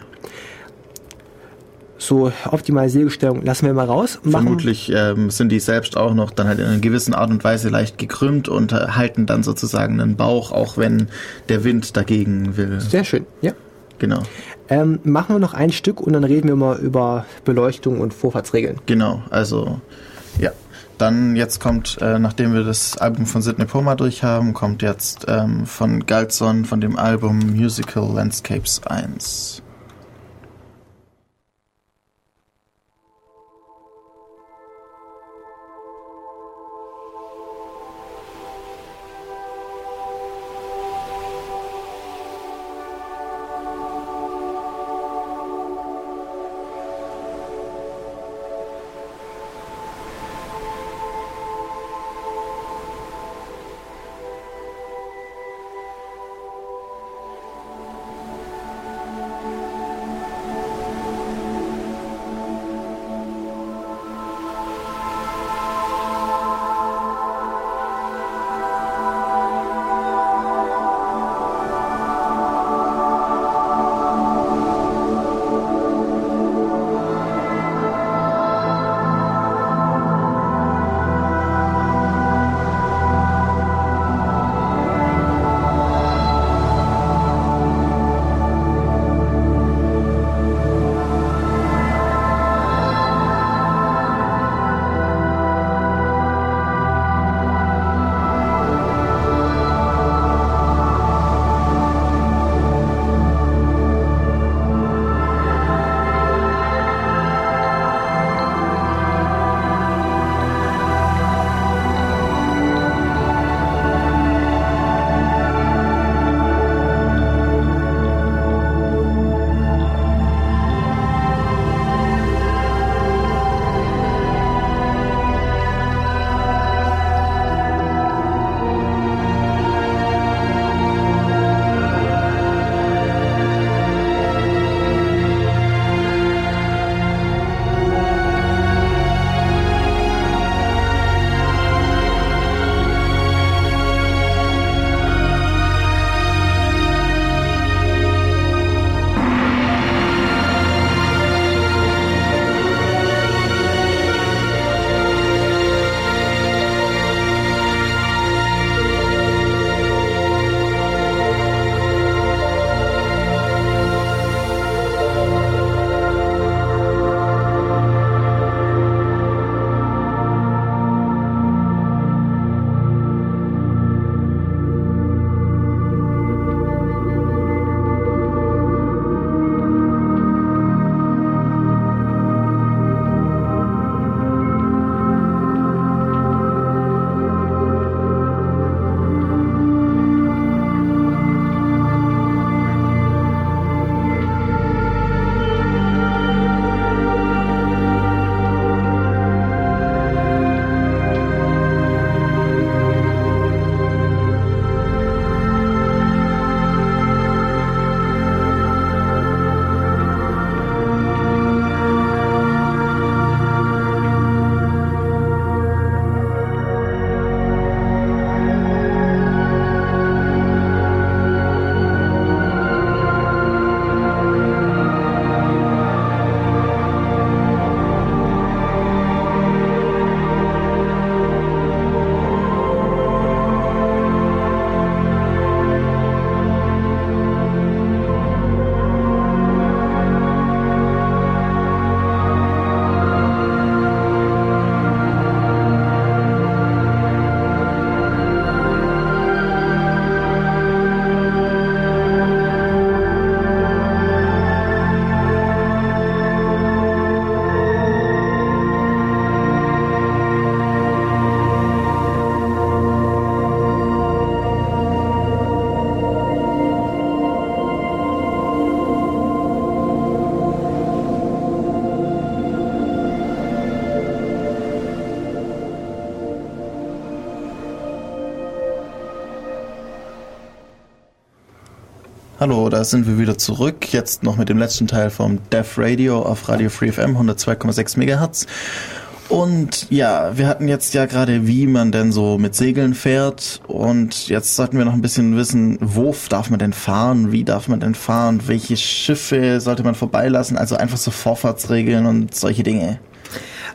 So optimale Segelstellung lassen wir mal raus. Machen- Vermutlich ähm, sind die selbst auch noch dann halt in einer gewissen Art und Weise leicht gekrümmt und äh, halten dann sozusagen einen Bauch, auch wenn der Wind dagegen will. Sehr schön, ja. Genau. Ähm, machen wir noch ein Stück und dann reden wir mal über Beleuchtung und Vorfahrtsregeln. Genau, also ja. Dann jetzt kommt, äh, nachdem wir das Album von Sidney Poma durch haben, kommt jetzt ähm, von Galtzon von dem Album Musical Landscapes 1. Hallo, da sind wir wieder zurück. Jetzt noch mit dem letzten Teil vom Deaf Radio auf Radio Free FM 102,6 Megahertz. Und ja, wir hatten jetzt ja gerade, wie man denn so mit Segeln fährt. Und jetzt sollten wir noch ein bisschen wissen, wo darf man denn fahren? Wie darf man denn fahren? Welche Schiffe sollte man vorbeilassen? Also einfach so Vorfahrtsregeln und solche Dinge.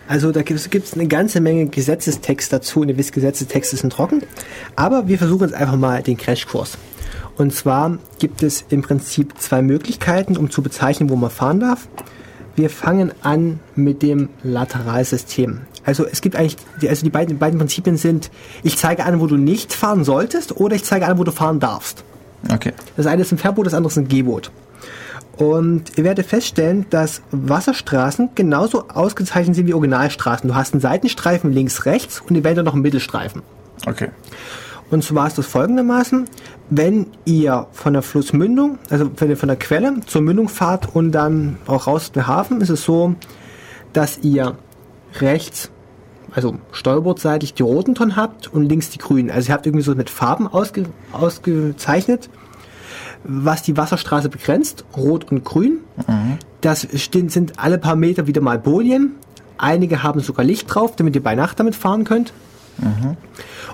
Also da gibt es eine ganze Menge Gesetzestext dazu. Und ihr wisst, Gesetzestexte sind trocken. Aber wir versuchen jetzt einfach mal den Crashkurs. Und zwar gibt es im Prinzip zwei Möglichkeiten, um zu bezeichnen, wo man fahren darf. Wir fangen an mit dem Lateralsystem. Also es gibt eigentlich, die, also die beiden, beiden Prinzipien sind, ich zeige an, wo du nicht fahren solltest oder ich zeige an, wo du fahren darfst. Okay. Das eine ist ein Verbot, das andere ist ein Gebot. Und ihr werdet feststellen, dass Wasserstraßen genauso ausgezeichnet sind wie Originalstraßen. Du hast einen Seitenstreifen links, rechts und eventuell noch einen Mittelstreifen. Okay. Und zwar ist das folgendermaßen, wenn ihr von der Flussmündung, also wenn ihr von der Quelle zur Mündung fahrt und dann auch raus zum Hafen, ist es so, dass ihr rechts, also steuerbordseitig die roten Tonnen habt und links die grünen. Also ihr habt irgendwie so mit Farben ausge, ausgezeichnet, was die Wasserstraße begrenzt, rot und grün. Das stehen, sind alle paar Meter wieder mal Bolien. Einige haben sogar Licht drauf, damit ihr bei Nacht damit fahren könnt.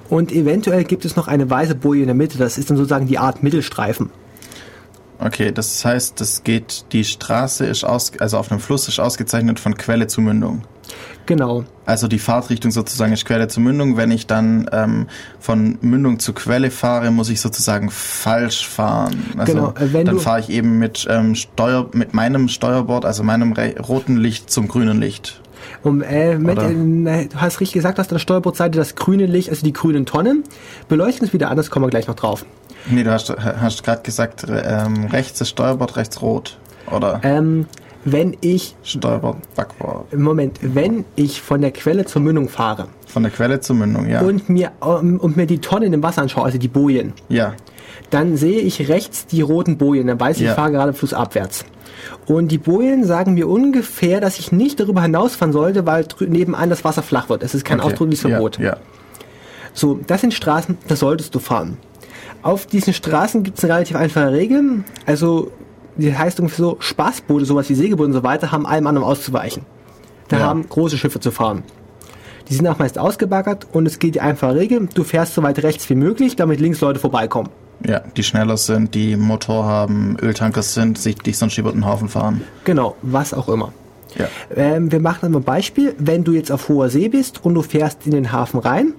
Und eventuell gibt es noch eine weiße Boje in der Mitte. Das ist dann sozusagen die Art Mittelstreifen. Okay, das heißt, das geht, die Straße ist aus, also auf einem Fluss ist ausgezeichnet von Quelle zu Mündung. Genau. Also die Fahrtrichtung sozusagen ist Quelle zu Mündung. Wenn ich dann ähm, von Mündung zu Quelle fahre, muss ich sozusagen falsch fahren. Also Genau, äh, wenn dann fahre ich eben mit ähm, Steuer, mit meinem Steuerbord, also meinem roten Licht zum grünen Licht. Und, äh, mit, äh, du hast richtig gesagt, dass an der Steuerbordseite das grüne Licht, also die grünen Tonnen, beleuchten ist wieder anders, kommen wir gleich noch drauf. Nee, du hast, hast gerade gesagt, re- ähm, rechts ist Steuerbord, rechts rot. Oder Ähm, wenn ich, Steuerbord, Backbord. im Moment, wenn ich von der Quelle zur Mündung fahre Von der Quelle zur Mündung, ja. und mir, ähm, und mir die Tonnen im Wasser anschaue, also die Bojen, ja, dann sehe ich rechts die roten Bojen, dann weiß ich, Ja. ich fahre gerade flussabwärts. Und die Bojen sagen mir ungefähr, dass ich nicht darüber hinausfahren sollte, weil nebenan das Wasser flach wird. Es ist kein okay. ausdrückliches Verbot. Ja, ja. So, das sind Straßen, da solltest du fahren. Auf diesen Straßen gibt es eine relativ einfache Regel. Also, die heißt irgendwie so, Spaßboote, sowas wie Segelboote und so weiter, haben allem anderen auszuweichen. Da Ja. haben große Schiffe zu fahren. Die sind auch meist ausgebaggert und es gilt die einfache Regel, du fährst so weit rechts wie möglich, damit links Leute vorbeikommen. Ja, die schneller sind, die Motor haben, Öltankers sind, sich die sonst über den Haufen fahren. Genau, was auch immer. Ja. Ähm, wir machen mal ein Beispiel. Wenn du jetzt auf hoher See bist und du fährst in den Hafen rein,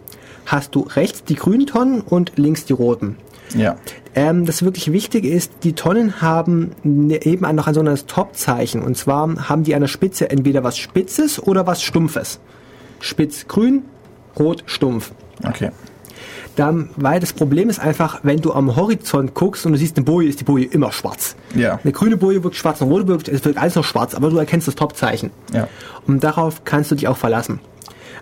hast du rechts die grünen Tonnen und links die roten. Ja. Ähm, das wirklich Wichtige ist, die Tonnen haben ne- eben noch ein sogenanntes Top-Zeichen. Und zwar haben die an der Spitze entweder was Spitzes oder was Stumpfes. Spitz grün, rot stumpf. Okay. Dann, weil das Problem ist einfach, wenn du am Horizont guckst und du siehst eine Boje, ist die Boje immer schwarz. Ja. Eine grüne Boje wirkt schwarz, eine rote wirkt, es wirkt alles noch schwarz, aber du erkennst das Top-Zeichen. Ja. Und darauf kannst du dich auch verlassen.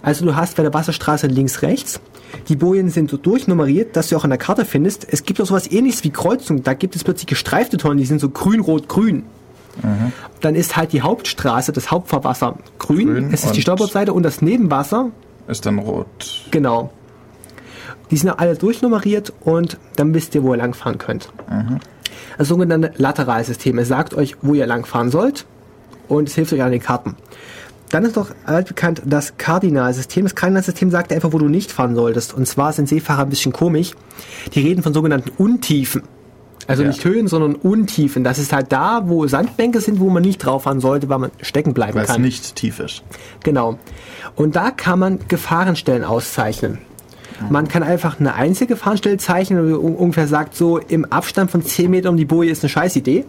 Also du hast bei der Wasserstraße links, rechts. Die Bojen sind so durchnummeriert, dass du auch an der Karte findest. Es gibt auch sowas ähnliches wie Kreuzung. Da gibt es plötzlich gestreifte Tonnen, die sind so grün, rot, grün. Dann ist halt die Hauptstraße, das Hauptfahrwasser grün. Grün es ist die Steuerbordseite und das Nebenwasser, Ist dann rot. genau. Die sind alle durchnummeriert und dann wisst ihr, wo ihr langfahren könnt. Das sogenannte Lateralsystem. Es sagt euch, wo ihr langfahren sollt und es hilft euch an den Karten. Dann ist doch altbekannt das Kardinalsystem. Das Kardinalsystem sagt einfach, wo du nicht fahren solltest. Und zwar sind Seefahrer ein bisschen komisch. Die reden von sogenannten Untiefen. Also Ja. nicht Höhen, sondern Untiefen. Das ist halt da, wo Sandbänke sind, wo man nicht drauf fahren sollte, weil man stecken bleiben Weil es kann. nicht tief ist. Genau. Und da kann man Gefahrenstellen auszeichnen. Man kann einfach eine einzige Gefahrenstelle zeichnen, die un- ungefähr sagt, so im Abstand von 10 Metern um die Boje ist eine Scheißidee.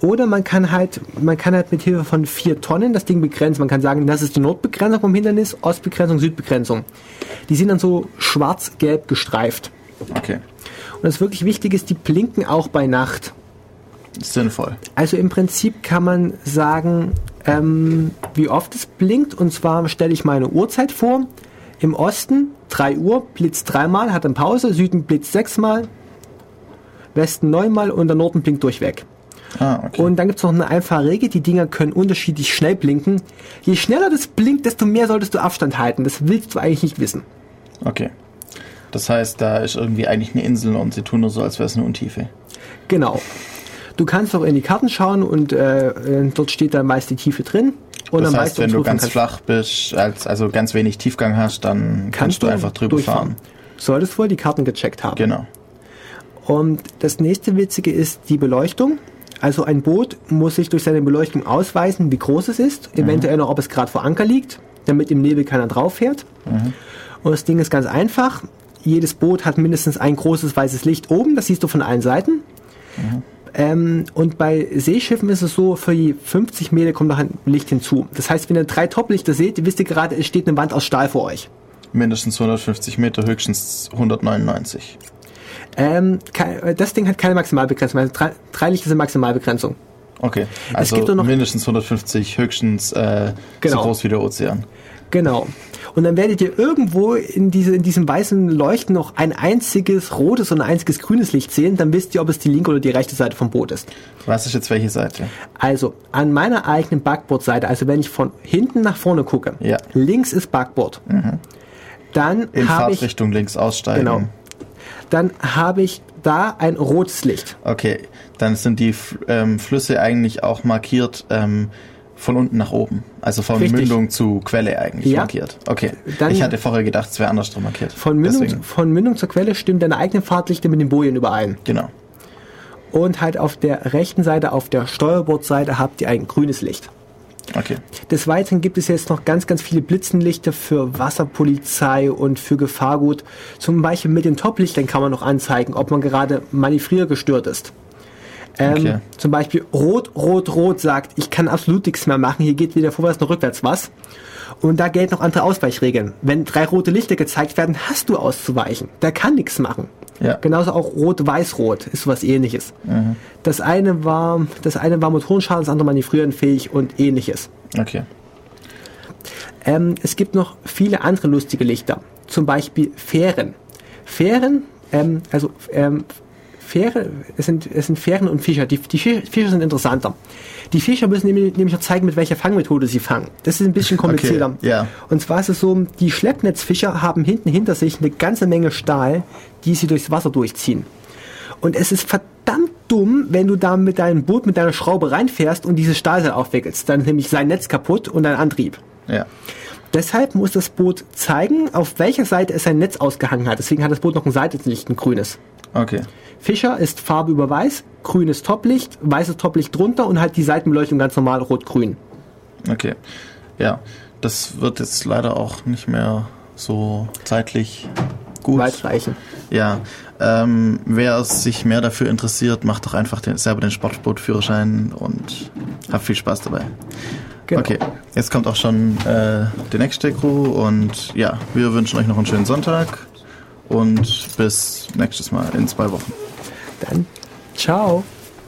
Oder man kann halt, man kann halt mit Hilfe von vier Tonnen das Ding begrenzen. Man kann sagen, das ist die Nordbegrenzung vom Hindernis, Ostbegrenzung, Südbegrenzung. Die sind dann so schwarz-gelb gestreift. Okay. Und das wirklich Wichtige ist, die blinken auch bei Nacht. Sinnvoll. Also im Prinzip kann man sagen, ähm, wie oft es blinkt. Und zwar stelle ich meine Uhrzeit vor. Im Osten 3 Uhr, blitzt dreimal, hat dann Pause. Süden blitzt sechsmal. Westen neunmal und der Norden blinkt durchweg. Ah, okay. Und dann gibt es noch eine einfache Regel, die Dinger können unterschiedlich schnell blinken. Je schneller das blinkt, desto mehr solltest du Abstand halten. Das willst du eigentlich nicht wissen. okay. Das heißt, da ist irgendwie eigentlich eine Insel und sie tun nur so, als wäre es eine Untiefe. Genau. Du kannst auch in die Karten schauen und äh, äh, dort steht dann meist die Tiefe drin. Und das dann heißt, wenn du ganz kannst- flach bist, als, also ganz wenig Tiefgang hast, dann kannst, du einfach drüber durchfahren. fahren. Solltest wohl die Karten gecheckt haben. Genau. Und das nächste Witzige ist die Beleuchtung. Also ein Boot muss sich durch seine Beleuchtung ausweisen, wie groß es ist, eventuell noch, ob es gerade vor Anker liegt, damit im Nebel keiner drauf fährt. Und das Ding ist ganz einfach. Jedes Boot hat mindestens ein großes weißes Licht oben, das siehst du von allen Seiten. Ähm, und bei Seeschiffen ist es so, für je 50 Meter kommt noch ein Licht hinzu. Das heißt, wenn ihr drei Toplichter seht, wisst ihr gerade, es steht eine Wand aus Stahl vor euch. Mindestens 150 Meter, höchstens 199. Ähm, kei- das Ding hat keine Maximalbegrenzung. Also drei, drei Lichter sind Maximalbegrenzung. Okay. Also mindestens 150, höchstens äh, Genau. so groß wie der Ozean. Genau. Und dann werdet ihr irgendwo in, diese, in diesem weißen Leuchten noch ein einziges rotes und ein einziges grünes Licht sehen. Dann wisst ihr, ob es die linke oder die rechte Seite vom Boot ist. Was ist jetzt welche Seite? Also an meiner eigenen Backbordseite, also wenn ich von hinten nach vorne gucke, Ja. links ist Backbord. Dann In habe ich, Fahrtrichtung links aussteigen. Genau. dann habe ich da ein rotes Licht. Okay, dann sind die ähm, Flüsse eigentlich auch markiert ähm, von unten nach oben. Also von Richtig. Mündung zu Quelle eigentlich Ja. markiert. Okay. Dann- ich hatte vorher gedacht, es wäre andersrum markiert. Von Mündung, Deswegen, von Mündung zur Quelle stimmen deine eigenen Fahrtlichter mit den Bojen überein. genau. Und halt auf der rechten Seite, auf der Steuerbordseite, habt ihr ein grünes Licht. Okay. Des Weiteren gibt es jetzt noch ganz, ganz viele Blitzenlichter für Wasserpolizei und für Gefahrgut. Zum Beispiel mit den Toplichtern kann man noch anzeigen, ob man gerade manövriergestört ist. Ähm, Okay. Zum Beispiel Rot, Rot, Rot sagt, ich kann absolut nichts mehr machen, hier geht weder vorwärts noch rückwärts was. Und da gelten noch andere Ausweichregeln. Wenn drei rote Lichter gezeigt werden, hast du auszuweichen. Der kann nichts machen. Ja. Genauso auch Rot, Weiß, Rot ist sowas ähnliches. Das eine war, das eine war Motorenschaden, das andere manövrierenfähig und ähnliches. Okay. Ähm, es gibt noch viele andere lustige Lichter. Zum Beispiel Fähren. Fähren, ähm, also ähm, Fähre, es sind, es sind Fähren und Fischer. Die, die Fi- Fischer sind interessanter. Die Fischer müssen nämlich, nämlich zeigen, mit welcher Fangmethode sie fangen. Das ist ein bisschen (laughs) komplizierter. Okay, ja. Und zwar ist es so, die Schleppnetzfischer haben hinten hinter sich eine ganze Menge Stahl, die sie durchs Wasser durchziehen. Und es ist verdammt dumm, wenn du da mit deinem Boot mit deiner Schraube reinfährst und dieses Stahlseil aufwickelst. Dann ist nämlich sein Netz kaputt und dein Antrieb. Ja. Deshalb muss das Boot zeigen, auf welcher Seite es sein Netz ausgehangen hat. Deswegen hat das Boot noch ein Seitenlicht, ein grünes. Okay. Fischer ist Farbe über weiß, grünes Toplicht, weißes Toplicht drunter und halt die Seitenbeleuchtung ganz normal rot-grün. Okay. Ja. Das wird jetzt leider auch nicht mehr so zeitlich gut. Weitreichen. Ja, ähm, wer sich mehr dafür interessiert, macht doch einfach den, selber den Sportbootführerschein und habt viel Spaß dabei. Genau. Okay, jetzt kommt auch schon äh, die nächste Crew und ja, wir wünschen euch noch einen schönen Sonntag und bis nächstes Mal in zwei Wochen. Dann ciao.